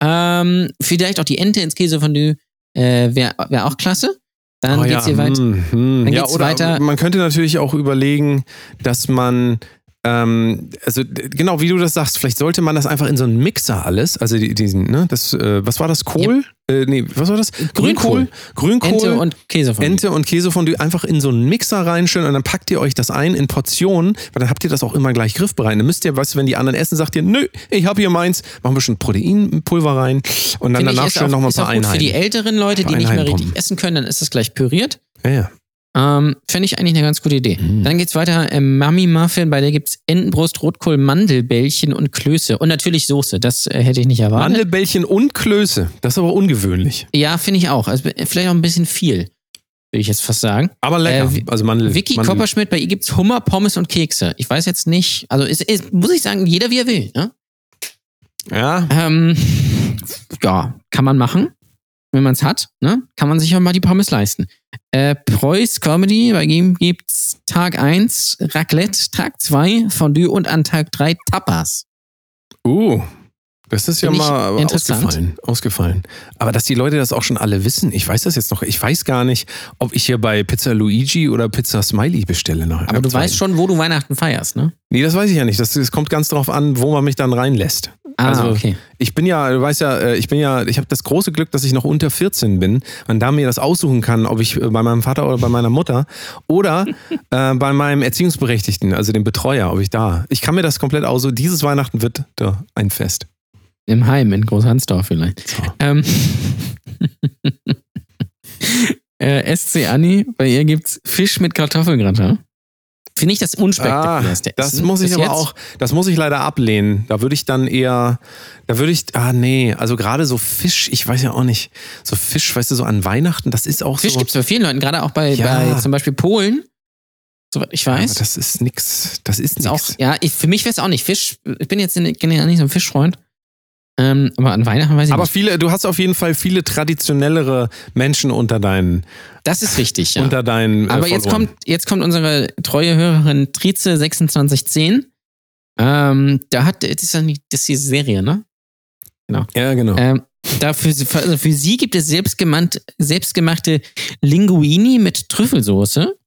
Ähm, vielleicht auch die Ente ins Käsefondue. Äh, Wäre wär auch klasse. Dann Oh geht's ja, hier weiter. hm, hm. Dann ja, geht's weiter. Man könnte natürlich auch überlegen, dass man ähm, also genau wie du das sagst, vielleicht sollte man das einfach in so einen Mixer alles, also die, diesen, ne, das, äh, was war das, Kohl? Äh, nee, was war das? Grünkohl. Grünkohl. Ente und Käse von Ente und Käsefondue einfach in so einen Mixer reinschütten und dann packt ihr euch das ein in Portionen, weil dann habt ihr das auch immer gleich griffbereit. Dann müsst ihr, weißt du, wenn die anderen essen, sagt ihr, nö, ich habe hier meins, machen wir schon Proteinpulver rein und dann Finde ich, danach auch, nochmal ein paar gut für die Einheiten. älteren Leute, die nicht mehr Einheiten richtig essen können, dann ist das gleich püriert. Ja, ja. Ähm, Fände ich eigentlich eine ganz gute Idee. Mhm. Dann geht's weiter. Ähm, Mami Muffin, bei der gibt's Entenbrust, Rotkohl, Mandelbällchen und Klöße. Und natürlich Soße. Das äh, hätte ich nicht erwartet. Mandelbällchen und Klöße, das ist aber ungewöhnlich. ja, finde ich auch. Also vielleicht auch ein bisschen viel, würde ich jetzt fast sagen. Aber lecker. Äh, also Mandel. Vicky Mandel. Kopperschmidt, bei ihr gibt's Hummer, Pommes und Kekse. Ich weiß jetzt nicht, also ist, ist, muss ich sagen, jeder wie er will. Ne? Ja, Ähm, ja, kann man machen, wenn man es hat. Ne? Kann man sich auch mal die Pommes leisten. Äh, Preuß Comedy, bei ihm gibt's Tag 1 Raclette, Tag 2 Fondue und an Tag 3 Tapas. Uh, das ist ja Finde mal ausgefallen, ausgefallen. Aber dass die Leute das auch schon alle wissen, ich weiß das jetzt noch. Ich weiß gar nicht, ob ich hier bei Pizza Luigi oder Pizza Smiley bestelle. Nachher. Aber du weißt schon, wo du Weihnachten feierst, ne? Nee, das weiß ich ja nicht. Das, das kommt ganz darauf an, wo man mich dann reinlässt. Ah, Also, okay. Ich bin ja, du weißt ja, äh, ich bin ja, ich habe das große Glück, dass ich noch unter 14 bin und da mir das aussuchen kann, ob ich äh, bei meinem Vater oder bei meiner Mutter oder äh, bei meinem Erziehungsberechtigten, also dem Betreuer, ob ich da. Ich kann mir das komplett aussuchen. Dieses Weihnachten wird da ein Fest. Im Heim in Großhansdorf vielleicht. So. Ähm, äh, SC Anni, bei ihr gibt's Fisch mit Kartoffelgratin. Finde ich das unspektakulärste Ah, das Essen muss ich bis aber jetzt. auch, das muss ich leider ablehnen. Da würde ich dann eher, da würde ich, ah nee, also gerade so Fisch, ich weiß ja auch nicht, so Fisch, weißt du, so an Weihnachten, das ist auch Fisch so. gibt's bei vielen Leuten, gerade auch bei, Ja. bei zum Beispiel Polen. Soweit ich weiß. das ist nix, das ist ist auch, nix. ja, ich, für mich wäre es auch nicht Fisch. Ich bin jetzt in- generell nicht so ein Fischfreund. Ähm, aber an Weihnachten weiß ich Aber nicht. viele, du hast auf jeden Fall viele traditionellere Menschen unter deinen, Das ist richtig, ja. unter deinen. äh, aber jetzt kommt, jetzt kommt unsere treue Hörerin Trize2610. Ähm, da hat, das ist ja nicht, das ist die Serie, ne? Ja, genau. Ähm, da für, sie- für- also für sie gibt es selbstgemachte Linguini mit Trüffelsoße.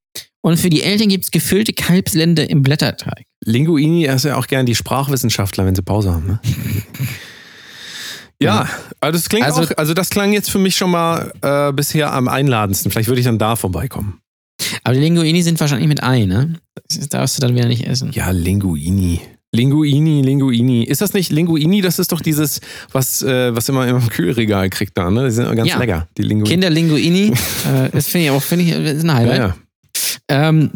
Und für die Eltern gibt es gefüllte Kalbslende im Blätterteig. Linguini ist ja auch gern die Sprachwissenschaftler, wenn sie Pause haben. Ne? Ja, also das klingt Also- auch, also das klang jetzt für mich schon mal äh, bisher am einladendsten. Vielleicht würde ich dann da vorbeikommen. Aber die Linguini sind wahrscheinlich mit Ei, ne? Das darfst du dann wieder nicht essen. Ja, Linguini. Linguini, Linguini. Ist das nicht Linguini? Das ist doch dieses, was, äh, was immer im Kühlregal kriegt da, ne? Die sind ganz Ja. lecker, die Linguini. Kinderlinguini, äh, das finde ich auch, finde ich, ist ein ja, Highlight. ja. Ähm,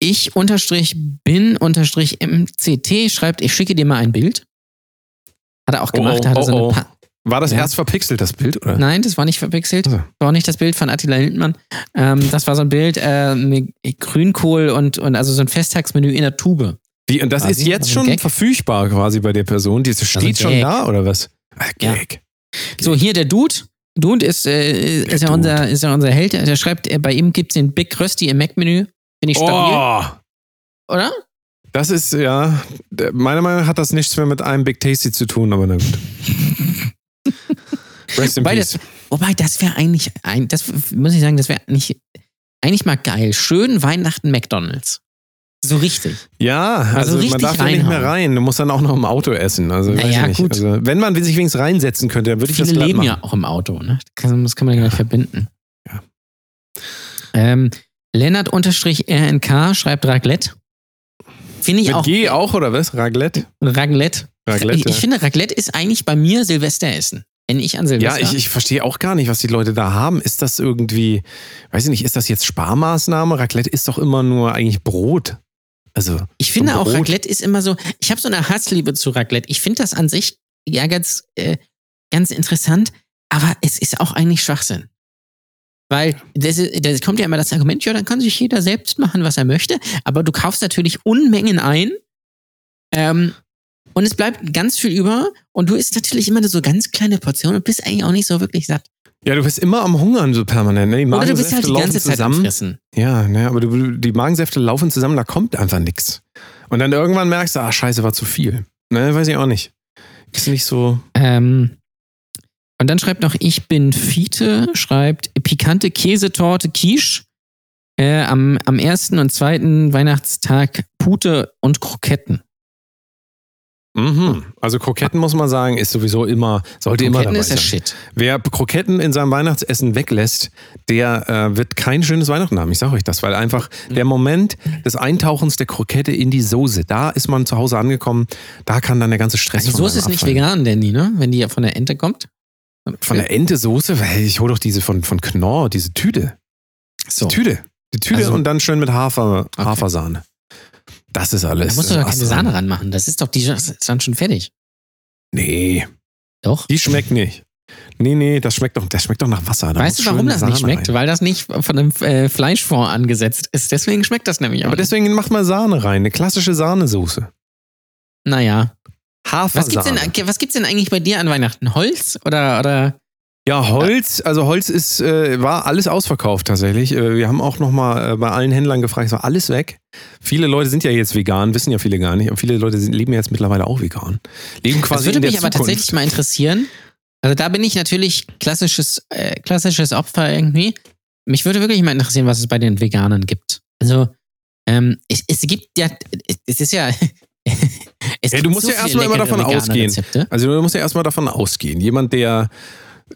ich unterstrich bin unterstrich MCT schreibt, ich schicke dir mal ein Bild. Hat er auch gemacht. Oh, oh, hat er so oh, eine War das Ja. erst verpixelt, das Bild, oder? Nein, das war nicht verpixelt. Also. War auch nicht das Bild von Attila Hildmann. Ähm, das war so ein Bild äh, mit Grünkohl und, und also so ein Festtagsmenü in der Tube. Wie, und das Quasi, ist jetzt also schon Gag. verfügbar quasi bei der Person. Die steht ein schon da, oder was? Ah, Ja. Gag. So, hier der Dude. Dude ist, äh, ist, ja unser, ist ja unser Held. Der schreibt, äh, bei ihm gibt es den Big Rösti im Mac-Menü. Finde ich stabil, Oh, oder? Das ist, ja, meiner Meinung nach hat das nichts mehr mit einem Big Tasty zu tun, aber na gut. Rest in Wobei peace. das, wobei, das wäre eigentlich, ein, das muss ich sagen, das wäre nicht, eigentlich mal geil. Schön Weihnachten McDonalds. So richtig. Ja, also, Also man richtig darf ja nicht mehr rein. Du musst dann auch noch im Auto essen. Also, Naja, nicht. gut. Also, wenn man sich wenigstens reinsetzen könnte, dann würde ich Viele das leben machen. ja auch im Auto, ne? Das kann, das kann man ja gleich verbinden. Ja. Ähm, Lennart unterstrich RNK schreibt Raclette. Finde ich Mit auch. G auch, oder was? Raclette? Raclette. Raclette. Ich, ich finde, Raclette ist eigentlich bei mir Silvesteressen. Wenn ich an ja, Silvester. ich, ich verstehe auch gar nicht, was die Leute da haben. Ist das irgendwie, weiß ich nicht, ist das jetzt Sparmaßnahme? Raclette ist doch immer nur eigentlich Brot. Also, Ich finde So auch. Raclette ist immer so, ich habe so eine Hassliebe zu Raclette. Ich finde das an sich ja ganz, äh, ganz interessant, aber es ist auch eigentlich Schwachsinn. Weil das, ist- das kommt ja immer das Argument, ja, dann kann sich jeder selbst machen, was er möchte, aber du kaufst natürlich Unmengen ein ähm, und es bleibt ganz viel über und du isst natürlich immer nur so ganz kleine Portionen und bist eigentlich auch nicht so wirklich satt. ja, du bist immer am Hungern so permanent. Ne? Die Oder du bist Magensäfte halt die ganze Zeit am zusammen. Fressen. Ja, ne, aber du, die Magensäfte laufen zusammen, da kommt einfach nichts. Und dann irgendwann merkst du, ah, scheiße, war zu viel. Ne, weiß ich auch nicht. Ist nicht so. Ähm, und dann schreibt noch, ich bin Fiete, schreibt pikante Käsetorte Quiche Äh, am, am ersten und zweiten Weihnachtstag Pute und Kroketten. Mhm. Also Kroketten muss man sagen, ist sowieso immer, sollte immer Kroketten dabei ist der sein. Shit. Wer Kroketten in seinem Weihnachtsessen weglässt, der äh, wird kein schönes Weihnachten haben. Ich sage euch das, weil einfach Mhm. der Moment des Eintauchens der Krokette in die Soße, da ist man zu Hause angekommen, da kann dann der ganze Stress Die von Soße ist nicht abfallen. vegan, Danny, ne? Wenn die ja von der Ente kommt. Von der Ente Soße, weil ich hole doch diese von, von Knorr, diese Tüte. So. Die Tüte. Die Tüte Also- und dann schön mit Hafer, Hafersahne. Das ist alles. Da musst du doch keine Astral. Sahne ranmachen. Das ist doch, die ist dann schon fertig. Nee, Doch. die schmeckt nicht. Nee, nee, das schmeckt doch, das schmeckt doch nach Wasser. Da weißt du, warum das nicht Sahne schmeckt? rein. Weil das nicht von einem äh, Fleischfond angesetzt ist. Deswegen schmeckt das nämlich auch. Aber nicht. deswegen macht mal Sahne rein, eine klassische Sahnesoße. Naja. Was Hafersahne. gibt's, denn, was gibt's denn eigentlich bei dir an Weihnachten? Holz oder, oder Ja, Holz, also Holz ist, äh, war alles ausverkauft tatsächlich. Äh, wir haben auch nochmal äh, bei allen Händlern gefragt, es war alles weg. Viele Leute sind ja jetzt vegan, wissen ja viele gar nicht, aber viele Leute sind, leben ja jetzt mittlerweile auch vegan. Leben quasi Das würde mich aber Zukunft. tatsächlich mal interessieren. Also da bin ich natürlich klassisches, äh, klassisches Opfer irgendwie. Mich würde wirklich mal interessieren, was es bei den Veganern gibt. Also ähm, es, es gibt ja, es ist ja. es Ja, du musst so ja erstmal immer davon ausgehen. Rezepte. Also du musst ja erstmal davon ausgehen. Jemand, der,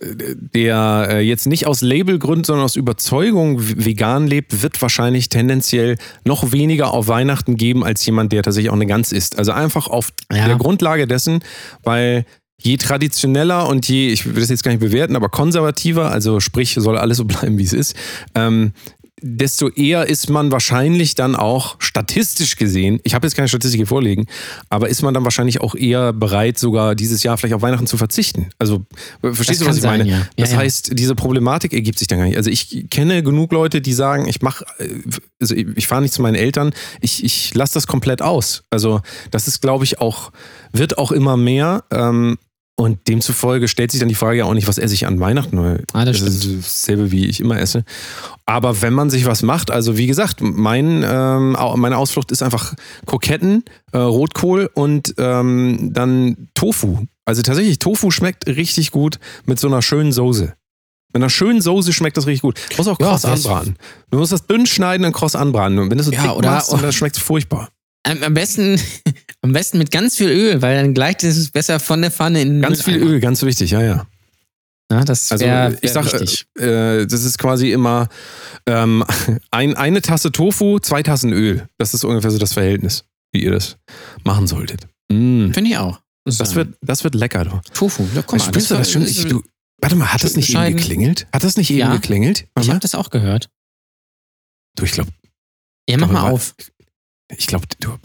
der äh, jetzt nicht aus Labelgründen, sondern aus Überzeugung vegan lebt, wird wahrscheinlich tendenziell noch weniger auf Weihnachten geben als jemand, der tatsächlich auch eine Gans isst. Also einfach auf Ja. der Grundlage dessen, weil je traditioneller und je, ich will das jetzt gar nicht bewerten, aber konservativer, also sprich, soll alles so bleiben, wie es ist, ähm, desto eher ist man wahrscheinlich dann auch statistisch gesehen, ich habe jetzt keine Statistik hier vorliegen, aber ist man dann wahrscheinlich auch eher bereit, sogar dieses Jahr vielleicht auf Weihnachten zu verzichten. Also äh, verstehst du, kann was ich sein, meine? ja. Ja, das ja. heißt, diese Problematik ergibt sich dann gar nicht. Also ich kenne genug Leute, die sagen, ich mache, also ich, ich fahre nicht zu meinen Eltern, ich, ich lasse das komplett aus. Also das ist, glaube ich, auch, wird auch immer mehr. Ähm, und demzufolge stellt sich dann die Frage ja auch nicht, was esse ich an Weihnachten? Weil Ah, das ist dasselbe, wie ich immer esse. Aber wenn man sich was macht, also wie gesagt, mein, ähm, meine Ausflucht ist einfach Kroketten, äh, Rotkohl und ähm, dann Tofu. Also tatsächlich, Tofu schmeckt richtig gut mit so einer schönen Soße. Mit einer schönen Soße schmeckt das richtig gut. Du musst auch Ja, kross das- anbraten. Du musst das dünn schneiden und kross anbraten. Und wenn du es so Ja, dick oder- machst, und das schmeckt furchtbar. Am, besten, am besten mit ganz viel Öl, weil dann gleicht es besser von der Pfanne in den Ganz viel. Öl, ganz wichtig, ja, ja. Ja, das Also wäre ich wär sag, wichtig. äh, das ist quasi immer ähm, ein, eine Tasse Tofu, zwei Tassen Öl. Das ist ungefähr so das Verhältnis, wie ihr das machen solltet. Mm. Finde ich auch. Das wird, das wird lecker, du. Tofu. Ja, guck mal, Spürst du das schon? Ich, du, warte mal, hat das nicht eben geklingelt? Hat das nicht eben Ja. geklingelt? ich Warte mal. habe das auch gehört. Du, ich glaube, Ja, mach Aber mal auf. ich glaube, du.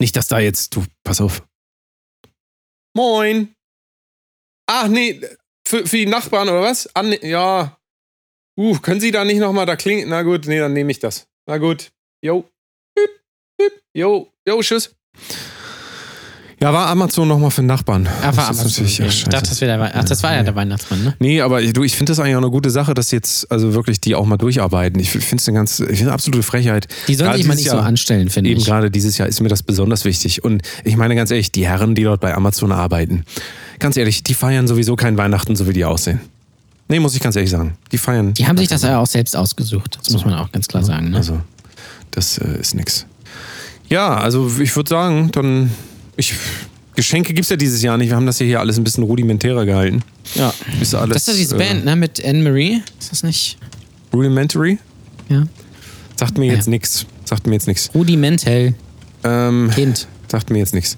Nicht, dass da jetzt. Du, pass auf. Moin. Ach nee, für, für die Nachbarn oder was? An, ja. Uh, können Sie da nicht nochmal da klingen? Na gut, nee, dann nehme ich das. Na gut. Jo. Jo, jo, tschüss. Ja, war Amazon nochmal für den Nachbarn. Ach, war Das Amazon. Ich dachte, das, wäre Ach, das war ja der Weihnachtsmann, ne? Nee, aber du, ich finde das eigentlich auch eine gute Sache, dass jetzt also wirklich die auch mal durcharbeiten. Ich finde es eine ganz, ich finde eine absolute Frechheit. Die sollen sich mal nicht so Jahr- anstellen, finde Eben ich. gerade dieses Jahr ist mir das besonders wichtig. Und ich meine ganz ehrlich, die Herren, die dort bei Amazon arbeiten, ganz ehrlich, die feiern sowieso kein Weihnachten, so wie die aussehen. Nee, muss ich ganz ehrlich sagen. Die feiern. Die haben sich das ja auch selbst ausgesucht. Das muss man auch ganz klar sagen. Ne? Also, das äh, ist nix. Ja, also ich würde sagen, dann. Ich, Geschenke gibt es ja dieses Jahr nicht. Wir haben das ja hier alles ein bisschen rudimentärer gehalten. ja. Ist alles, Das ist diese äh, Band, ne? Mit Anne-Marie. Ist das nicht? Rudimentary? Ja. Sagt mir Ja. jetzt nichts. Sagt mir jetzt nichts. Rudimental. Ähm, Kind. sagt mir jetzt nichts.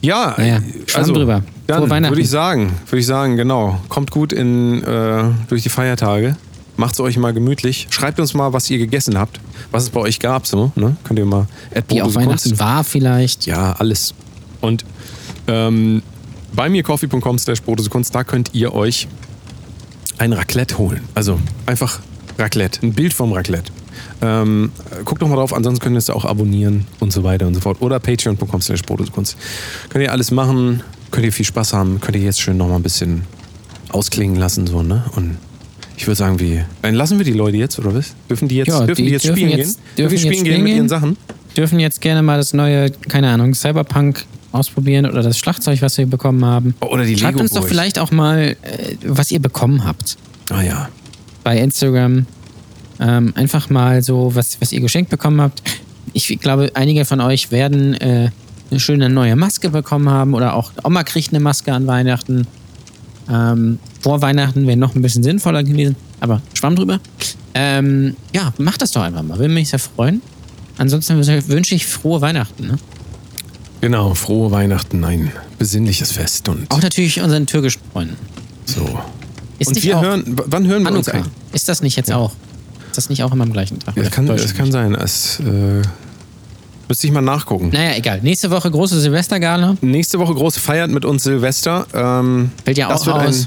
Ja, Naja, äh, Schwamm drüber. Dann Weihnachten. würde ich sagen, würde ich sagen, genau. Kommt gut in, äh, durch die Feiertage. Macht's euch mal gemütlich. Schreibt uns mal, was ihr gegessen habt, was es bei euch gab. So, ne? Könnt ihr mal. Wie auf Weihnachten war vielleicht. Ja, alles. Und ähm, bei mircoffee.com slash Kunst, da könnt ihr euch ein Raclette holen. Also einfach Raclette, ein Bild vom Raclette. Ähm, guckt doch mal drauf, ansonsten könnt ihr es auch abonnieren und so weiter und so fort. Oder patreon.com slash Kunst. Könnt ihr alles machen, könnt ihr viel Spaß haben, könnt ihr jetzt schön noch mal ein bisschen ausklingen lassen, so, ne? Und ich würde sagen, wie. Dann lassen wir die Leute jetzt, oder was? Dürfen die jetzt, Ja, dürfen die die jetzt dürfen spielen jetzt- gehen? dürfen die jetzt spielen gehen spielen mit ihren gehen? Sachen? Dürfen jetzt gerne mal das neue, keine Ahnung, Cyberpunk ausprobieren oder das Schlagzeug, was wir bekommen haben. Oder die Schreibt uns doch vielleicht auch mal, äh, was ihr bekommen habt. Ah ja. Bei Instagram. Ähm, einfach mal so, was, was ihr geschenkt bekommen habt. Ich glaube, einige von euch werden äh, eine schöne neue Maske bekommen haben oder auch Oma kriegt eine Maske an Weihnachten. Ähm, vor Weihnachten wäre noch ein bisschen sinnvoller gewesen, aber schwamm drüber. Ähm, ja, macht das doch einfach mal. Würde mich sehr freuen. Ansonsten wünsche ich frohe Weihnachten. Ne? Genau, frohe Weihnachten, ein besinnliches Fest und Auch natürlich unseren türkischen Freunden. so. Ist und nicht wir auch hören, wann hören wir uns Hanukkah. eigentlich? Ist das nicht jetzt auch? Ist das nicht auch immer am gleichen Tag? Das Oder kann, das kann sein. Es, äh, müsste ich mal nachgucken. Naja, egal. Nächste Woche große Silvestergala. Nächste Woche große Feiert mit uns Silvester. Ähm, Fällt ja das auch aus. Ein,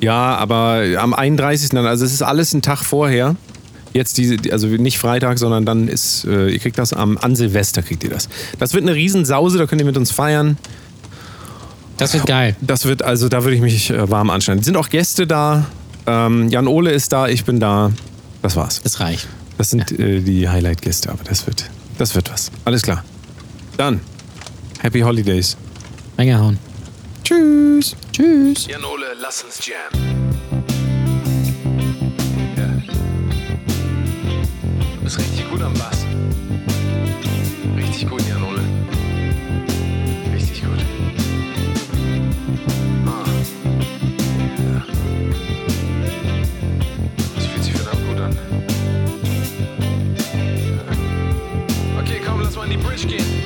ja, aber am 31. dann, also es ist alles ein Tag vorher. Jetzt diese, die- also nicht Freitag, sondern dann ist, äh, ihr kriegt das am, an Silvester kriegt ihr das. Das wird eine Riesensause, da könnt ihr mit uns feiern. Das wird geil. Das wird, also da würde ich mich äh, warm anstellen. Es sind auch Gäste da. Ähm, Jan Ole ist da, ich bin da. Das war's. Das reicht. Das sind äh, die Highlight-Gäste, aber das wird, das wird was. Alles klar. Dann, Happy Holidays. Reingehauen. Tschüss. Tschüss. Jan Ole, lass uns jammen. Am Bass. Richtig gut, Jan Ole. Richtig gut. Ah. Ja. Das fühlt sich verdammt gut an. Okay, komm, lass mal in die Bridge gehen.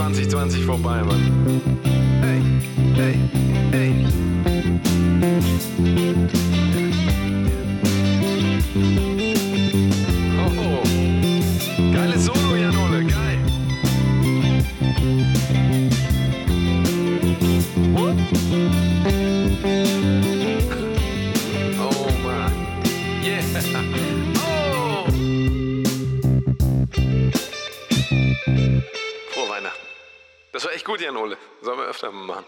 2020 vorbei, Mann. Hey, hey, hey. Oh, geiles Solo, Janole, geil. Oh Das war echt gut, Jan Ole. Sollen wir öfter machen.